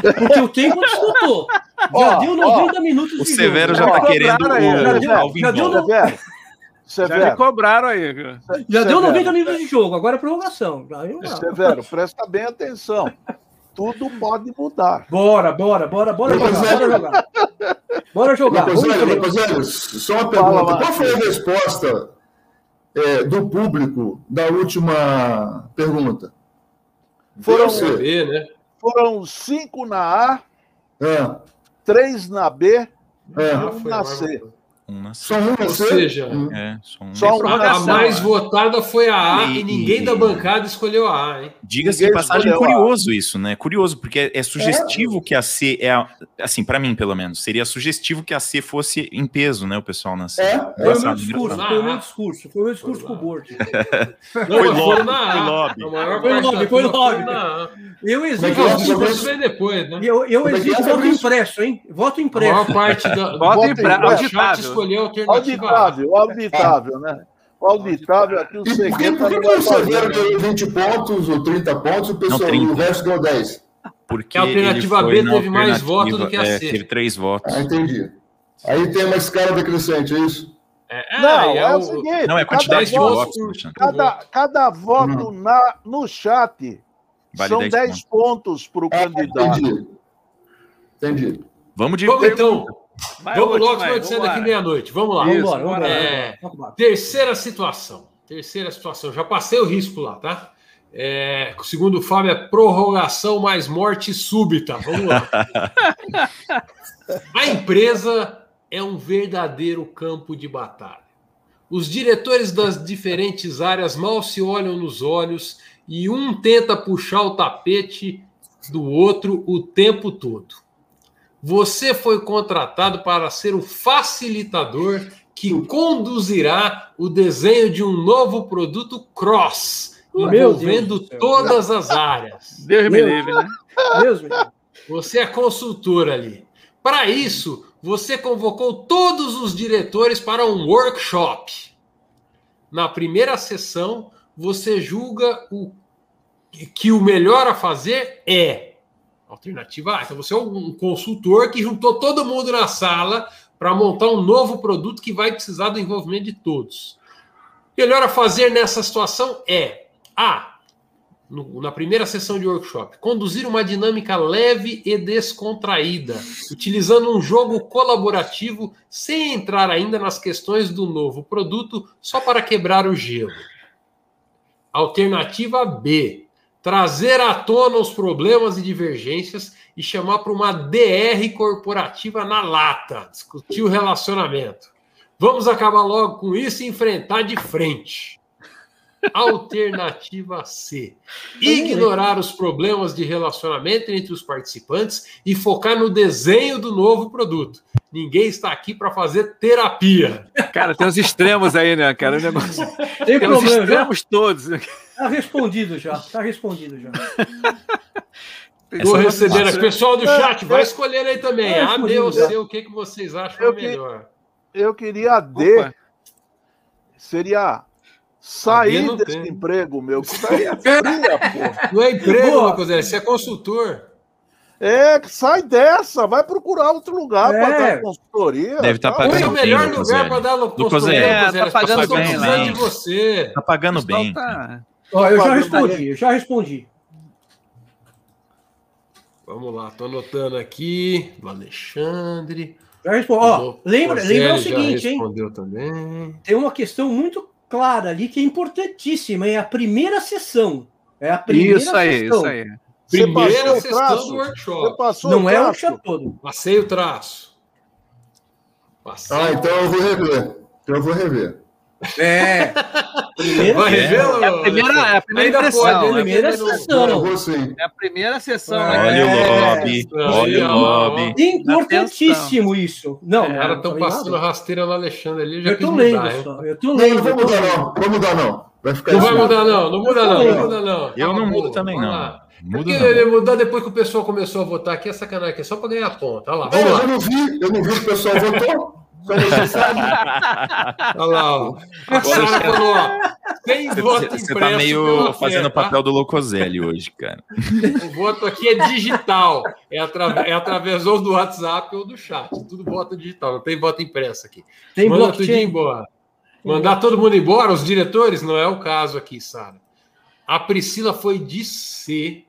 [SPEAKER 6] Porque o tempo disputou. Já deu 90 ó, minutos
[SPEAKER 4] de O Severo jogo. já está querendo aí, o, já, já deu,
[SPEAKER 6] Severo. Severo. Já me cobraram aí. Já Severo. deu 90 minutos de jogo, agora é prorrogação.
[SPEAKER 3] Severo, presta bem atenção. Tudo pode mudar.
[SPEAKER 6] Bora, bora, bora, bora jogar. Bora jogar. Bora jogar.
[SPEAKER 7] Rapaziada, só uma pergunta. Qual foi a resposta é, do público da última pergunta?
[SPEAKER 3] Foram, B, né? foram cinco na A, é. três na B é. e um na C.
[SPEAKER 2] Um na Só um na Ou seja, é, só um só a, a mais votada foi a A e, e ninguém e, da bancada escolheu a A, hein?
[SPEAKER 4] Diga-se de passagem, curioso isso, né? Curioso, porque é, é sugestivo é. que a C é, a, assim, para mim pelo menos, seria sugestivo que a C fosse em peso, né? O pessoal na C.
[SPEAKER 6] É, foi o meu discurso, foi o meu discurso, foi o meu discurso pro board.
[SPEAKER 2] foi lobby, foi lobby.
[SPEAKER 6] Foi lobby, foi lobby. Eu exijo. Depois, né? Eu, eu exijo voto impresso, hein? Voto impresso. A maior
[SPEAKER 2] parte da. Voto impresso
[SPEAKER 3] escolher a alternativa Auditável, auditável, né? O auditável aqui, o segredo... Por que,
[SPEAKER 7] que o Severo deu 20 pontos ou 30 pontos, o, pessoal, o resto deu 10?
[SPEAKER 2] Porque a alternativa B teve mais votos do que a é, C.
[SPEAKER 4] teve três votos.
[SPEAKER 7] Ah, entendi. Aí tem uma escala decrescente, é isso?
[SPEAKER 3] É, é, não, é, é, o, seguinte. Não, é quantidade de votos. Cada, cada voto uhum. na, no chat vale são 10, 10 pontos para o ah, candidato.
[SPEAKER 7] Entendi. Entendi.
[SPEAKER 4] Vamos de
[SPEAKER 2] Vamos então. Vai vamos logo, senão a gente daqui meia-noite. Vamos lá. Isso, vamos embora, é, terceira situação. Terceira situação. Já passei o risco lá, tá? É, segundo o Fábio, é prorrogação mais morte súbita. Vamos lá. a empresa é um verdadeiro campo de batalha. Os diretores das diferentes áreas mal se olham nos olhos e um tenta puxar o tapete do outro o tempo todo. Você foi contratado para ser o facilitador que conduzirá o desenho de um novo produto cross, envolvendo todas as áreas.
[SPEAKER 6] Deus me livre, né? Deus me
[SPEAKER 2] Você é consultor ali. Para isso, você convocou todos os diretores para um workshop. Na primeira sessão, você julga o, que o melhor a fazer é Alternativa A. Então você é um consultor que juntou todo mundo na sala para montar um novo produto que vai precisar do envolvimento de todos. Melhor a fazer nessa situação é A. No, na primeira sessão de workshop, conduzir uma dinâmica leve e descontraída, utilizando um jogo colaborativo sem entrar ainda nas questões do novo produto, só para quebrar o gelo. Alternativa B trazer à tona os problemas e divergências e chamar para uma DR corporativa na lata, discutir o relacionamento. Vamos acabar logo com isso e enfrentar de frente. Alternativa C: ignorar os problemas de relacionamento entre os participantes e focar no desenho do novo produto. Ninguém está aqui para fazer terapia.
[SPEAKER 5] Cara, tem os extremos aí, né, cara? O negócio... Tem, tem problema, os extremos já? todos.
[SPEAKER 6] Está respondido já. Está respondido já.
[SPEAKER 2] Estou recebendo. O pessoal do chat, vai escolher aí também. A, B ou C, o que, que vocês acham eu melhor?
[SPEAKER 3] Que, eu queria a D. Opa. Seria sair desse tem. emprego, meu. Que
[SPEAKER 2] é fria, pô. Não é emprego, Lucas, você é consultor.
[SPEAKER 3] É, sai dessa, vai procurar outro lugar é. para dar consultoria.
[SPEAKER 4] Deve estar tá pagando bem.
[SPEAKER 2] o melhor lugar para dar consultoria. É,
[SPEAKER 4] tá pagando bem,
[SPEAKER 2] né? de você.
[SPEAKER 4] Tá pagando bem. Tá...
[SPEAKER 6] Ó, eu já respondi, eu já respondi.
[SPEAKER 2] Vamos lá, tô anotando aqui. O Alexandre.
[SPEAKER 6] Já respondi. Ó, lembra, lembra o seguinte,
[SPEAKER 2] hein? Também.
[SPEAKER 6] Tem uma questão muito clara ali que é importantíssima, é a primeira sessão. É a primeira
[SPEAKER 5] isso aí,
[SPEAKER 6] sessão.
[SPEAKER 5] Isso aí,
[SPEAKER 2] Primeira sessão do workshop.
[SPEAKER 6] Não é o workshop todo.
[SPEAKER 2] Passei o traço.
[SPEAKER 7] Passei ah, então eu vou rever. Então eu vou rever.
[SPEAKER 6] É.
[SPEAKER 5] Primeira, Vai é, é, a primeira, é a primeira impressão. Pode, é a primeira sessão. É a primeira sessão.
[SPEAKER 4] Né? Olha o lobby. Olha o lobby.
[SPEAKER 6] Importantíssimo isso. Não,
[SPEAKER 2] os caras estão passando rasteira no Alexandre ali.
[SPEAKER 6] Eu tô lendo só. Eu tô lendo. Não,
[SPEAKER 7] não vou mudar, não. Vou mudar, não.
[SPEAKER 2] Vai ficar não vai mudar, não. Não muda, não. Não muda, não.
[SPEAKER 4] Eu não mudo também, não.
[SPEAKER 2] Muda Porque ele mudar depois que o pessoal começou a votar aqui é sacanagem, é só para ganhar ponta. Olha lá, vamos
[SPEAKER 7] não,
[SPEAKER 2] lá.
[SPEAKER 7] Eu não vi, eu não vi que o pessoal votou.
[SPEAKER 2] Olha lá, ó. A Sara falou, ó. Tem voto
[SPEAKER 4] impresso. Você tá meio fazendo o papel do Locoselli hoje, cara.
[SPEAKER 2] O voto aqui é digital. É, atra... é através ou do WhatsApp ou do chat. Tudo voto digital, não tem voto impresso aqui.
[SPEAKER 6] Tem
[SPEAKER 2] Manda tudo embora. Mandar todo mundo embora, os diretores? Não é o caso aqui, Sara. A Priscila foi de C.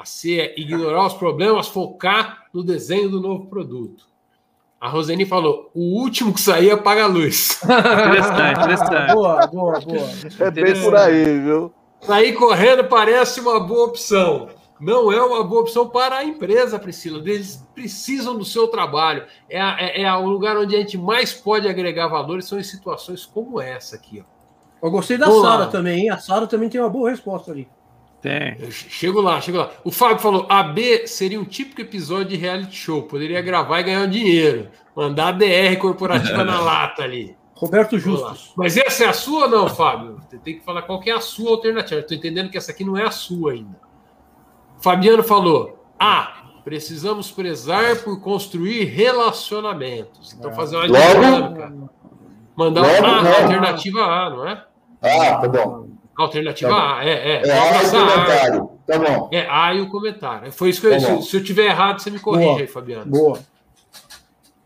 [SPEAKER 2] A C é ignorar os problemas, focar no desenho do novo produto. A Roseni falou: o último que sair apaga a luz.
[SPEAKER 6] Interessante, interessante. Boa, boa, boa.
[SPEAKER 3] É bem por aí, viu?
[SPEAKER 2] Sair correndo parece uma boa opção. Não é uma boa opção para a empresa, Priscila. Eles precisam do seu trabalho. É, é, é o lugar onde a gente mais pode agregar valores são em situações como essa aqui.
[SPEAKER 6] Ó. Eu gostei da Sara também, hein? A Sara também tem uma boa resposta ali.
[SPEAKER 2] Tem. Chego lá, chego lá. O Fábio falou: AB seria um típico episódio de reality show. Poderia gravar e ganhar um dinheiro. Mandar a DR corporativa na lata ali.
[SPEAKER 6] Roberto Justus.
[SPEAKER 2] Mas essa é a sua ou não, Fábio? Você tem que falar qual que é a sua alternativa. Estou entendendo que essa aqui não é a sua ainda. Fabiano falou: A. Precisamos prezar por construir relacionamentos. Então, fazer uma dinâmica. Mandar uma alternativa A, não é?
[SPEAKER 7] Ah, tá bom.
[SPEAKER 2] Alternativa tá A, é, é.
[SPEAKER 7] É A e o comentário. Tá bom.
[SPEAKER 2] É A e o comentário. Foi isso que eu. Tá se, se, eu tiver errado, você me corrige Boa. aí, Fabiano.
[SPEAKER 6] Boa.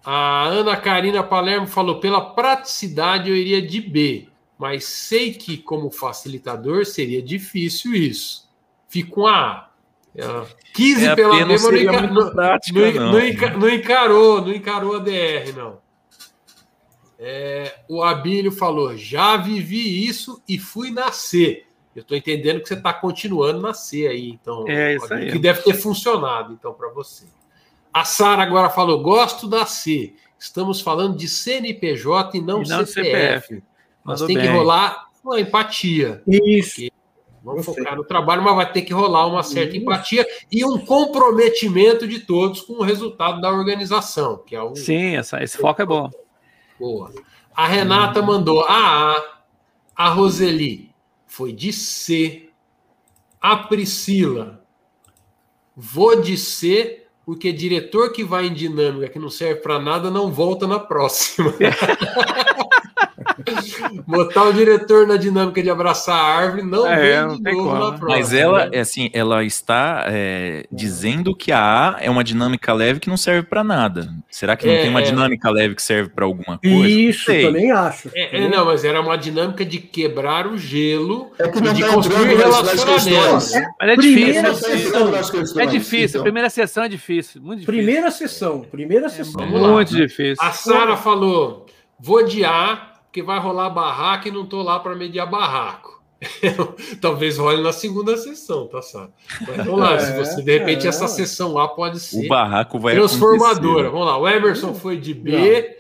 [SPEAKER 2] A Ana Karina Palermo falou: pela praticidade eu iria de B, mas sei que como facilitador seria difícil isso. Fico com a A. Ela quis ir é, pela B, não, enca... não, prática, não, não, não, encarou, não encarou a DR, não. É, o Abílio falou: já vivi isso e fui nascer. Eu estou entendendo que você está continuando a nascer aí, então.
[SPEAKER 6] É isso aí.
[SPEAKER 2] Que deve ter funcionado, então, para você. A Sara agora falou: gosto da C. Estamos falando de CNPJ e não, e não CPF. CPF. Mas tem bem. que rolar uma empatia.
[SPEAKER 6] Isso.
[SPEAKER 2] Vamos focar no trabalho, mas vai ter que rolar uma certa Isso. empatia e um comprometimento de todos com o resultado da organização, que é o.
[SPEAKER 6] Sim, essa, esse foco é bom.
[SPEAKER 2] Boa. A Renata mandou a A. A Roseli foi de C. A Priscila, vou de C, porque diretor que vai em dinâmica que não serve para nada não volta na próxima. Botar o diretor na dinâmica de abraçar a árvore não é, vem de novo como. na próxima.
[SPEAKER 4] Mas ela, é assim, ela está é, dizendo que a A é uma dinâmica leve que não serve para nada. Será que não é, tem uma é. dinâmica leve que serve para alguma coisa?
[SPEAKER 6] Isso, também acho.
[SPEAKER 2] É, é, não, mas era uma dinâmica de quebrar o gelo e de tá construir relacionamentos.
[SPEAKER 6] Mas é difícil. Sessão. É difícil. Então. Primeira sessão é difícil. Muito difícil. Primeira sessão. Primeira sessão.
[SPEAKER 2] muito difícil. A Sara falou: vou de A porque vai rolar barraco e não estou lá para mediar barraco. Talvez role na segunda sessão, tá certo? Mas vamos lá, é, se você de repente é. essa sessão lá pode ser
[SPEAKER 4] o barraco vai
[SPEAKER 2] transformadora. Vamos lá, o Emerson foi de B,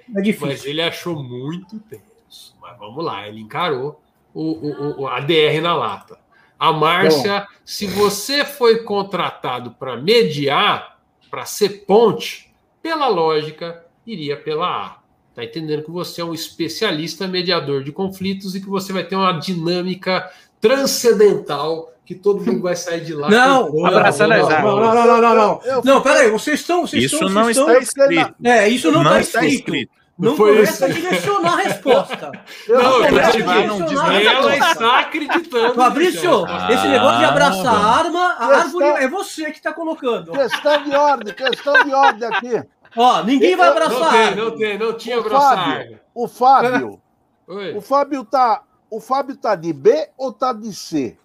[SPEAKER 2] não, é mas ele achou muito tenso. Mas vamos lá, ele encarou o, o, o a DR na lata. A Márcia, Bom. se você foi contratado para mediar, para ser ponte, pela lógica, iria pela A. Tá entendendo que você é um especialista mediador de conflitos e que você vai ter uma dinâmica transcendental que todo mundo vai sair de lá.
[SPEAKER 6] Não, abraçando as armas. Não, não, não, não, não. Não, peraí, vocês estão. Vocês
[SPEAKER 4] isso
[SPEAKER 6] estão,
[SPEAKER 4] não está escrito.
[SPEAKER 6] É, isso não, não está escrito. escrito. Não foi começa isso. a direcionar a resposta.
[SPEAKER 2] Eu não, não, não, não, não Ela está acreditando.
[SPEAKER 6] Fabrício, ah, esse negócio de abraçar a arma, a árvore é você que está colocando.
[SPEAKER 3] Questão de ordem, questão de ordem aqui.
[SPEAKER 6] Ó, ninguém vai abraçar. Não
[SPEAKER 2] tem, não tem, não tinha abraçar.
[SPEAKER 3] O Fábio, Oi. o Fábio tá, o Fábio tá de B ou tá de C?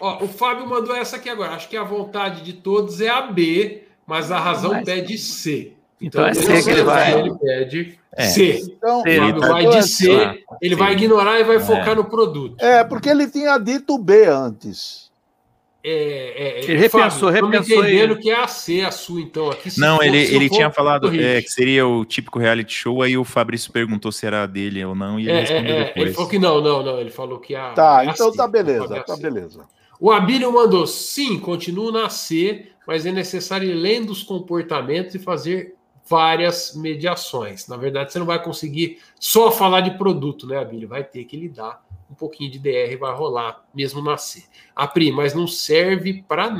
[SPEAKER 2] Ó, o Fábio mandou essa aqui agora. Acho que a vontade de todos é a B, mas a razão mas... pede C.
[SPEAKER 6] Então, então é C que ele vai.
[SPEAKER 2] Ele pede é. C. Então, C, ele vai de C, ele vai ignorar e vai é. focar no produto.
[SPEAKER 3] É, porque ele tinha dito B antes.
[SPEAKER 2] É, é,
[SPEAKER 5] ele repensou, Fábio, repensou.
[SPEAKER 2] entendendo e... que é a C, a sua, então. Aqui,
[SPEAKER 4] não, ele, ele tinha falado é, que seria o típico reality show, aí o Fabrício perguntou se era dele ou não, e ele
[SPEAKER 2] é, respondeu é, depois. Ele falou que não, não, não. Ele falou que a.
[SPEAKER 3] Tá, é então tá beleza, tá beleza.
[SPEAKER 2] O Abílio mandou, sim, continua na C, mas é necessário ir lendo os comportamentos e fazer várias mediações. Na verdade, você não vai conseguir só falar de produto, né, Abílio? Vai ter que lidar um pouquinho de DR vai rolar, mesmo nascer. A Pri, mas não serve para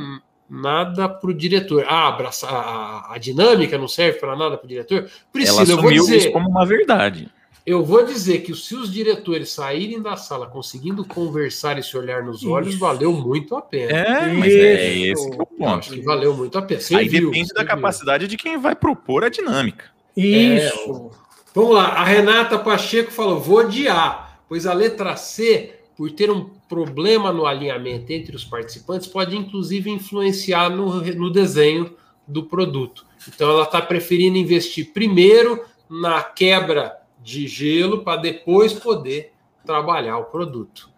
[SPEAKER 2] nada para o diretor. Ah, a, a, a, dinâmica não serve para nada para o diretor?
[SPEAKER 4] Priscila, Ela eu vou dizer, isso como uma verdade.
[SPEAKER 2] Eu vou dizer que se os diretores saírem da sala conseguindo conversar e se olhar nos olhos, isso. valeu muito a pena.
[SPEAKER 4] É, mas é esse que é o ponto.
[SPEAKER 2] que valeu muito a pena.
[SPEAKER 4] Você Aí viu, depende da viu. capacidade de quem vai propor a dinâmica.
[SPEAKER 2] Isso. É, vamos lá, a Renata Pacheco falou: vou adiar pois a letra C, por ter um problema no alinhamento entre os participantes, pode inclusive influenciar no, no desenho do produto. Então, ela está preferindo investir primeiro na quebra de gelo para depois poder trabalhar o produto.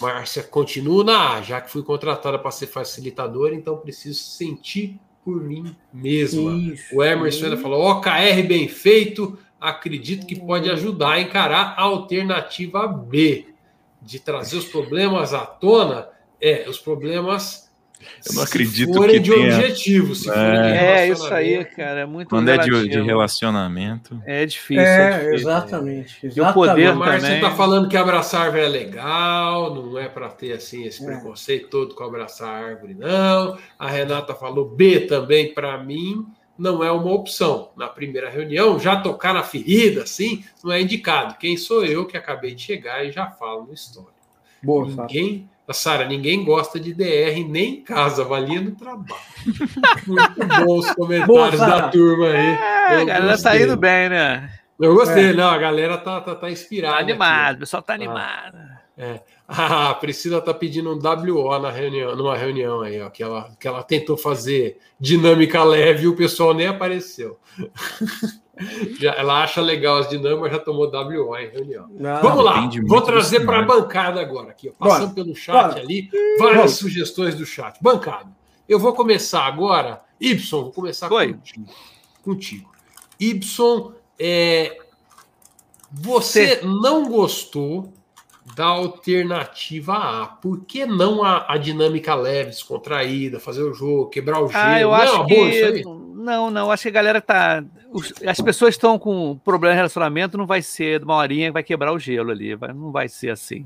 [SPEAKER 2] Márcia continua na A, já que fui contratada para ser facilitadora, então preciso sentir por mim mesma. Isso, o Emerson ainda falou: OKR bem feito, acredito que pode ajudar a encarar a alternativa B, de trazer os problemas à tona, é, os problemas
[SPEAKER 4] eu não acredito se forem
[SPEAKER 2] de tenha... objetivo, se é.
[SPEAKER 5] forem de É isso aí, cara, é muito
[SPEAKER 4] Quando relativo. é de, de, relacionamento.
[SPEAKER 5] É difícil.
[SPEAKER 6] É, é difícil, exatamente.
[SPEAKER 5] exatamente. E o poder
[SPEAKER 2] Mas também. você tá falando que abraçar árvore é legal, não é para ter assim esse é. preconceito todo com abraçar árvore, não. A Renata falou B também para mim não é uma opção. Na primeira reunião, já tocar na ferida, assim, não é indicado. Quem sou eu que acabei de chegar e já falo no histórico. Boa, ninguém, Sara, ninguém gosta de DR nem em casa, valia no trabalho. Muito bons comentários Boa, da turma aí.
[SPEAKER 5] É, a galera tá indo bem, né?
[SPEAKER 2] Eu gostei, é. não, a galera tá, tá, tá inspirada. Tá
[SPEAKER 5] animado, o pessoal tá animado.
[SPEAKER 2] É. Ah, a Priscila tá pedindo um WO na reunião, numa reunião aí, ó, que ela, que ela tentou fazer dinâmica leve e o pessoal nem apareceu. já, ela acha legal as dinâmicas, já tomou WO em reunião. Não, Vamos lá, vou trazer para a bancada agora, aqui, ó, passando Bora. pelo chat Bora. ali, várias Bora. sugestões do chat. Bancada. Eu vou começar agora. Y, vou começar Oi. contigo. contigo. Y, é, você não gostou da alternativa A. Por que não a, a, dinâmica leve, descontraída, fazer o jogo, quebrar o
[SPEAKER 5] gelo? Ah, eu não acho que... Não, não, acho que a galera tá. As pessoas estão com problema de relacionamento, não vai ser de uma horinha que vai quebrar o gelo ali. Vai, não vai ser assim.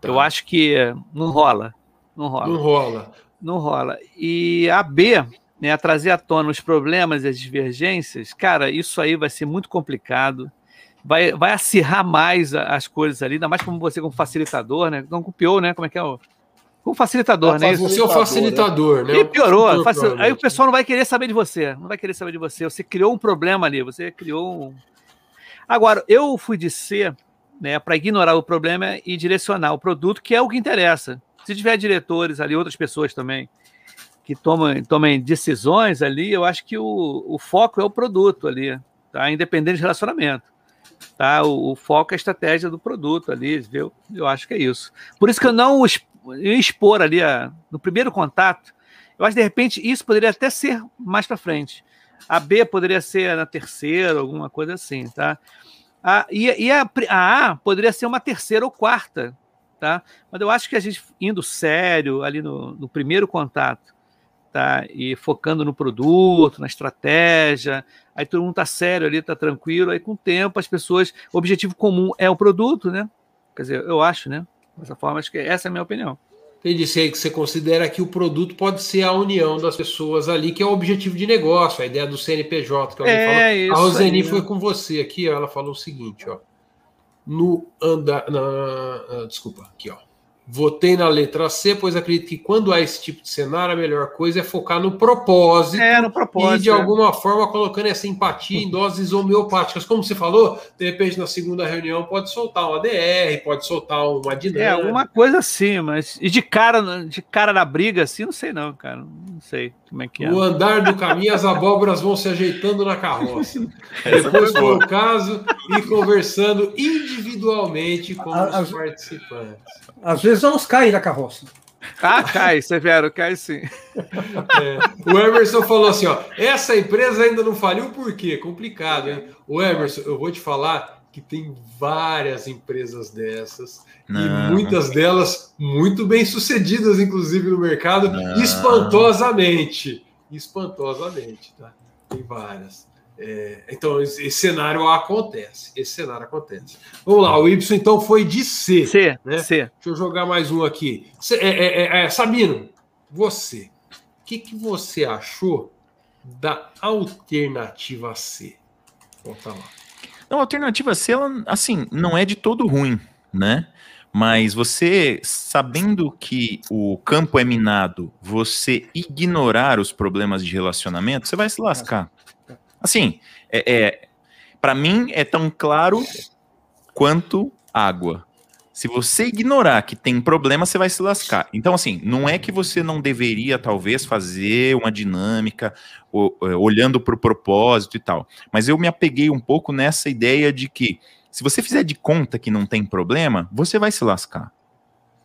[SPEAKER 5] Tá. Eu acho que não rola. Não rola.
[SPEAKER 2] Não rola.
[SPEAKER 5] Não rola. E a B, né, a trazer à tona os problemas e as divergências, cara, isso aí vai ser muito complicado vai, vai acirrar mais as coisas ali, ainda mais como você como facilitador, né? Não copiou, né? Como é que é o. Como facilitador, né?
[SPEAKER 2] Você é o facilitador, né?
[SPEAKER 5] E piorou. Facil... Aí o pessoal não vai querer saber de você. Não vai querer saber de você. Você criou um problema ali. Você criou um. Agora, eu fui de ser né, para ignorar o problema e direcionar o produto, que é o que interessa. Se tiver diretores ali, outras pessoas também, que tomem, tomem decisões ali, eu acho que o, o foco é o produto ali, tá? Independente de relacionamento. Tá? O, o, foco é a estratégia do produto ali, viu? Eu acho que é isso. Por isso que eu não expor ali a, no primeiro contato, eu acho que de repente isso poderia até ser mais para frente. A B poderia ser na terceira, alguma coisa assim, tá? A, e e a, a A poderia ser uma terceira ou quarta, tá? Mas eu acho que a gente indo sério ali no, no primeiro contato, tá? E focando no produto, na estratégia, aí todo mundo tá sério ali, tá tranquilo, aí com o tempo as pessoas, o objetivo comum é o produto, né? Quer dizer, eu acho, né? Dessa forma, acho que essa é a minha opinião.
[SPEAKER 2] Entendi, você, você considera que o produto pode ser a união das pessoas ali, que é o objetivo de negócio, a ideia do CNPJ, que alguém é, falou. A Roseni aí, né? foi com você aqui, ó, ela falou o seguinte, ó. No andar. Na, desculpa, aqui, ó. Votei na letra C, pois acredito que quando há esse tipo de cenário, a melhor coisa é focar no propósito.
[SPEAKER 5] É, no propósito.
[SPEAKER 2] E de é. alguma forma colocando essa empatia em doses homeopáticas. Como você falou, de repente na segunda reunião pode soltar uma DR, pode soltar uma dinâmica.
[SPEAKER 5] É, alguma coisa assim, mas. E de cara, de cara na briga, assim, não sei não, cara. Não sei como é que é.
[SPEAKER 2] O andar do caminho, as abóboras vão se ajeitando na carroça. Depois o caso e conversando individualmente com a, os participantes.
[SPEAKER 6] Às vezes elas caem da carroça.
[SPEAKER 5] Ah, cai, Severo, cai sim.
[SPEAKER 2] É, o Emerson falou assim: ó, essa empresa ainda não faliu, por quê? Complicado, hein? O Emerson, eu vou te falar que tem várias empresas dessas não. e muitas delas muito bem sucedidas, inclusive no mercado, não. espantosamente. Espantosamente, tá? Tem várias. É, então, esse cenário acontece. Esse cenário acontece. Vamos lá, o Y então foi de C.
[SPEAKER 5] C, né? C.
[SPEAKER 2] Deixa eu jogar mais um aqui. C, é, é, é, é Sabino, você. O que, que você achou da alternativa C?
[SPEAKER 4] Volta lá. Não, a alternativa C, ela, assim, não é de todo ruim, né? Mas você, sabendo que o campo é minado, você ignorar os problemas de relacionamento, você vai se lascar. Assim, é, é para mim é tão claro quanto água. Se você ignorar que tem problema, você vai se lascar. Então, assim, não é que você não deveria, talvez, fazer uma dinâmica é, olhando para o propósito e tal. Mas eu me apeguei um pouco nessa ideia de que, se você fizer de conta que não tem problema, você vai se lascar.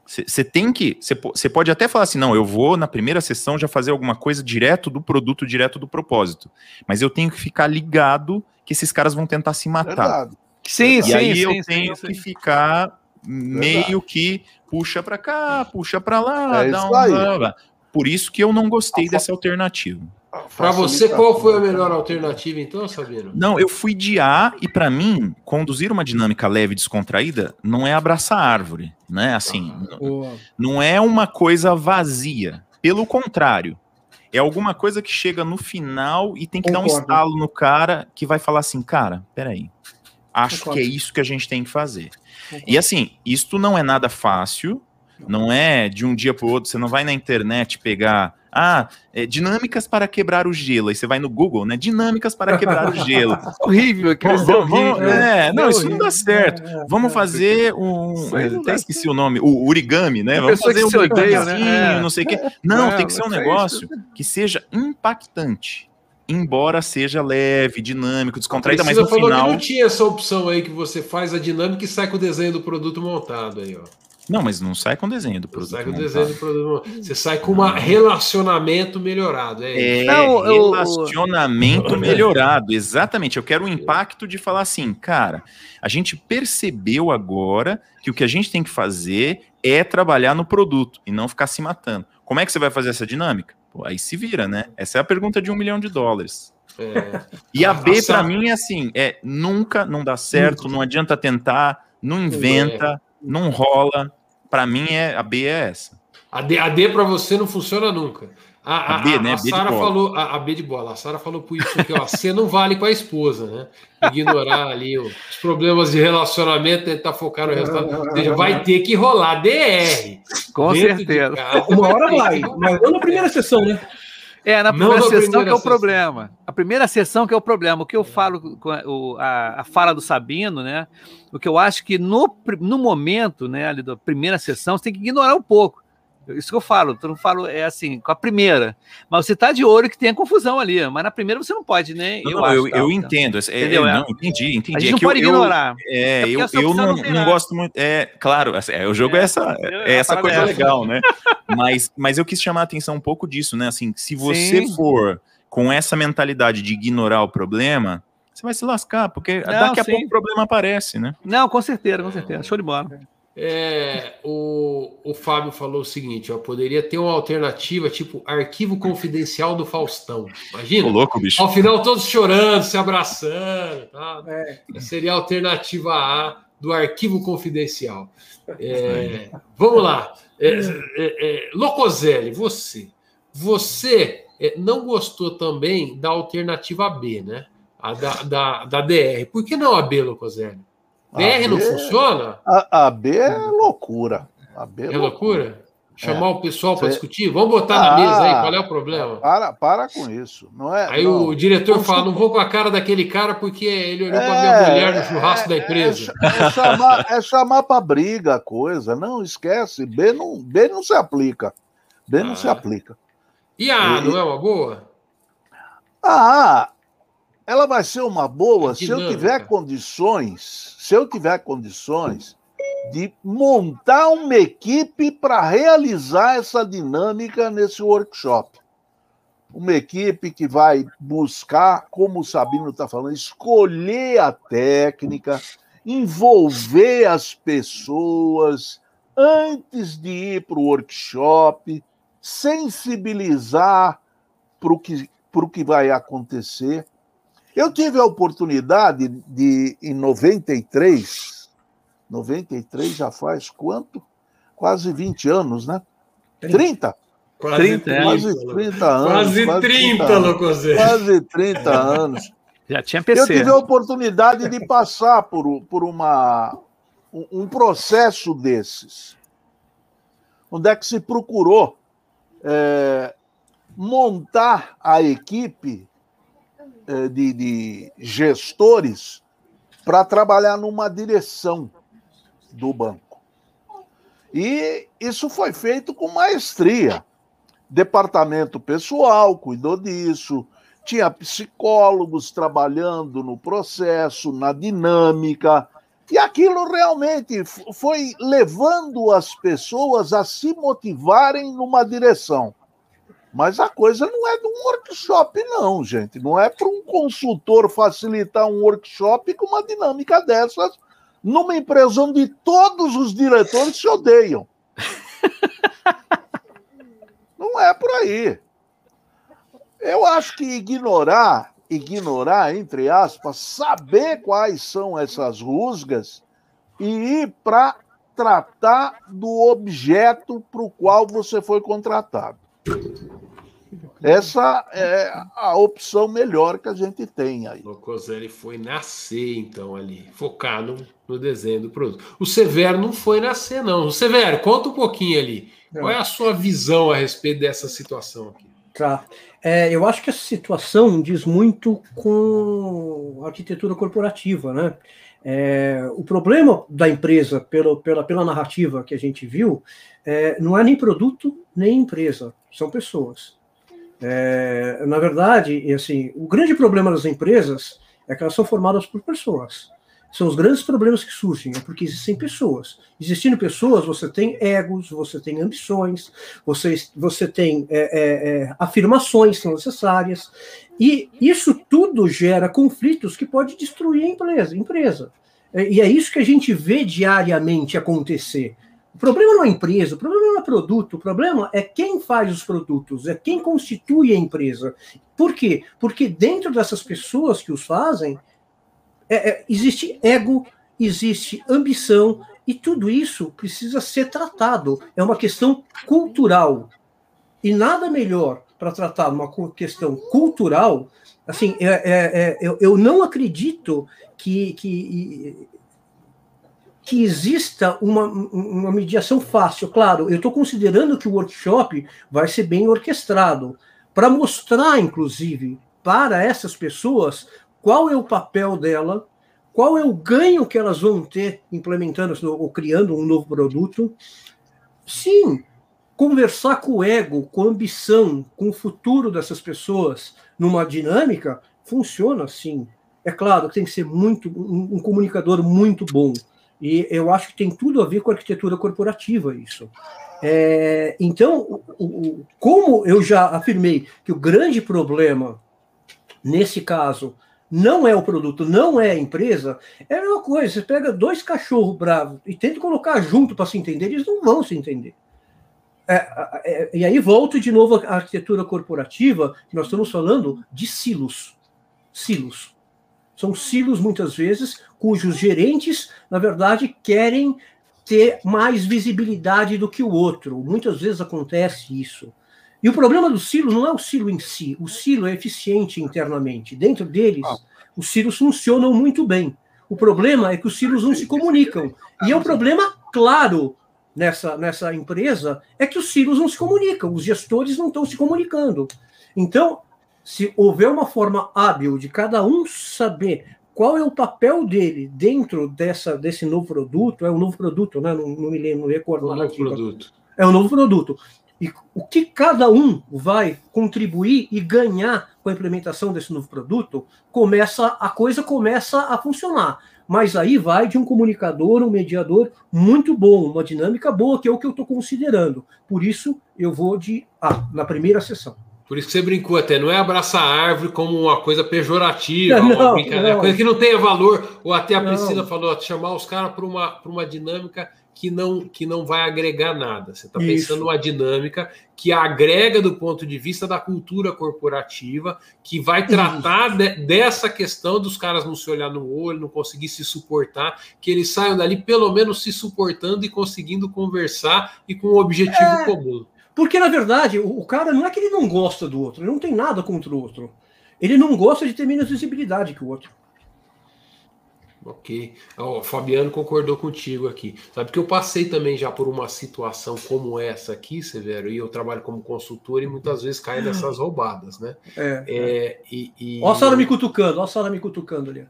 [SPEAKER 4] Você tem que. Você pode até falar assim, não, eu vou na primeira sessão já fazer alguma coisa direto do produto, direto do propósito. Mas eu tenho que ficar ligado que esses caras vão tentar se matar. Verdade.
[SPEAKER 5] Sim,
[SPEAKER 4] e
[SPEAKER 5] sim,
[SPEAKER 4] aí
[SPEAKER 5] sim,
[SPEAKER 4] eu
[SPEAKER 5] sim,
[SPEAKER 4] tenho sim, que ficar meio que puxa para cá, puxa para lá, é dá um. Por isso que eu não gostei dessa alternativa.
[SPEAKER 2] Para você, qual foi a melhor alternativa, então, Sabino?
[SPEAKER 4] Não, eu fui de A e, para mim, conduzir uma dinâmica leve e descontraída não é abraçar árvore, né? Assim, ah, não, não é uma coisa vazia. Pelo contrário, é alguma coisa que chega no final e tem que Concordo. dar um estalo no cara que vai falar assim, cara, peraí, acho Concordo. que é isso que a gente tem que fazer. E assim, isto não é nada fácil, não é de um dia para o outro, você não vai na internet pegar ah, é, dinâmicas para quebrar o gelo. Aí você vai no Google, né? Dinâmicas para quebrar o gelo.
[SPEAKER 5] horrível, aquilo é horrível.
[SPEAKER 4] É, não, isso não dá certo. É, é, Vamos fazer um. Até esqueci o nome, o origami, né? Vamos fazer um odeia, né? não sei o quê. Não, tem que ser um negócio que seja impactante embora seja leve, dinâmico, descontraída, mas no falou final... que
[SPEAKER 2] não tinha essa opção aí que você faz a dinâmica e sai com o desenho do produto montado aí, ó.
[SPEAKER 4] Não, mas não sai com desenho do produto. Sai com
[SPEAKER 2] desenho do produto. Você sai com um relacionamento melhorado. É,
[SPEAKER 4] é não, relacionamento eu... melhorado, exatamente. Eu quero o impacto de falar assim, cara, a gente percebeu agora que o que a gente tem que fazer é trabalhar no produto e não ficar se matando. Como é que você vai fazer essa dinâmica? Aí se vira, né? Essa é a pergunta de um milhão de dólares. É. E a B, para mim, é assim: é nunca não dá certo, não adianta tentar, não inventa, é. não rola, para mim, é, a B é essa.
[SPEAKER 2] A D, a D para você não funciona nunca. A, a, a B, né? A Sara falou, a, a, B de bola, a Sara falou por isso que ó, a C não vale com a esposa, né? Ignorar ali os problemas de relacionamento, tentar focar no resultado. vai ter que rolar DR.
[SPEAKER 5] Com certeza.
[SPEAKER 6] Casa, Uma hora vai, mas não na primeira sessão, né?
[SPEAKER 5] É, na primeira sessão primeira que é o sessão. problema. A primeira sessão que é o problema. O que eu falo, o, a, a fala do Sabino, né? O que eu acho que no, no momento, né, ali da primeira sessão, você tem que ignorar um pouco. Isso que eu falo, eu não falo é assim, com a primeira. Mas você tá de olho que tem a confusão ali, mas na primeira você não pode, né?
[SPEAKER 4] Não, eu, não, eu, eu entendo. É, Entendeu? É, não, entendi, entendi. A
[SPEAKER 5] gente é não pode eu, ignorar.
[SPEAKER 4] É, é eu, eu não, não, gosto muito. É, claro, assim, é, o jogo é, essa, é essa coisa legal, né? mas, mas eu quis chamar a atenção um pouco disso, né? Assim, se você Sim. for com essa mentalidade de ignorar o problema, você vai se lascar, porque não, daqui a sim. pouco o problema aparece, né?
[SPEAKER 5] Não, com certeza, com certeza. Show de bola.
[SPEAKER 2] É, o, o Fábio falou o seguinte: ó, poderia ter uma alternativa, tipo arquivo confidencial do Faustão. Imagina? Tô
[SPEAKER 4] louco, bicho.
[SPEAKER 2] Ao final, todos chorando, se abraçando. Tá? É. Seria a alternativa A do arquivo confidencial. É, vamos lá. É, é, é Locoselli, você. Você é, não gostou também da alternativa B, né? A da, da, da DR. Por que não a B, Locoselli? BR não funciona?
[SPEAKER 3] A, a, B é loucura. A
[SPEAKER 2] B é, é loucura? loucura? Chamar é. o pessoal para discutir? Vamos botar ah, na mesa aí, qual é o problema?
[SPEAKER 3] Para, para com isso. Não é,
[SPEAKER 2] aí
[SPEAKER 3] não.
[SPEAKER 2] o diretor fala: não vou com a cara daquele cara porque ele olhou é, para minha mulher no churrasco da é, empresa.
[SPEAKER 3] É, chamar, é chamar para briga a coisa. Não, esquece. B não, B não se aplica. B não ah. se aplica.
[SPEAKER 2] E a A não é uma boa?
[SPEAKER 3] A ela vai ser uma boa se eu tiver condições, se eu tiver condições de montar uma equipe para realizar essa dinâmica nesse workshop. Uma equipe que vai buscar, como o Sabino está falando, escolher a técnica, envolver as pessoas antes de ir para o workshop, sensibilizar para o que, que vai acontecer. Eu tive a oportunidade de, em 93, 93 já faz quanto? Quase 20 anos, né? 30?
[SPEAKER 2] Quase 30,
[SPEAKER 3] quase 30 anos.
[SPEAKER 2] Quase 30, Locozé.
[SPEAKER 3] Quase 30 anos.
[SPEAKER 5] Já tinha PC.
[SPEAKER 3] Eu tive a oportunidade de passar por, por uma, um processo desses, onde é que se procurou é, montar a equipe de, de gestores para trabalhar numa direção do banco. E isso foi feito com maestria. Departamento pessoal cuidou disso, tinha psicólogos trabalhando no processo, na dinâmica, e aquilo realmente foi levando as pessoas a se motivarem numa direção. Mas a coisa não é de um workshop, não, gente. Não é para um consultor facilitar um workshop com uma dinâmica dessas numa empresa onde todos os diretores se odeiam. não é por aí. Eu acho que ignorar, ignorar, entre aspas, saber quais são essas rusgas e ir para tratar do objeto para o qual você foi contratado. Essa é a opção melhor que a gente tem aí.
[SPEAKER 2] O Coselli foi nascer, então, ali, focar no, no, desenho do produto. O Severo não foi nascer, não. O Severo, conta um pouquinho ali. Qual é a sua visão a respeito dessa situação aqui?
[SPEAKER 6] Tá. É, eu acho que essa situação diz muito com a arquitetura corporativa, né? É, o problema da empresa, pela, pela, pela narrativa que a gente viu, é, não é nem produto nem empresa, são pessoas. É, na verdade, assim, o grande problema das empresas é que elas são formadas por pessoas. São os grandes problemas que surgem, é porque existem pessoas. Existindo pessoas, você tem egos, você tem ambições, você, você tem é, é, é, afirmações que são necessárias, e isso tudo gera conflitos que pode destruir a empresa. empresa. É, e é isso que a gente vê diariamente acontecer. O problema não é empresa, o problema não é produto, o problema é quem faz os produtos, é quem constitui a empresa. Por quê? Porque dentro dessas pessoas que os fazem, é, é, existe ego, existe ambição, e tudo isso precisa ser tratado. É uma questão cultural. E nada melhor para tratar uma questão cultural. Assim, é, é, é, eu, eu não acredito que, que que exista uma, uma mediação fácil. Claro, eu estou considerando que o workshop vai ser bem orquestrado, para mostrar, inclusive, para essas pessoas qual é o papel dela, qual é o ganho que elas vão ter implementando ou criando um novo produto. Sim, conversar com o ego, com a ambição, com o futuro dessas pessoas numa dinâmica, funciona sim. É claro, tem que ser muito um, um comunicador muito bom. E eu acho que tem tudo a ver com a arquitetura corporativa isso. É, então, o, o, como eu já afirmei que o grande problema, nesse caso, não é o produto, não é a empresa, é uma coisa. Você pega dois cachorros bravos e tenta colocar junto para se entender, eles não vão se entender. É, é, e aí volto de novo à arquitetura corporativa, nós estamos falando de silos. Silos. São silos, muitas vezes, cujos gerentes, na verdade, querem ter mais visibilidade do que o outro. Muitas vezes acontece isso. E o problema do silo não é o silo em si. O silo é eficiente internamente. Dentro deles, ah. os silos funcionam muito bem. O problema é que os silos não se comunicam. E é um problema claro nessa, nessa empresa é que os silos não se comunicam, os gestores não estão se comunicando. Então, se houver uma forma hábil de cada um saber qual é o papel dele dentro dessa, desse novo produto, é um novo produto, né? não, não me lembro, não recordo.
[SPEAKER 2] É um novo produto.
[SPEAKER 6] É um novo produto. E o que cada um vai contribuir e ganhar com a implementação desse novo produto, começa a coisa começa a funcionar. Mas aí vai de um comunicador, um mediador muito bom, uma dinâmica boa, que é o que eu estou considerando. Por isso, eu vou de A, na primeira sessão.
[SPEAKER 2] Por isso que você brincou até, não é abraçar a árvore como uma coisa pejorativa, não, uma brincadeira, não. coisa que não tenha valor, ou até a Priscila não. falou, chamar os caras para uma, uma dinâmica que não, que não vai agregar nada. Você está pensando uma dinâmica que agrega do ponto de vista da cultura corporativa, que vai tratar de, dessa questão dos caras não se olhar no olho, não conseguir se suportar, que eles saiam dali pelo menos se suportando e conseguindo conversar e com um objetivo é, comum.
[SPEAKER 6] Porque, na verdade, o, o cara não é que ele não gosta do outro, ele não tem nada contra o outro. Ele não gosta de ter menos visibilidade que o outro.
[SPEAKER 2] Ok. O Fabiano concordou contigo aqui. Sabe que eu passei também já por uma situação como essa aqui, Severo, e eu trabalho como consultor e muitas vezes caio nessas roubadas, né?
[SPEAKER 6] É. é e, e... Ó a Sara me cutucando, ó a Sara me cutucando ali.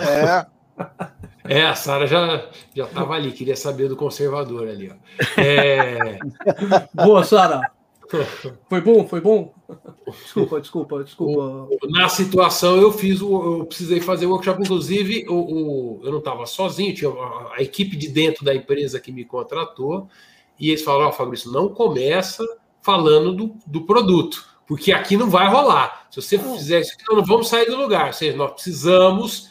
[SPEAKER 2] É. É, a Sara já já estava ali, queria saber do conservador ali. Ó. É...
[SPEAKER 6] Boa, Sara. Foi bom, foi bom. Desculpa, desculpa, desculpa.
[SPEAKER 2] Na situação eu fiz, o, eu precisei fazer o workshop, inclusive o, o eu não estava sozinho, tinha a, a, equipe de dentro da empresa que me contratou, e eles falaram, oh, Fabrício, não começa falando do, do produto, porque aqui não vai rolar. Se você fizer isso, nós não vamos sair do lugar. Ou seja, nós precisamos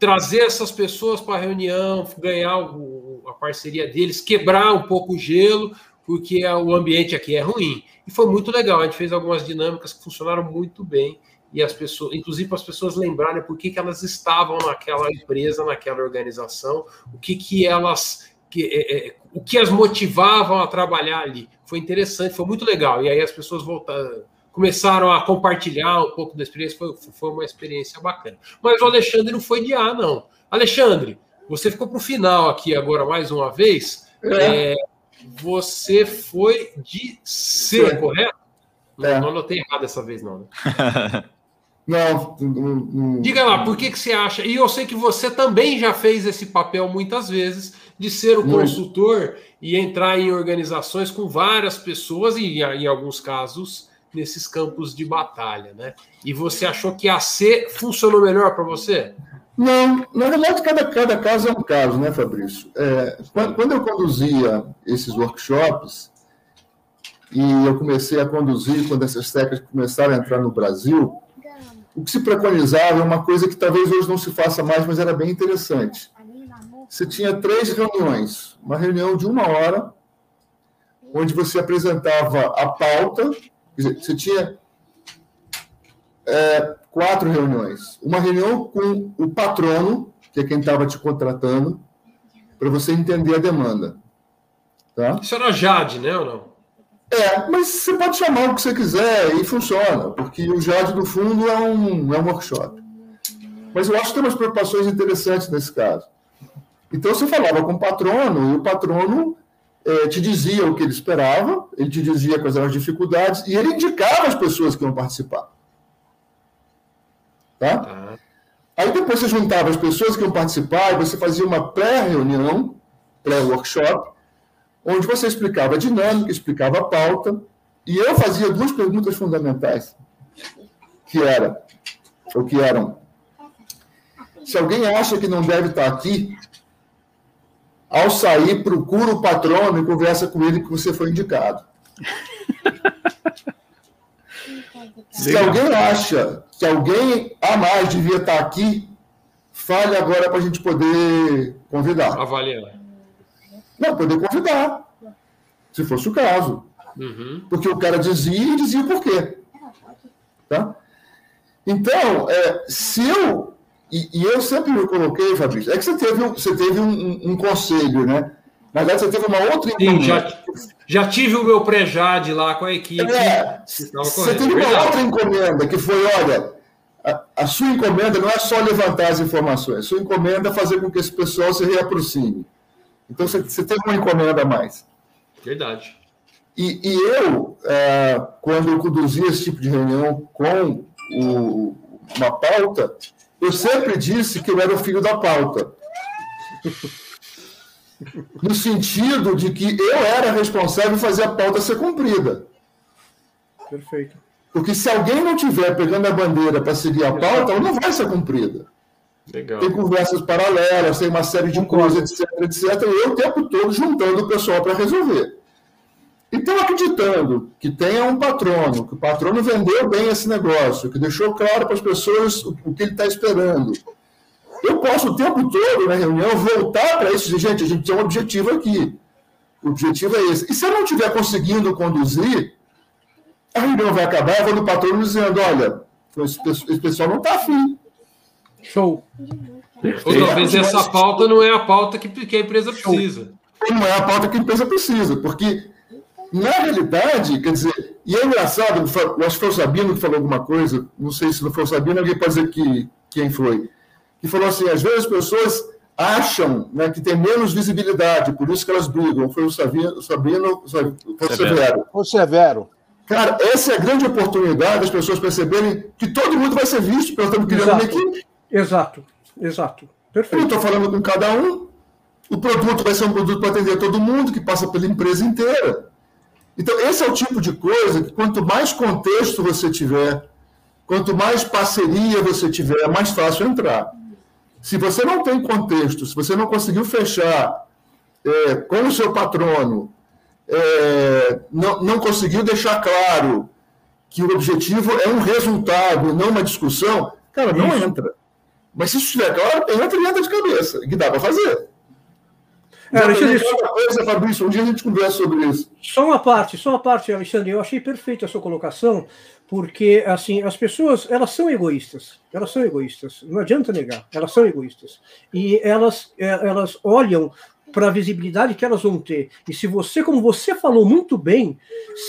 [SPEAKER 2] trazer essas pessoas para a reunião, ganhar o, a parceria deles, quebrar um pouco o gelo, porque o ambiente aqui é ruim. E foi muito legal. A gente fez algumas dinâmicas que funcionaram muito bem e as pessoas, inclusive para as pessoas lembrarem por que, que elas estavam naquela empresa, naquela organização, o que que elas, que, é, é, o que as motivavam a trabalhar ali. Foi interessante, foi muito legal. E aí as pessoas voltaram, começaram a compartilhar um pouco da experiência. Foi, foi uma experiência bacana. Mas o Alexandre não foi de A, não. Alexandre, você ficou para o final aqui agora mais uma vez. É. É, você foi de C, correto? Não, é. não anotei errado dessa vez, não. Né?
[SPEAKER 7] não,
[SPEAKER 2] não, Diga lá, por que, que você acha? E eu sei que você também já fez esse papel muitas vezes de ser o Muito. consultor e entrar em organizações com várias pessoas e, em alguns casos, nesses campos de batalha, né? E você achou que a C funcionou melhor para você?
[SPEAKER 7] Não, na verdade, cada, cada caso é um caso, né, Fabrício? É, quando eu conduzia esses workshops, e eu comecei a conduzir quando essas técnicas começaram a entrar no Brasil, o que se preconizava é uma coisa que talvez hoje não se faça mais, mas era bem interessante. Você tinha três reuniões. Uma reunião de uma hora, onde você apresentava a pauta, você tinha é, quatro reuniões. Uma reunião com o patrono, que é quem estava te contratando, para você entender a demanda. Tá?
[SPEAKER 2] Isso era JAD, né, ou não?
[SPEAKER 7] É, mas você pode chamar o que você quiser e funciona, porque o JAD, no fundo, é um, é um workshop. Mas eu acho que tem umas preocupações interessantes nesse caso. Então, você falava com o patrono, e o patrono é, te dizia o que ele esperava, ele te dizia quais eram as dificuldades, e ele indicava as pessoas que iam participar. Tá? Tá. Aí depois você juntava as pessoas que iam participar e você fazia uma pré-reunião, pré-workshop, onde você explicava a dinâmica, explicava a pauta, e eu fazia duas perguntas fundamentais, que era, ou que eram, se alguém acha que não deve estar aqui, ao sair, procura o patrono e conversa com ele que você foi indicado. Se alguém acha que alguém a mais devia estar aqui, fale agora para a gente poder convidar.
[SPEAKER 2] Avaliar.
[SPEAKER 7] Não, poder convidar, se fosse o caso. Uhum. Porque o cara dizia e dizia por quê. Tá? Então, é, se eu. E, e, eu sempre me coloquei, Fabrício, é que você teve, você teve um, um, um conselho, né? Na verdade, você teve uma outra
[SPEAKER 2] Sim, já, já tive o meu pré-jade lá com a equipe.
[SPEAKER 7] É, você teve uma outra encomenda, que foi, olha, a, a, sua encomenda não é só levantar as informações, a sua encomenda é fazer com que esse pessoal se reaproxime. Então, você, você teve uma encomenda a mais.
[SPEAKER 2] Verdade.
[SPEAKER 7] E, e eu, é, quando eu conduzia esse tipo de reunião com o, uma pauta, eu sempre disse que eu era o filho da pauta no sentido de que eu era responsável em fazer a pauta ser cumprida.
[SPEAKER 6] Perfeito.
[SPEAKER 7] Porque se alguém não tiver pegando a bandeira para seguir a pauta, ela não vai ser cumprida. Legal. tem conversas paralelas, tem uma série de coisas, etc, etc. E eu o tempo todo juntando o pessoal para resolver. Então, acreditando que tenha um patrono, que o patrono vendeu bem esse negócio, que deixou claro para as pessoas o que ele está esperando, eu posso o tempo todo na reunião voltar para isso e dizer, gente, a gente tem um objetivo aqui. O objetivo é esse. E se eu não estiver conseguindo conduzir, a reunião vai acabar, eu vou no patrono dizendo, olha, esse pessoal não está afim.
[SPEAKER 6] Show.
[SPEAKER 2] Outra vez, essa pauta não é a pauta que, que a empresa precisa.
[SPEAKER 7] Não é a pauta que a empresa precisa, porque, na realidade, quer dizer, e é engraçado, eu acho que foi o Sabino que falou alguma coisa, não sei se não foi o Sabino, alguém pode dizer que, quem foi, que falou assim, às vezes as pessoas acham né, que tem menos visibilidade, por isso que elas brigam. Foi o Sabino, o Sabino foi o Severo.
[SPEAKER 3] O Severo.
[SPEAKER 7] Cara, essa é a grande oportunidade das pessoas perceberem que todo mundo vai ser visto, porque nós estamos criando uma equipe.
[SPEAKER 6] Exato, exato.
[SPEAKER 7] Perfeito. Eu estou falando com cada um, o produto vai ser um produto para atender todo mundo, que passa pela empresa inteira. Então, esse é o tipo de coisa que quanto mais contexto você tiver, quanto mais parceria você tiver, é mais fácil entrar. Se você não tem contexto, se você não conseguiu fechar é, com o seu patrono, é, não, não conseguiu deixar claro que o objetivo é um resultado, não uma discussão, cara, não entra. Mas se isso estiver claro, entra e entra de cabeça, que dá para fazer. É, Alexandre, coisa, Fabrício, um dia a gente conversa sobre isso.
[SPEAKER 6] Só uma parte, só uma parte, Alexandre. Eu achei perfeita a sua colocação, porque assim as pessoas elas são egoístas, elas são egoístas. Não adianta negar, elas são egoístas e elas é, elas olham para a visibilidade que elas vão ter. E se você, como você falou muito bem,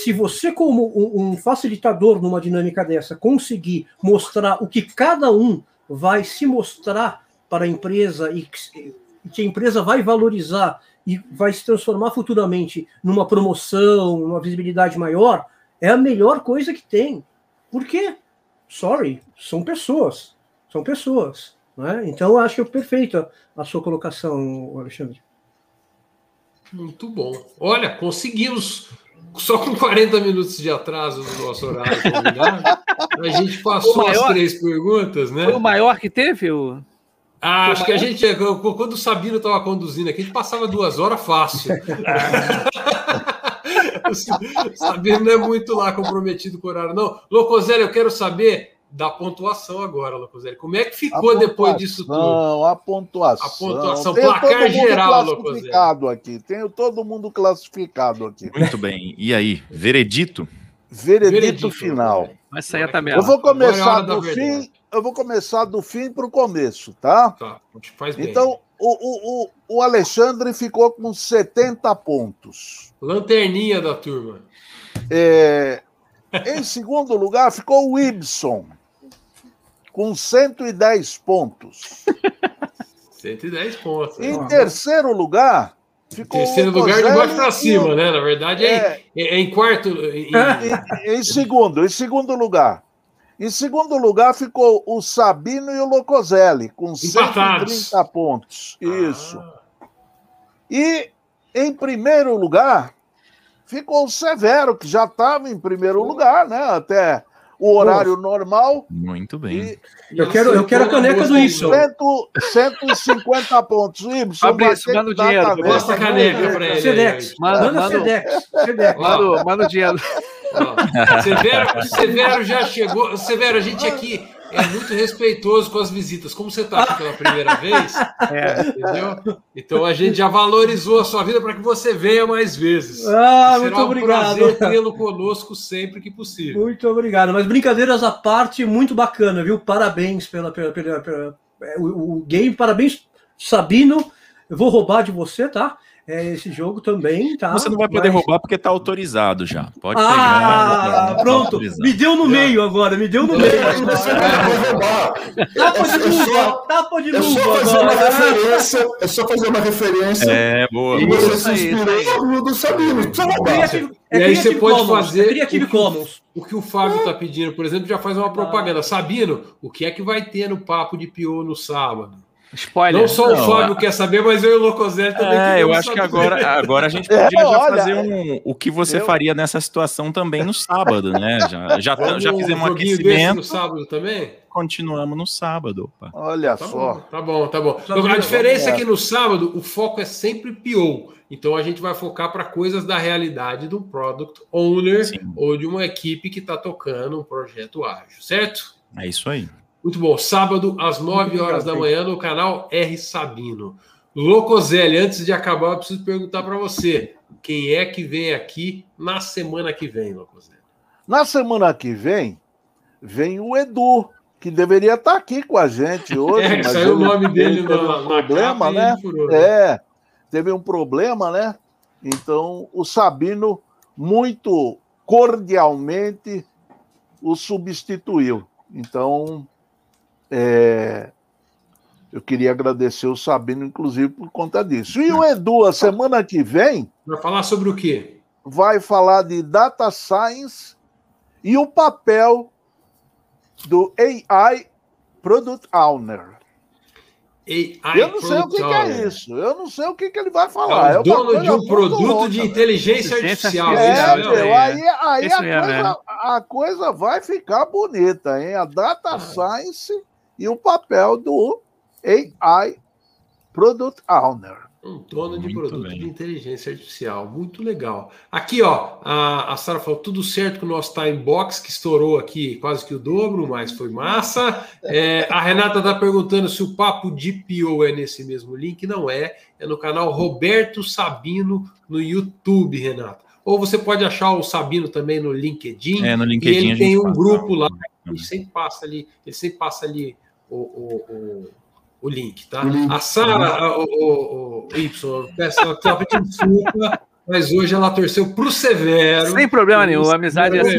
[SPEAKER 6] se você, como um, um facilitador numa dinâmica dessa, conseguir mostrar o que cada um vai se mostrar para a empresa e que a empresa vai valorizar e vai se transformar futuramente numa promoção, numa visibilidade maior, é a melhor coisa que tem. Por quê? Sorry, são pessoas. São pessoas. Né? Então, eu acho perfeita a sua colocação, Alexandre.
[SPEAKER 2] Muito bom. Olha, conseguimos só com 40 minutos de atraso no nosso horário A gente passou maior, as três perguntas, né?
[SPEAKER 5] Foi o maior que teve? O...
[SPEAKER 2] Ah, acho que a gente, quando o Sabino estava conduzindo aqui, a gente passava duas horas fácil. o Sabino não é muito lá comprometido com o horário, não. Locoselli, eu quero saber da pontuação agora, Locoselli. Como é que ficou depois disso tudo?
[SPEAKER 3] Não, a pontuação.
[SPEAKER 2] A pontuação, Tenho placar geral,
[SPEAKER 3] Locoselli. aqui. Tenho todo mundo classificado aqui.
[SPEAKER 4] Muito bem. E aí, veredito?
[SPEAKER 3] Veredito, veredito final.
[SPEAKER 5] Vai sair a tabela.
[SPEAKER 3] Eu vou começar é do fim. Eu vou começar do fim para o começo, tá? Tá. Faz bem. Então, o, o, o Alexandre ficou com 70 pontos.
[SPEAKER 2] Lanterninha da turma.
[SPEAKER 3] É, em segundo lugar ficou o Ibson com 110 pontos.
[SPEAKER 2] 110 pontos.
[SPEAKER 3] Em terceiro lugar, ficou.
[SPEAKER 2] Em terceiro lugar, de baixo para cima, né? Na verdade, é, é, é em quarto. Em...
[SPEAKER 3] Em, em... segundo, em segundo lugar. Em segundo lugar ficou o Sabino e o Locoselli, com Empatados. 130 pontos. Isso. Ah. E em primeiro lugar ficou o Severo, que já estava em primeiro lugar, né? Até o horário Pô. normal.
[SPEAKER 4] Muito bem.
[SPEAKER 6] E, eu quero, eu quero a caneca do Ibson.
[SPEAKER 3] 150 pontos. Ibson,
[SPEAKER 5] Fabrício, manda o dinheiro.
[SPEAKER 2] Mostra a caneca para ele.
[SPEAKER 6] Sedex. Manda, Sedex.
[SPEAKER 5] Manda o dinheiro.
[SPEAKER 2] Severo, Severo já chegou. Severo, a gente aqui é muito respeitoso com as visitas. Como você está aqui pela primeira vez, é. entendeu? Então a gente já valorizou a sua vida para que você venha mais vezes.
[SPEAKER 6] Ah, Será muito um obrigado.
[SPEAKER 2] prazer tê-lo conosco sempre que possível.
[SPEAKER 6] Muito obrigado. Mas brincadeiras à parte, muito bacana, viu? Parabéns pela, pela, pela, pela é, o, o game, parabéns, Sabino. Eu vou roubar de você, tá? É, esse jogo também, tá?
[SPEAKER 4] Você não vai poder Mas... roubar porque tá autorizado já. Pode
[SPEAKER 6] ah, pegar. Ah, pronto. Tá me deu no meio agora, me deu no meio. Você vai roubar. Tapa de luva, tapa de luva. É só fazer
[SPEAKER 7] uma referência. É só fazer uma referência.
[SPEAKER 4] É, boa.
[SPEAKER 7] E você se inspirou no do Sabino. Precisa roubar.
[SPEAKER 2] É e aí você pode Commons, fazer. É Creative o que, Commons. O que o Fábio está pedindo, por exemplo, já faz uma propaganda. Sabino, o que é que vai ter no Papo de Pior no sábado?
[SPEAKER 5] Spoiler.
[SPEAKER 2] Não só o não, Fábio a... quer saber, mas eu e o Locoselli também
[SPEAKER 4] É, eu acho saber. que agora, agora a gente podia é, já olha, fazer um, o que você eu... faria nessa situação também no sábado, né? Já, já, já fizemos um aquecimento.
[SPEAKER 2] no sábado também?
[SPEAKER 4] continuamos no sábado. Opa.
[SPEAKER 3] Olha
[SPEAKER 2] tá
[SPEAKER 3] só.
[SPEAKER 2] Bom, tá bom, tá bom. Então, a diferença é que no sábado o foco é sempre PO. Então a gente vai focar para coisas da realidade do product owner Sim. ou de uma equipe que está tocando um projeto ágil, certo?
[SPEAKER 4] É isso aí.
[SPEAKER 2] Muito bom. Sábado, às 9 horas da manhã, no canal R Sabino. Locoselli, antes de acabar, eu preciso perguntar para você: quem é que vem aqui na semana que vem, Locoselli?
[SPEAKER 3] Na semana que vem, vem o Edu, que deveria estar aqui com a gente hoje.
[SPEAKER 2] É,
[SPEAKER 3] mas
[SPEAKER 2] saiu o nome dele no
[SPEAKER 3] um problema, né? É, teve um problema, né? Então, o Sabino, muito cordialmente, o substituiu. Então, é, eu queria agradecer o Sabino, inclusive, por conta disso. E o Edu, a semana que vem.
[SPEAKER 2] Vai falar sobre o quê?
[SPEAKER 3] Vai falar de data science e o papel do AI Product Owner.
[SPEAKER 2] AI
[SPEAKER 3] eu não sei o que, que, é isso. Eu não sei o que, que ele vai falar.
[SPEAKER 2] É o é dono de um produto louca, de inteligência artificial.
[SPEAKER 3] É, meu, é, aí, aí a, coisa, a, coisa, vai ficar bonita, hein? A data ah. science e o papel do AI Product Owner.
[SPEAKER 2] Um dono de Muito produto bem. de inteligência artificial. Muito legal. Aqui, ó, a, a Sara falou tudo certo com o nosso time box, que estourou aqui quase que o dobro, mas foi massa. É, a Renata está perguntando se o papo de PO é nesse mesmo link. Não é. É no canal Roberto Sabino no YouTube, Renata. Ou você pode achar o Sabino também no LinkedIn.
[SPEAKER 4] É, no LinkedIn.
[SPEAKER 2] E ele tem um grupo lá. Ele sempre passa ali, ele sempre passa ali o, o, o, o link, tá? Link. A Sara, o, o, o, Y, peço até desculpa, mas hoje ela torceu pro Severo.
[SPEAKER 5] Sem problema nenhum, a amizade é assim.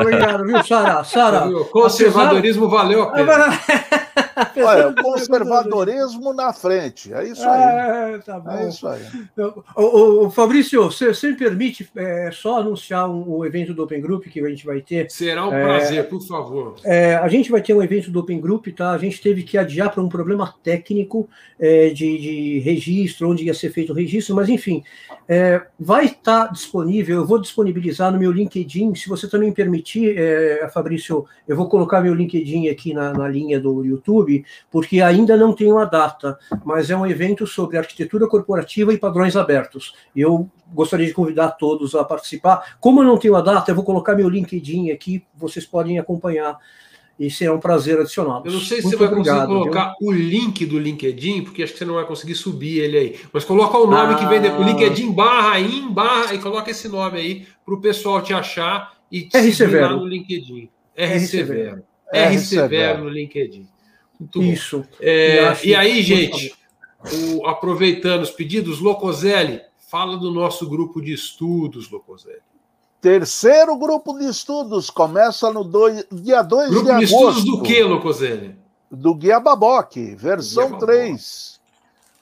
[SPEAKER 6] Obrigado, viu, Sara? Sara.
[SPEAKER 2] Conservadorismo valeu a pena.
[SPEAKER 3] Olha, conservadorismo na frente. É isso aí. É, tá bom. É isso aí.
[SPEAKER 6] O, o Fabrício, você, você me permite é, só anunciar um, o evento do Open Group que a gente vai ter?
[SPEAKER 2] Será um é, prazer, por favor.
[SPEAKER 6] É, a gente vai ter um evento do Open Group, tá? A gente teve que adiar para um problema técnico é, de, de, registro, onde ia ser feito o registro, mas enfim, é, vai estar tá disponível. Eu vou disponibilizar no meu LinkedIn. Se você também permitir, Fabrício, eu vou colocar meu LinkedIn aqui na, na linha do YouTube YouTube, porque ainda não tem uma data, mas é um evento sobre arquitetura corporativa e padrões abertos. Eu gostaria de convidar todos a participar. Como eu não tenho a data, eu vou colocar meu LinkedIn aqui, vocês podem acompanhar e será um prazer adicional.
[SPEAKER 2] Eu não sei se Muito você vai obrigado, conseguir colocar viu? o link do LinkedIn, porque acho que você não vai conseguir subir ele aí. Mas coloca o nome ah. que vem depois, LinkedIn barra in barra e coloca esse nome aí para o pessoal te achar e te
[SPEAKER 6] R seguir lá
[SPEAKER 2] no LinkedIn. R, R Severo. R Severo no LinkedIn.
[SPEAKER 6] Muito Isso.
[SPEAKER 2] É, e aí, gente, o, aproveitando os pedidos, Locoselli, fala do nosso grupo de estudos, Locoselli.
[SPEAKER 3] Terceiro grupo de estudos começa no dois, dia 2 de agosto. Grupo de estudos
[SPEAKER 2] do que, Locoselli?
[SPEAKER 3] Do Guia Baboque, versão Guia 3.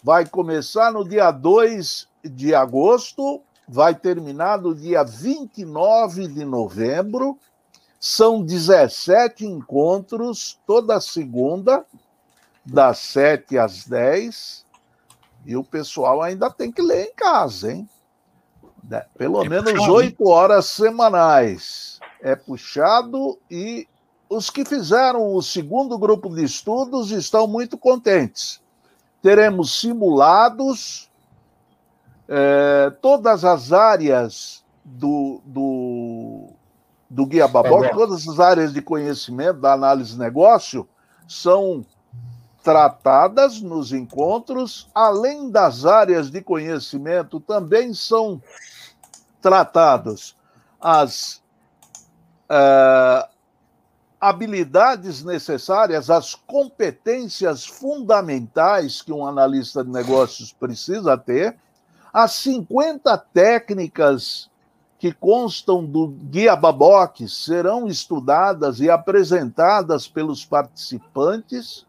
[SPEAKER 3] Vai começar no dia 2 de agosto, vai terminar no dia 29 de novembro são 17 encontros toda segunda, das 7 às 10. E o pessoal ainda tem que ler em casa, hein? Né, pelo é menos oito horas semanais. É puxado e os que fizeram o segundo grupo de estudos estão muito contentes. Teremos simulados, é, todas as áreas do, do do Guia Baboc, é todas as áreas de conhecimento da análise de negócio são tratadas nos encontros, além das áreas de conhecimento, também são tratadas as uh, habilidades necessárias, as competências fundamentais que um analista de negócios precisa ter, as 50 técnicas que constam do Guia Baboque serão estudadas e apresentadas pelos participantes,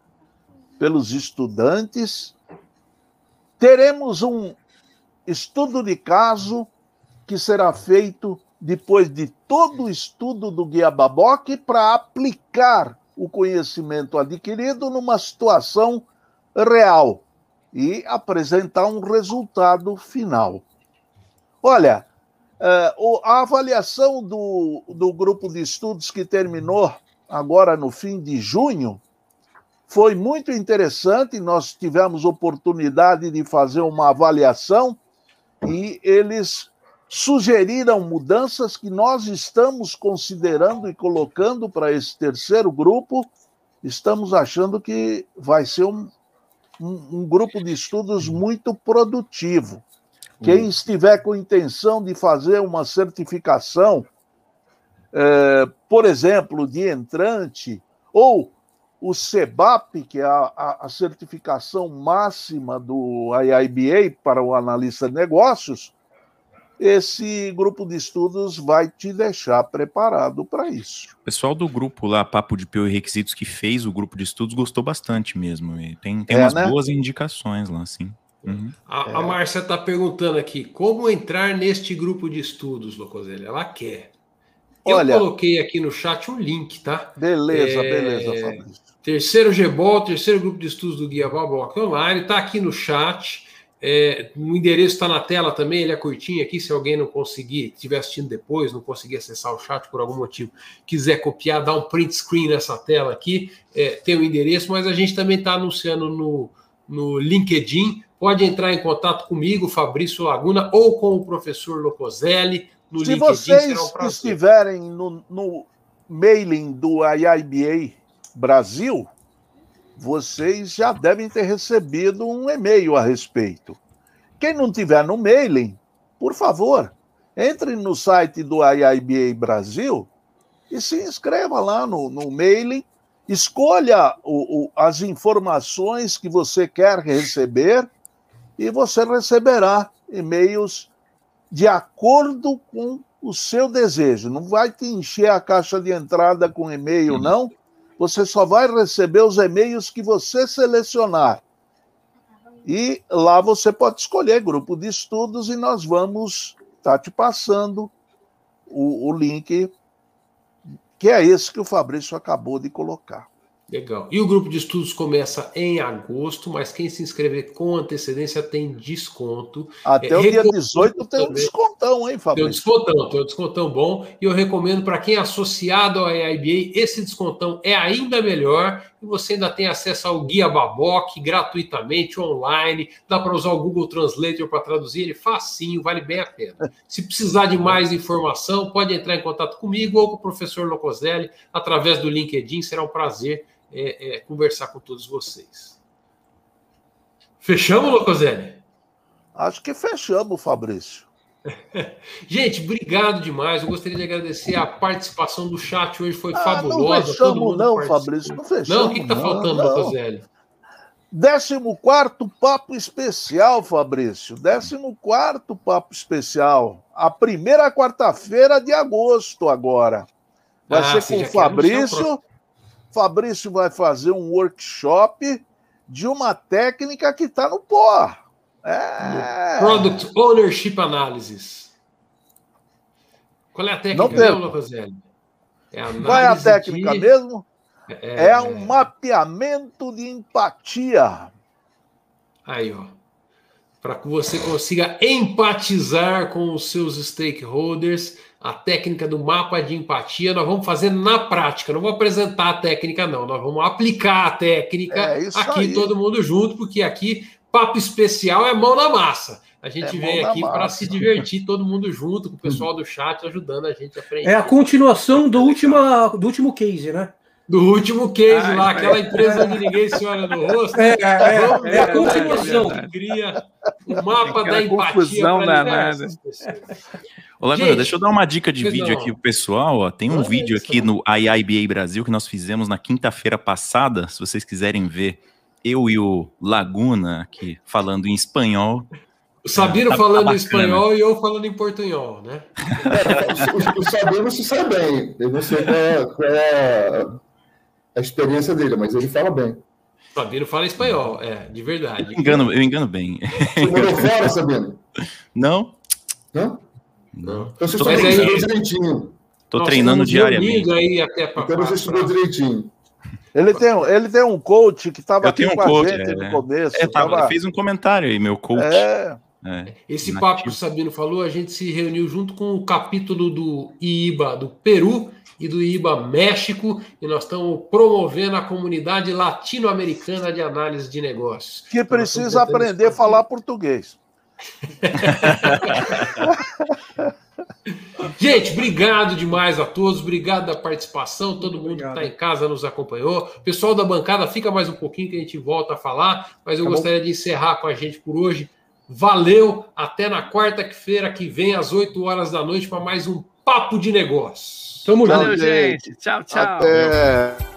[SPEAKER 3] pelos estudantes. Teremos um estudo de caso que será feito depois de todo o estudo do Guia Baboque para aplicar o conhecimento adquirido numa situação real e apresentar um resultado final. Olha, Uh, a avaliação do, do grupo de estudos que terminou agora no fim de junho, foi muito interessante. Nós tivemos oportunidade de fazer uma avaliação e eles sugeriram mudanças que nós estamos considerando e colocando para esse terceiro grupo. Estamos achando que vai ser um, um, um grupo de estudos muito produtivo. Quem estiver com intenção de fazer uma certificação, é, por exemplo, de entrante, ou o CEBAP, que é a, a, a, certificação máxima do IIBA para o analista de negócios, esse grupo de estudos vai te deixar preparado para isso.
[SPEAKER 4] O pessoal do grupo lá, Papo de Peu e Requisitos, que fez o grupo de estudos, gostou bastante mesmo. E tem tem é, umas né? boas indicações lá, sim.
[SPEAKER 2] Uhum. A, é. a Márcia está perguntando aqui, como entrar neste grupo de estudos, Locoselli? Ela quer. Eu Olha, coloquei aqui no chat um link, tá?
[SPEAKER 3] Beleza, é... beleza, Fabrício.
[SPEAKER 2] Terceiro GBOL, terceiro grupo de estudos do Guia Baboc Online, está aqui no chat. É, o endereço está na tela também, ele é curtinho aqui. Se alguém não conseguir, estiver assistindo depois, não conseguir acessar o chat por algum motivo, quiser copiar, dá um print screen nessa tela aqui, é, tem o endereço, mas a gente também está anunciando no, no LinkedIn. Pode entrar em contato comigo, Fabrício Laguna, ou com o professor Locoselli no
[SPEAKER 3] Se LinkedIn. Se vocês um estiverem no, no mailing do IIBA Brasil, vocês já devem ter recebido um e-mail a respeito. Quem não tiver no mailing, por favor, entre no site do IIBA Brasil e se inscreva lá no, no mailing, escolha o, o, as informações que você quer receber e você receberá e-mails de acordo com o seu desejo. Não vai te encher a caixa de entrada com e-mail, uhum. não você só vai receber os e-mails que você selecionar. E lá você pode escolher grupo de estudos e nós vamos estar tá te passando o, o link, que é esse que o Fabrício acabou de colocar.
[SPEAKER 2] Legal. E o grupo de estudos começa em agosto, mas quem se inscrever com antecedência tem desconto.
[SPEAKER 3] Até é, o dia 18 tem um descontão, hein, Fabrício?
[SPEAKER 2] Tem um descontão, tem um descontão bom. E eu recomendo para quem é associado ao AIBA, esse descontão é ainda melhor. E você ainda tem acesso ao Guia Baboc gratuitamente, online. Dá para usar o Google Translator para traduzir ele facinho, vale bem a pena. Se precisar de mais informação, pode entrar em contato comigo ou com o professor Locoselli através do LinkedIn. Será um prazer é, é, conversar com todos vocês. Fechamos, Locoselli?
[SPEAKER 3] Acho que fechamos, Fabrício.
[SPEAKER 2] Gente, obrigado demais. Eu gostaria de agradecer a participação do chat hoje, foi
[SPEAKER 3] ah,
[SPEAKER 2] fabulosa.
[SPEAKER 3] Não fechamos, não, participou. Fabrício. Não fechamos. Não,
[SPEAKER 2] o que está faltando, Locoselli?
[SPEAKER 3] 14 papo especial, Fabrício. 14 papo especial. A primeira quarta-feira de agosto, agora. Vai ah, ser com o Fabrício Fabrício vai fazer um workshop de uma técnica que está no pó.
[SPEAKER 2] É... Product Ownership Analysis. Qual é a técnica, mesmo, Locoselli?
[SPEAKER 3] É Qual é a técnica de... mesmo? É... é um mapeamento de empatia.
[SPEAKER 2] Aí, ó. Para que você consiga empatizar com os seus stakeholders a técnica do mapa de empatia, nós vamos fazer na prática, não vou apresentar a técnica, não, nós vamos aplicar a técnica é aqui aí. todo mundo junto, porque aqui papo especial é mão na massa. A gente é vem aqui para se divertir, todo mundo junto, com o pessoal do chat ajudando a gente a aprender.
[SPEAKER 6] É a continuação do, última, do último case, né?
[SPEAKER 2] Do último case Ai, lá, aquela empresa onde ninguém se olha no rosto.
[SPEAKER 6] É, é, é, é a continuação.
[SPEAKER 2] Cria o mapa da empatia para
[SPEAKER 4] nada. Ô, deixa eu dar uma dica de vídeo aqui pro pessoal. Ó. Tem um vídeo aqui no IIBA Brasil que nós fizemos na quinta-feira passada, se vocês quiserem ver. Eu e o Laguna aqui falando em espanhol.
[SPEAKER 2] O Sabino é, tá, falando tá em espanhol e eu falando em portunhol, né?
[SPEAKER 7] É, o, o Sabino se sabe bem. Eu não sei qual é, qual é a experiência dele, mas ele fala bem.
[SPEAKER 2] Sabino fala espanhol, é, de verdade.
[SPEAKER 4] Eu engano, eu engano bem.
[SPEAKER 7] Você morou fora, Sabino?
[SPEAKER 4] Não.
[SPEAKER 7] Não?
[SPEAKER 4] Não.
[SPEAKER 7] Então você estudou direitinho.
[SPEAKER 4] Tô treinando diariamente. Aí
[SPEAKER 7] até pra, então você estudou direitinho.
[SPEAKER 3] Ele tem, ele tem um coach que estava
[SPEAKER 4] aqui um
[SPEAKER 3] com
[SPEAKER 4] coach,
[SPEAKER 3] a gente
[SPEAKER 4] é,
[SPEAKER 3] no começo.
[SPEAKER 4] É, tava, tava... fez um comentário aí, meu coach. É,
[SPEAKER 2] É, Esse nativo. papo que o Sabino falou, a gente se reuniu junto com o capítulo do IIBA do Peru e do IBA México, e nós estamos promovendo a comunidade latino-americana de análise de negócios.
[SPEAKER 3] Que então, precisa aprender a falar português.
[SPEAKER 2] Gente, obrigado demais a todos, obrigado da participação, todo mundo obrigado. que está em casa nos acompanhou. Pessoal da bancada, fica mais um pouquinho que a gente volta a falar, mas eu tá gostaria bom. de encerrar com a gente por hoje. Valeu, até na quarta-feira que vem, às 8 horas da noite, para mais um Papo de Negócios.
[SPEAKER 5] Tamo junto. Valeu, gente. Tchau, tchau. Até.